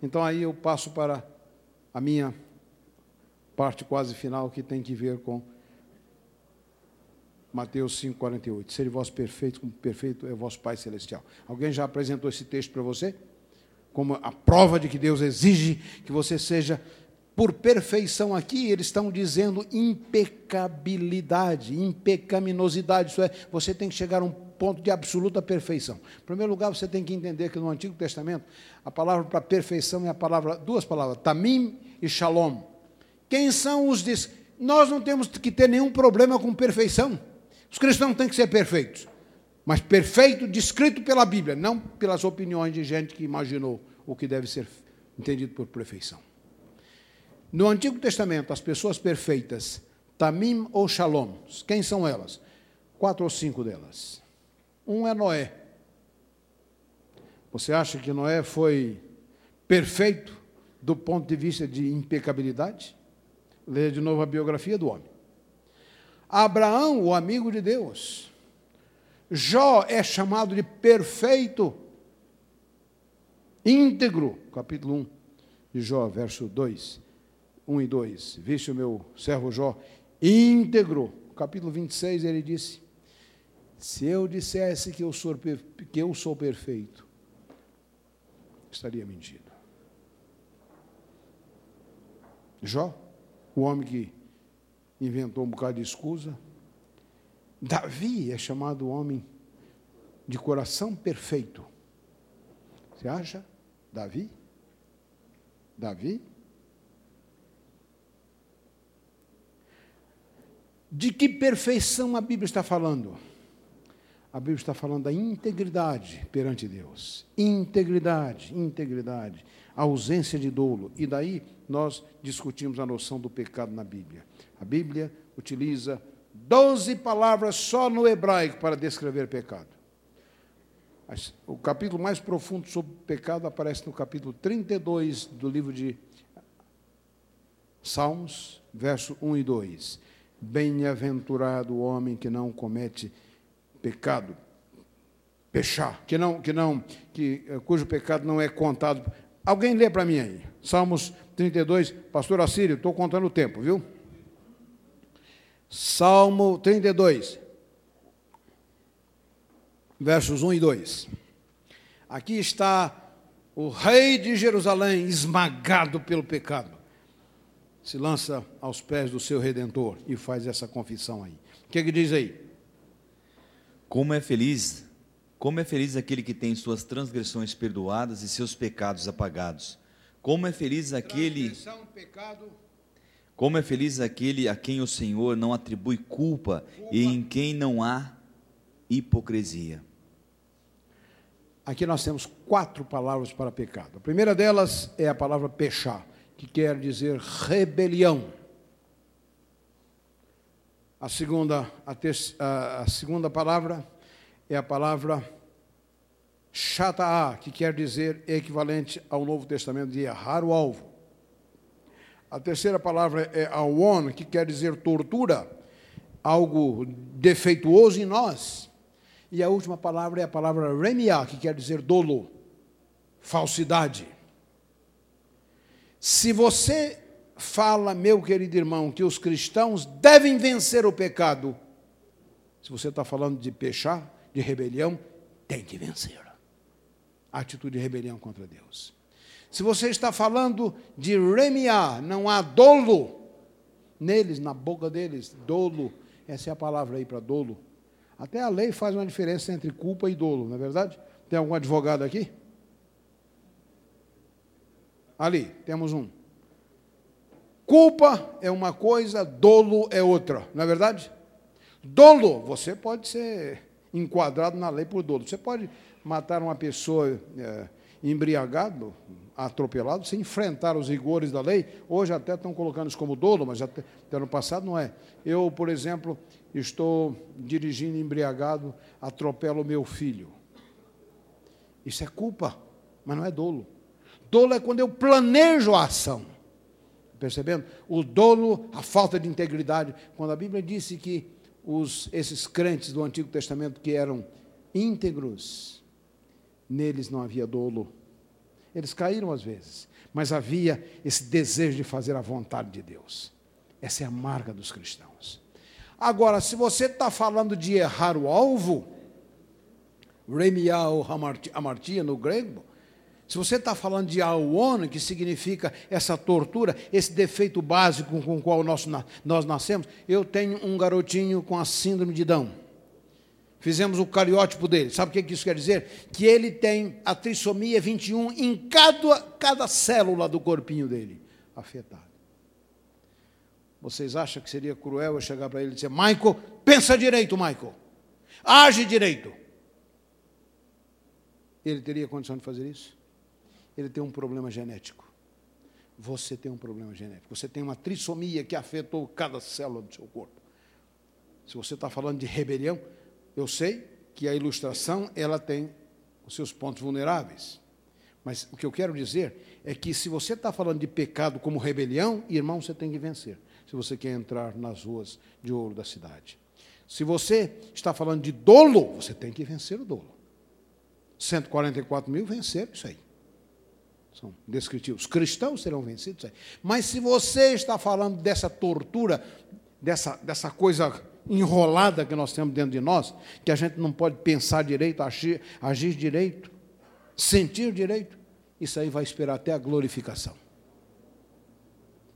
Então aí eu passo para a minha parte quase final, que tem que ver com Mateus 5,48. Ser vós perfeitos, como perfeito é vosso Pai Celestial. Alguém já apresentou esse texto para você? Como a prova de que Deus exige que você seja por perfeição aqui, eles estão dizendo impecabilidade, impecaminosidade, isso é, você tem que chegar a um ponto de absoluta perfeição. Em primeiro lugar, você tem que entender que no Antigo Testamento, a palavra para perfeição é a palavra, duas palavras, tamim e shalom. Quem são os diz? Nós não temos que ter nenhum problema com perfeição. Os cristãos têm que ser perfeitos, mas perfeito descrito pela Bíblia, não pelas opiniões de gente que imaginou o que deve ser entendido por perfeição. No Antigo Testamento, as pessoas perfeitas, Tamim ou Shalom, quem são elas? Quatro ou cinco delas. Um é Noé. Você acha que Noé foi perfeito do ponto de vista de impecabilidade? Leia de novo a biografia do homem. Abraão, o amigo de Deus. Jó é chamado de perfeito, íntegro, capítulo 1 de Jó, verso 2, 1 e 2. Viste o meu servo Jó, íntegro. Capítulo 26, ele disse: Se eu dissesse que eu sou, que eu sou perfeito, estaria mentindo. Jó, o homem que inventou um bocado de escusa. Davi é chamado homem de coração perfeito. Você acha? Davi? Davi? De que perfeição a Bíblia está falando? A Bíblia está falando da integridade perante Deus. Integridade, integridade, ausência de dolo. E daí nós discutimos a noção do pecado na Bíblia. A Bíblia utiliza 12 palavras só no hebraico para descrever pecado. O capítulo mais profundo sobre pecado aparece no capítulo 32 do livro de Salmos, verso 1 e 2. Bem-aventurado o homem que não comete pecado, pechar, que não, que não, que eh, cujo pecado não é contado. Alguém lê para mim aí. Salmos 32, pastor Assírio, estou contando o tempo, viu? Salmo 32, versos 1 e 2. Aqui está o rei de Jerusalém esmagado pelo pecado. Se lança aos pés do seu redentor e faz essa confissão aí. O que, é que diz aí? Como é feliz, como é feliz aquele que tem suas transgressões perdoadas e seus pecados apagados. Como é feliz aquele pecado, Como é feliz aquele a quem o Senhor não atribui culpa, culpa. e em quem não há hipocrisia. Aqui nós temos quatro palavras para pecado. A primeira delas é a palavra pechar, que quer dizer rebelião. A segunda, a, ter, a, a segunda palavra é a palavra shata'a, que quer dizer equivalente ao Novo Testamento de errar o alvo. A terceira palavra é awon, que quer dizer tortura, algo defeituoso em nós. E a última palavra é a palavra remia, que quer dizer dolo, falsidade. Se você fala, meu querido irmão, que os cristãos devem vencer o pecado. Se você está falando de pechar, de rebelião, tem que vencer. A atitude de rebelião contra Deus. Se você está falando de remiar, não há dolo neles, na boca deles, dolo. Essa é a palavra aí para dolo. Até a lei faz uma diferença entre culpa e dolo, não é verdade? Tem algum advogado aqui? Ali, temos um. Culpa é uma coisa, dolo é outra, não é verdade? Dolo, você pode ser enquadrado na lei por dolo. Você pode matar uma pessoa é, embriagado, atropelado, sem enfrentar os rigores da lei. Hoje até estão colocando isso como dolo, mas até, até no passado não é. Eu, por exemplo, estou dirigindo embriagado, atropelo meu filho. Isso é culpa, mas não é dolo. Dolo é quando eu planejo a ação. Percebendo? O dolo, a falta de integridade. Quando a Bíblia disse que os, esses crentes do Antigo Testamento que eram íntegros, neles não havia dolo. Eles caíram às vezes, mas havia esse desejo de fazer a vontade de Deus. Essa é a marca dos cristãos. Agora, se você está falando de errar o alvo, remiar ou amartia no grego, se você está falando de aon, que significa essa tortura, esse defeito básico com o qual nós nascemos, eu tenho um garotinho com a síndrome de Down. Fizemos o cariótipo dele. Sabe o que isso quer dizer? Que ele tem a trissomia 21 em cada, cada célula do corpinho dele afetada. Vocês acham que seria cruel eu chegar para ele e dizer: Michael, pensa direito, Michael. Age direito. Ele teria condição de fazer isso? ele tem um problema genético. você tem um problema genético. Você tem uma trissomia que afetou cada célula do seu corpo. Se você está falando de rebelião, eu sei que a ilustração ela tem os seus pontos vulneráveis. Mas o que eu quero dizer é que se você está falando de pecado como rebelião, irmão, você tem que vencer. Se você quer entrar nas ruas de ouro da cidade. Se você está falando de dolo, você tem que vencer o dolo. 144 mil venceram isso aí. São descritivos. Cristãos serão vencidos. Isso aí. Mas se você está falando dessa tortura, dessa, dessa coisa enrolada que nós temos dentro de nós, que a gente não pode pensar direito, agir, agir direito, sentir direito, isso aí vai esperar até a glorificação.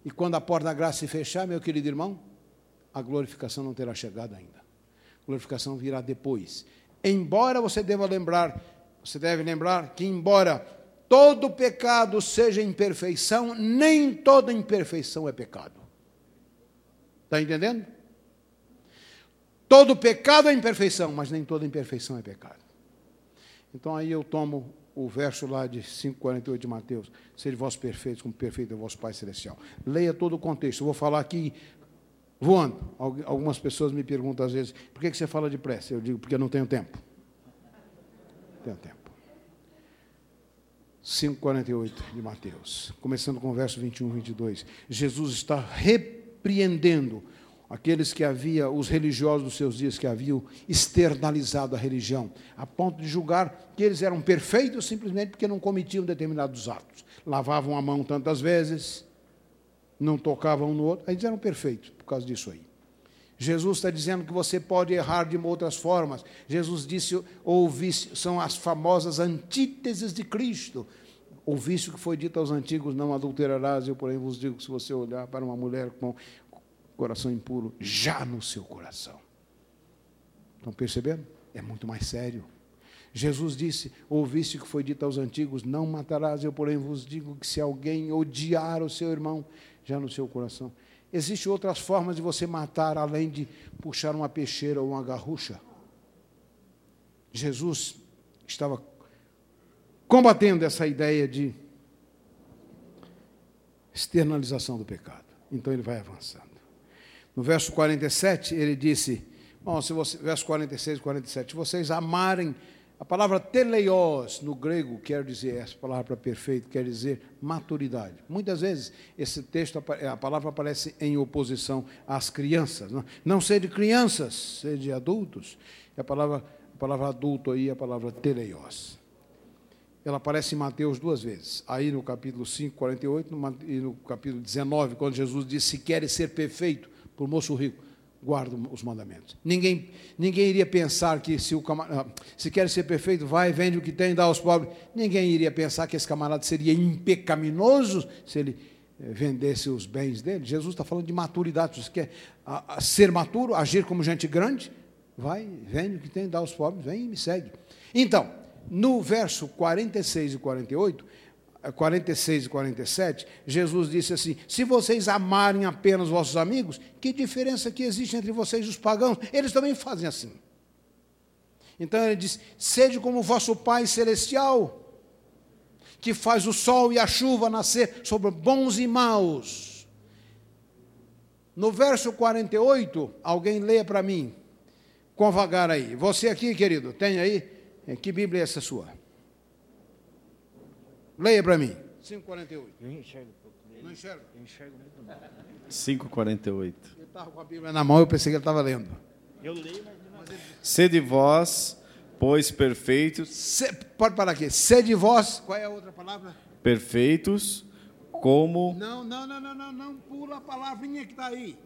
E quando a porta da graça se fechar, meu querido irmão, a glorificação não terá chegado ainda. A glorificação virá depois. Embora você deva lembrar, você deve lembrar que embora todo pecado seja imperfeição, nem toda imperfeição é pecado. Está entendendo? Todo pecado é imperfeição, mas nem toda imperfeição é pecado. Então aí eu tomo o verso lá de 5,48 de Mateus: Sede vós perfeitos, como perfeito é o vosso Pai Celestial. Leia todo o contexto. Eu vou falar aqui voando. Algumas pessoas me perguntam às vezes: por que você fala depressa? Eu digo: porque eu não tenho tempo. Tenho tempo. 5,48 de Mateus, começando com o verso 21, 22. Jesus está repreendendo aqueles que havia, os religiosos dos seus dias que haviam externalizado a religião, a ponto de julgar que eles eram perfeitos simplesmente porque não cometiam determinados atos. Lavavam a mão tantas vezes, não tocavam um no outro, eles eram perfeitos por causa disso aí. Jesus está dizendo que você pode errar de outras formas. Jesus disse, ouvisse, são as famosas antíteses de Cristo. O que foi dito aos antigos, não adulterarás, eu porém vos digo que se você olhar para uma mulher com coração impuro já no seu coração. Estão percebendo? É muito mais sério. Jesus disse: Ouviste o que foi dito aos antigos: Não matarás, eu, porém, vos digo que se alguém odiar o seu irmão, já no seu coração. Existem outras formas de você matar além de puxar uma peixeira ou uma garrucha. Jesus estava combatendo essa ideia de externalização do pecado. Então ele vai avançando. No verso 47, ele disse, bom, se você, verso 46 e 47, se vocês amarem, a palavra teleios no grego quer dizer, essa palavra perfeito quer dizer maturidade. Muitas vezes esse texto, a palavra aparece em oposição às crianças. Não, não ser de crianças, ser de adultos. E a palavra, a palavra adulto aí é a palavra teleios. Ela aparece em Mateus duas vezes. Aí no capítulo 5, 48, e no capítulo 19, quando Jesus diz: Se queres ser perfeito, para o moço rico, guarda os mandamentos. Ninguém, ninguém iria pensar que se o camarada, ah, se quer ser perfeito, vai, vende o que tem, dá aos pobres. Ninguém iria pensar que esse camarada seria impecaminoso se ele eh, vendesse os bens dele. Jesus está falando de maturidade. Você quer a, a, ser maturo, agir como gente grande? Vai, vende o que tem, dá aos pobres, vem e me segue. Então, no verso 46 e 48, 46 e 47, Jesus disse assim: Se vocês amarem apenas vossos amigos, que diferença que existe entre vocês e os pagãos? Eles também fazem assim. Então ele diz: Sede como vosso Pai celestial, que faz o sol e a chuva nascer sobre bons e maus. No verso 48, alguém leia para mim, com vagar aí. Você aqui, querido, tem aí? Que Bíblia é essa sua? Leia para mim. 5,48. Eu enxergo um pouco. Não enxergo? Eu enxergo muito mal. 5,48. Ele estava com a Bíblia na mão, eu pensei que ele estava lendo. Eu leio, mas... Sede vós, pois perfeitos... Se, pode parar aqui. Sede vós... Qual é a outra palavra? Perfeitos, como... Não, não, não, não, não, não. Pula a palavrinha que está aí.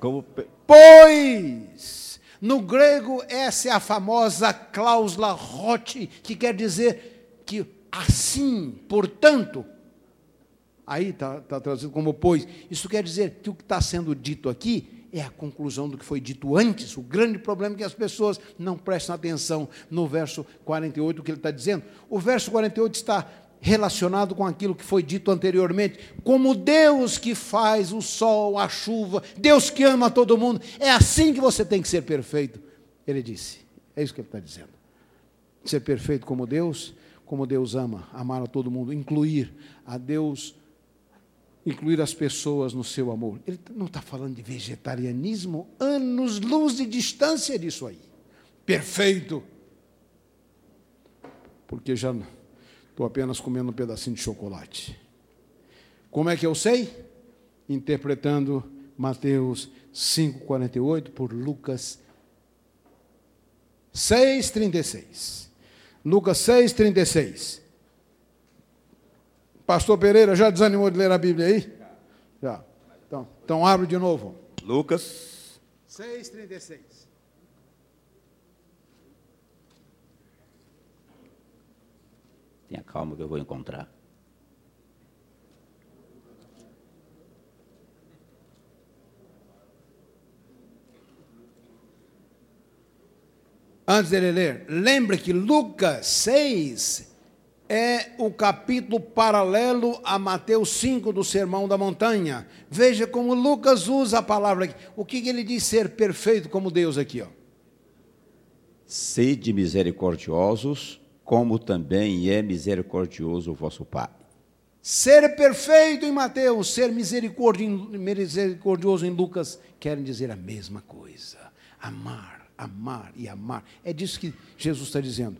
Como... Pois... No grego, essa é a famosa cláusula rote, que quer dizer que assim, portanto, aí está tá traduzido como pois. Isso quer dizer que o que está sendo dito aqui é a conclusão do que foi dito antes. O grande problema é que as pessoas não prestam atenção no verso 48, o que ele está dizendo. O verso 48 está relacionado com aquilo que foi dito anteriormente, como Deus que faz o sol, a chuva, Deus que ama todo mundo, é assim que você tem que ser perfeito. Ele disse, é isso que ele está dizendo. Ser perfeito como Deus como Deus ama, amar a todo mundo, incluir a Deus incluir as pessoas no seu amor. Ele não está falando de vegetarianismo, anos luz de distância disso aí. Perfeito. Porque já estou apenas comendo um pedacinho de chocolate. Como é que eu sei? Interpretando Mateus 5,48 por Lucas 6,36. Lucas 6,36. Pastor Pereira, já desanimou de ler a Bíblia aí? Já. Então, então abre de novo. Lucas 6,36. Tenha calma que eu vou encontrar. Antes dele ler, lembre que Lucas 6 é o capítulo paralelo a Mateus 5 do Sermão da Montanha. Veja como Lucas usa a palavra aqui. O que ele diz ser perfeito como Deus aqui, ó? Sede misericordiosos, como também é misericordioso o vosso Pai. Ser perfeito em Mateus, ser misericordioso em Lucas, querem dizer a mesma coisa. Amar amar e amar. É disso que Jesus está dizendo.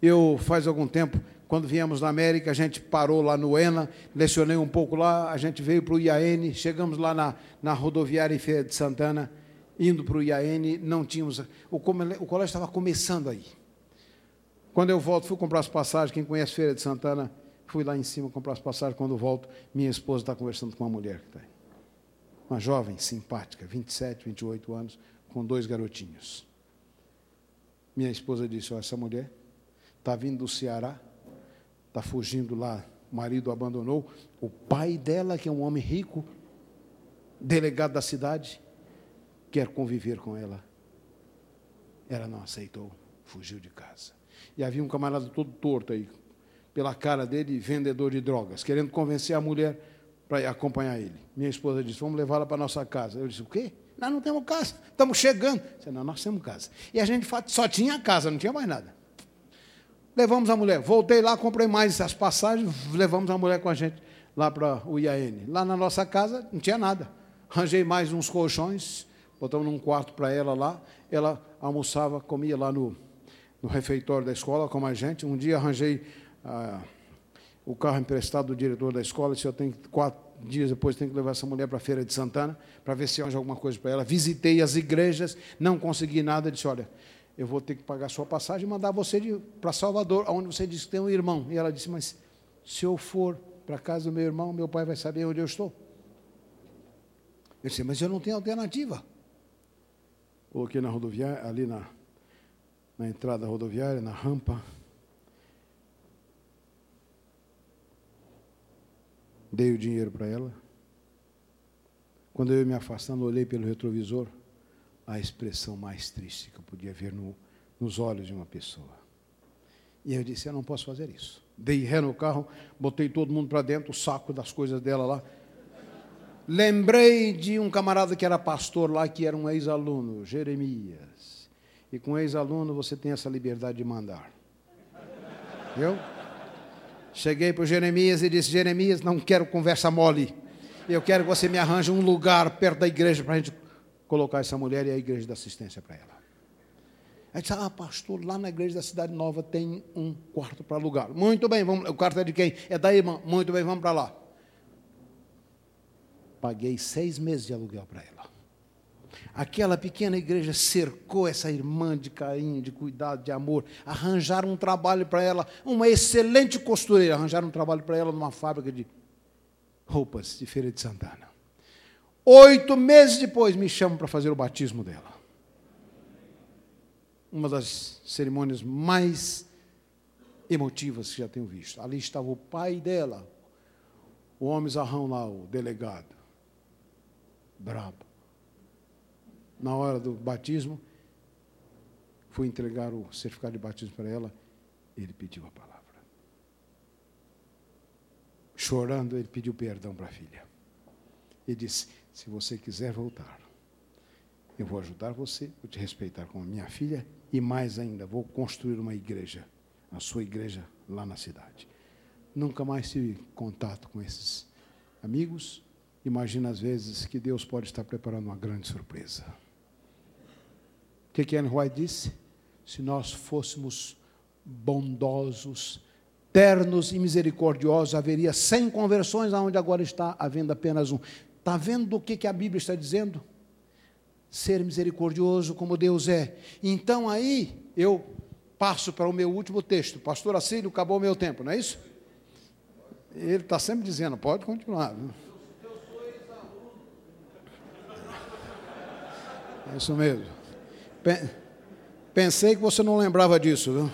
Eu, faz algum tempo, quando viemos na América, a gente parou lá no ENA, lecionei um pouco lá, a gente veio para o IAN, chegamos lá na, na rodoviária de Santana, indo para o IAN, não tínhamos. O, o colégio estava começando aí. Quando eu volto, fui comprar as passagens. Quem conhece Feira de Santana, fui lá em cima comprar as passagens. Quando volto, minha esposa está conversando com uma mulher que está aí. Uma jovem, simpática, 27, 28 anos, com dois garotinhos. Minha esposa disse: oh, essa mulher está vindo do Ceará, está fugindo lá, o marido abandonou. O pai dela, que é um homem rico, delegado da cidade, quer conviver com ela. Ela não aceitou, fugiu de casa. E havia um camarada todo torto aí, pela cara dele, vendedor de drogas, querendo convencer a mulher para acompanhar ele. Minha esposa disse: Vamos levá-la para nossa casa. Eu disse: O quê? Nós não temos casa, estamos chegando. disse, não, nós temos casa. E a gente só tinha casa, não tinha mais nada. Levamos a mulher, voltei lá, comprei mais as passagens, levamos a mulher com a gente lá para o IAN. Lá na nossa casa não tinha nada. Arranjei mais uns colchões, botamos num quarto para ela lá. Ela almoçava, comia lá no, no refeitório da escola, como a gente. Um dia arranjei ah, o carro emprestado do diretor da escola, disse, eu tenho quatro dias depois tenho que levar essa mulher para a Feira de Santana para ver se arranja alguma coisa para ela. Visitei as igrejas, não consegui nada. Disse: Olha, eu vou ter que pagar sua passagem e mandar você para Salvador, onde você disse que tem um irmão. E ela disse: Mas se eu for para casa do meu irmão, meu pai vai saber onde eu estou. Eu disse: Mas eu não tenho alternativa. Coloquei na rodoviária, ali na, na entrada da rodoviária, na rampa. Dei o dinheiro para ela. Quando eu ia me afastando, olhei pelo retrovisor, a expressão mais triste que eu podia ver no, nos olhos de uma pessoa. E eu disse: Eu não posso fazer isso. Dei ré no carro, botei todo mundo para dentro, o saco das coisas dela lá. Lembrei de um camarada que era pastor lá, que era um ex-aluno, Jeremias. E com ex-aluno você tem essa liberdade de mandar. Viu? Cheguei para o Jeremias e disse: Jeremias, não quero conversa mole. Eu quero que você me arranje um lugar perto da igreja para a gente colocar essa mulher e a igreja da assistência para ela. Aí disse: Ah, pastor, lá na igreja da Cidade Nova tem um quarto para alugar. Muito bem, vamos, o quarto é de quem? É da irmã. Muito bem, vamos para lá. Paguei seis meses de aluguel para ela. Aquela pequena igreja cercou essa irmã de carinho, de cuidado, de amor. Arranjaram um trabalho para ela, uma excelente costureira. Arranjaram um trabalho para ela numa fábrica de roupas de Feira de Santana. Oito meses depois, me chamam para fazer o batismo dela. Uma das cerimônias mais emotivas que já tenho visto. Ali estava o pai dela, o homem zarrão lá, o delegado. Brabo na hora do batismo, fui entregar o certificado de batismo para ela, ele pediu a palavra. Chorando, ele pediu perdão para a filha. E disse: Se você quiser voltar, eu vou ajudar você, vou te respeitar como minha filha e mais ainda, vou construir uma igreja, a sua igreja lá na cidade. Nunca mais tive contato com esses Amigos, imagina às vezes que Deus pode estar preparando uma grande surpresa. Que, que Anne White disse? Se nós fôssemos bondosos, ternos e misericordiosos, haveria 100 conversões, onde agora está havendo apenas um. Está vendo o que, que a Bíblia está dizendo? Ser misericordioso como Deus é. Então aí eu passo para o meu último texto. Pastor Assílio, acabou o meu tempo, não é isso? Ele está sempre dizendo, pode continuar. Viu? É isso mesmo. Pensei que você não lembrava disso, viu?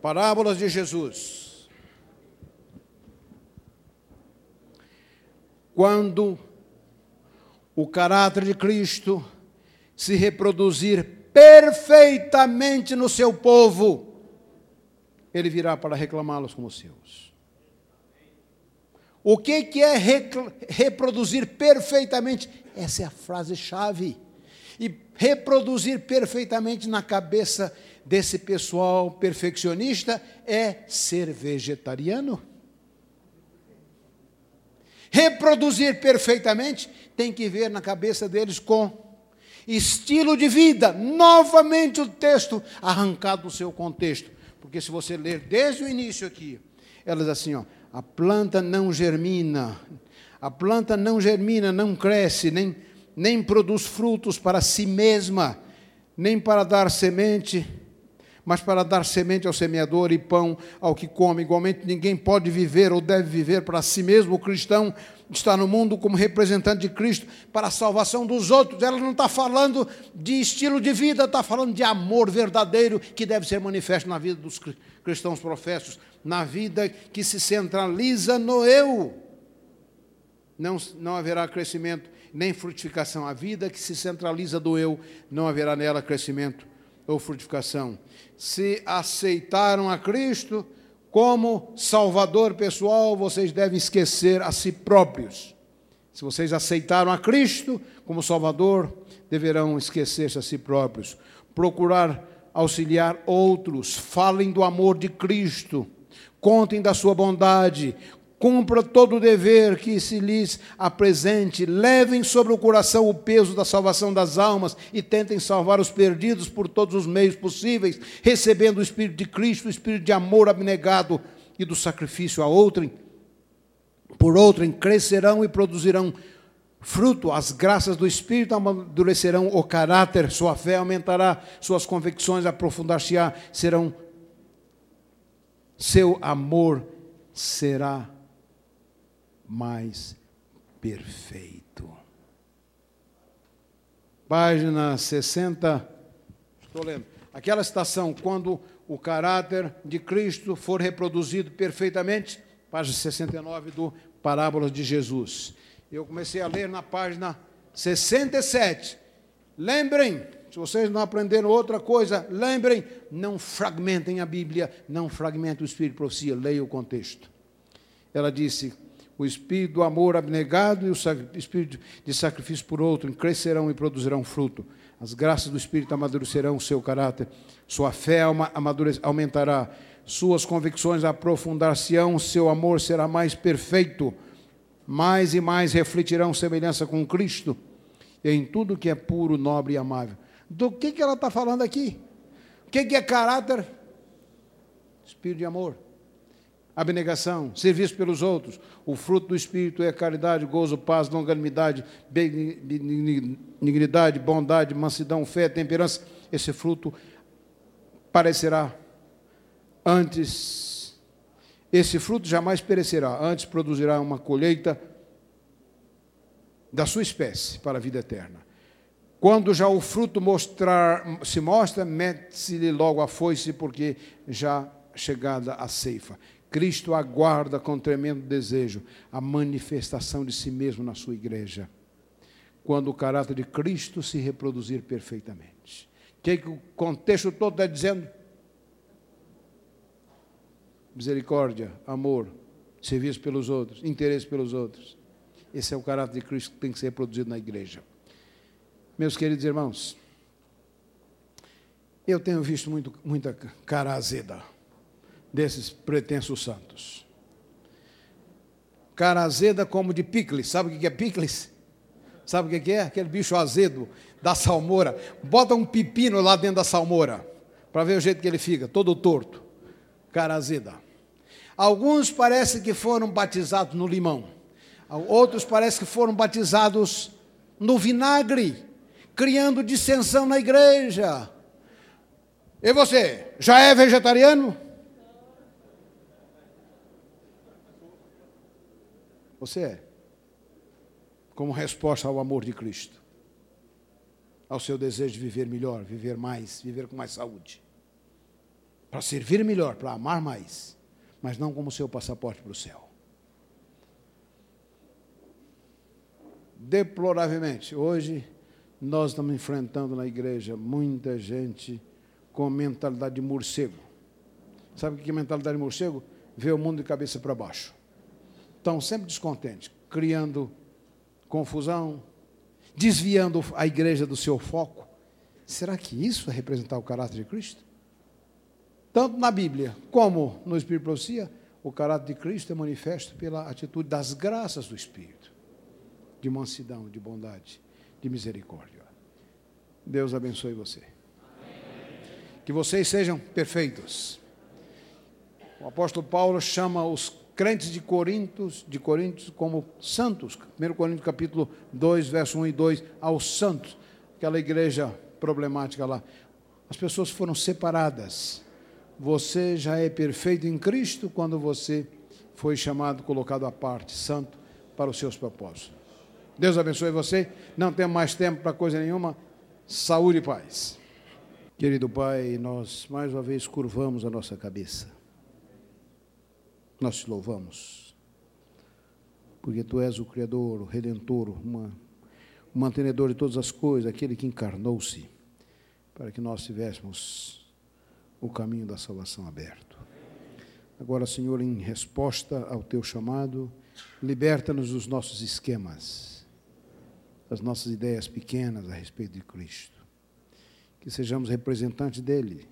Parábolas de Jesus. Quando o caráter de Cristo se reproduzir perfeitamente no seu povo, ele virá para reclamá-los como seus. O que, é reproduzir perfeitamente? Essa é a frase-chave. E reproduzir perfeitamente na cabeça desse pessoal perfeccionista é ser vegetariano. Reproduzir perfeitamente tem que ver na cabeça deles com estilo de vida. Novamente o texto arrancado do seu contexto. Porque se você ler desde o início aqui, elas assim, ó, a planta não germina, a planta não germina, não cresce, nem, nem produz frutos para si mesma, nem para dar semente mas para dar semente ao semeador e pão ao que come. Igualmente, ninguém pode viver ou deve viver para si mesmo. O cristão está no mundo como representante de Cristo para a salvação dos outros. Ela não está falando de estilo de vida, está falando de amor verdadeiro que deve ser manifesto na vida dos cristãos professos, na vida que se centraliza no eu. Não, não haverá crescimento nem frutificação. A vida que se centraliza do eu, não haverá nela crescimento ou frutificação se aceitaram a Cristo como Salvador pessoal, vocês devem esquecer a si próprios. Se vocês aceitaram a Cristo como Salvador, deverão esquecer-se a si próprios. Procurar auxiliar outros, falem do amor de Cristo, contem da sua bondade, Cumpra todo o dever que se lhes apresente, levem sobre o coração o peso da salvação das almas e tentem salvar os perdidos por todos os meios possíveis, recebendo o Espírito de Cristo, o Espírito de amor abnegado e do sacrifício a outrem. Por outrem, crescerão e produzirão fruto, as graças do Espírito amadurecerão o caráter, sua fé aumentará, suas convicções aprofundar-se-á, serão, seu amor será mais perfeito. Página 60, estou lendo. Aquela citação, quando o caráter de Cristo for reproduzido perfeitamente, página 69 do Parábolas de Jesus. Eu comecei a ler na página 67. Lembrem, se vocês não aprenderam outra coisa, lembrem, não fragmentem a Bíblia, não fragmentem o Espírito de Profecia, leia o contexto. Ela disse: o espírito do amor abnegado e o espírito de sacrifício por outro crescerão e produzirão fruto. As graças do Espírito amadurecerão o seu caráter, sua fé aumentará, suas convicções aprofundar-se-ão, seu amor será mais perfeito, mais e mais refletirão semelhança com Cristo, em tudo que é puro, nobre e amável. Do que, que ela está falando aqui? O que, que é caráter? Espírito de amor abnegação, serviço pelos outros. O fruto do Espírito é caridade, gozo, paz, longanimidade, benignidade, bondade, mansidão, fé, temperança. Esse fruto parecerá antes. Esse fruto jamais perecerá, antes produzirá uma colheita da sua espécie para a vida eterna. Quando já o fruto mostrar, se mostra, mete-se-lhe logo a foice, porque já chegada a ceifa. Cristo aguarda com tremendo desejo a manifestação de si mesmo na sua igreja, quando o caráter de Cristo se reproduzir perfeitamente. O que, é que o contexto todo está dizendo? Misericórdia, amor, serviço pelos outros, interesse pelos outros. Esse é o caráter de Cristo que tem que ser reproduzido na igreja. Meus queridos irmãos, Eu tenho visto muito, muita cara azeda desses pretensos santos. Cara azeda como de picles. Sabe o que é picles? Sabe o que é? Aquele bicho azedo da salmoura. Bota um pepino lá dentro da salmoura para ver o jeito que ele fica, todo torto. Cara azeda. Alguns parece que foram batizados no limão. Outros parece que foram batizados no vinagre, criando dissensão na igreja. E você, já é vegetariano? Você é. Como resposta ao amor de Cristo, ao seu desejo de viver melhor, viver mais, viver com mais saúde. Para servir melhor, para amar mais, mas não como seu passaporte para o céu. Deploravelmente, hoje nós estamos enfrentando na igreja muita gente com mentalidade de morcego. Sabe o que é mentalidade de morcego? Vê o mundo de cabeça para baixo estão sempre descontentes, criando confusão, desviando a igreja do seu foco. Será que isso é representar o caráter de Cristo? Tanto na Bíblia como no Espírito Profecia, o caráter de Cristo é manifesto pela atitude das graças do Espírito, de mansidão, de bondade, de misericórdia. Deus abençoe você. Que vocês sejam perfeitos. O apóstolo Paulo chama os crentes de Coríntios, de Coríntios como santos. 1 Coríntios capítulo 2, verso 1 e 2, aos santos, aquela igreja problemática lá. As pessoas foram separadas. Você já é perfeito em Cristo quando você foi chamado, colocado à parte, santo, para os seus propósitos. Deus abençoe você. Não temos mais tempo para coisa nenhuma. Saúde e paz. Querido Pai, nós mais uma vez curvamos a nossa cabeça nós te louvamos, porque tu és o Criador, o Redentor, o mantenedor de todas as coisas, aquele que encarnou-se para que nós tivéssemos o caminho da salvação aberto. Agora, Senhor, em resposta ao teu chamado, liberta-nos dos nossos esquemas, das nossas ideias pequenas a respeito de Cristo. Que sejamos representantes dele,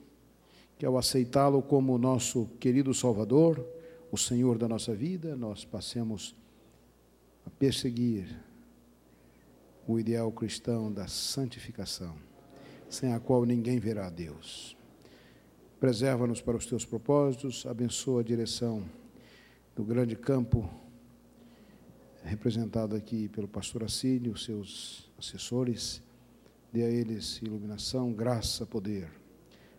que ao aceitá-lo como nosso querido Salvador, o Senhor da nossa vida, nós passemos a perseguir o ideal cristão da santificação, sem a qual ninguém verá a Deus. Preserva-nos para os teus propósitos, abençoa a direção do grande campo, representado aqui pelo pastor Assílio, seus assessores, dê a eles iluminação, graça, poder.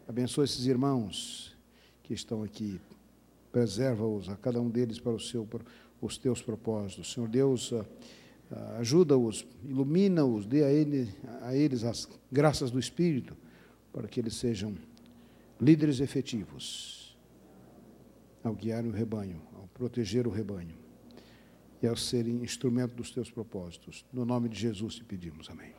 Abençoa esses irmãos que estão aqui preserva-os, a cada um deles para o seu, os teus propósitos. Senhor Deus, ah, ah, ajuda-os, ilumina-os, dê a, ele, a eles as graças do Espírito, para que eles sejam líderes efetivos ao guiar o rebanho, ao proteger o rebanho e ao serem instrumento dos teus propósitos. No nome de Jesus te pedimos. Amém.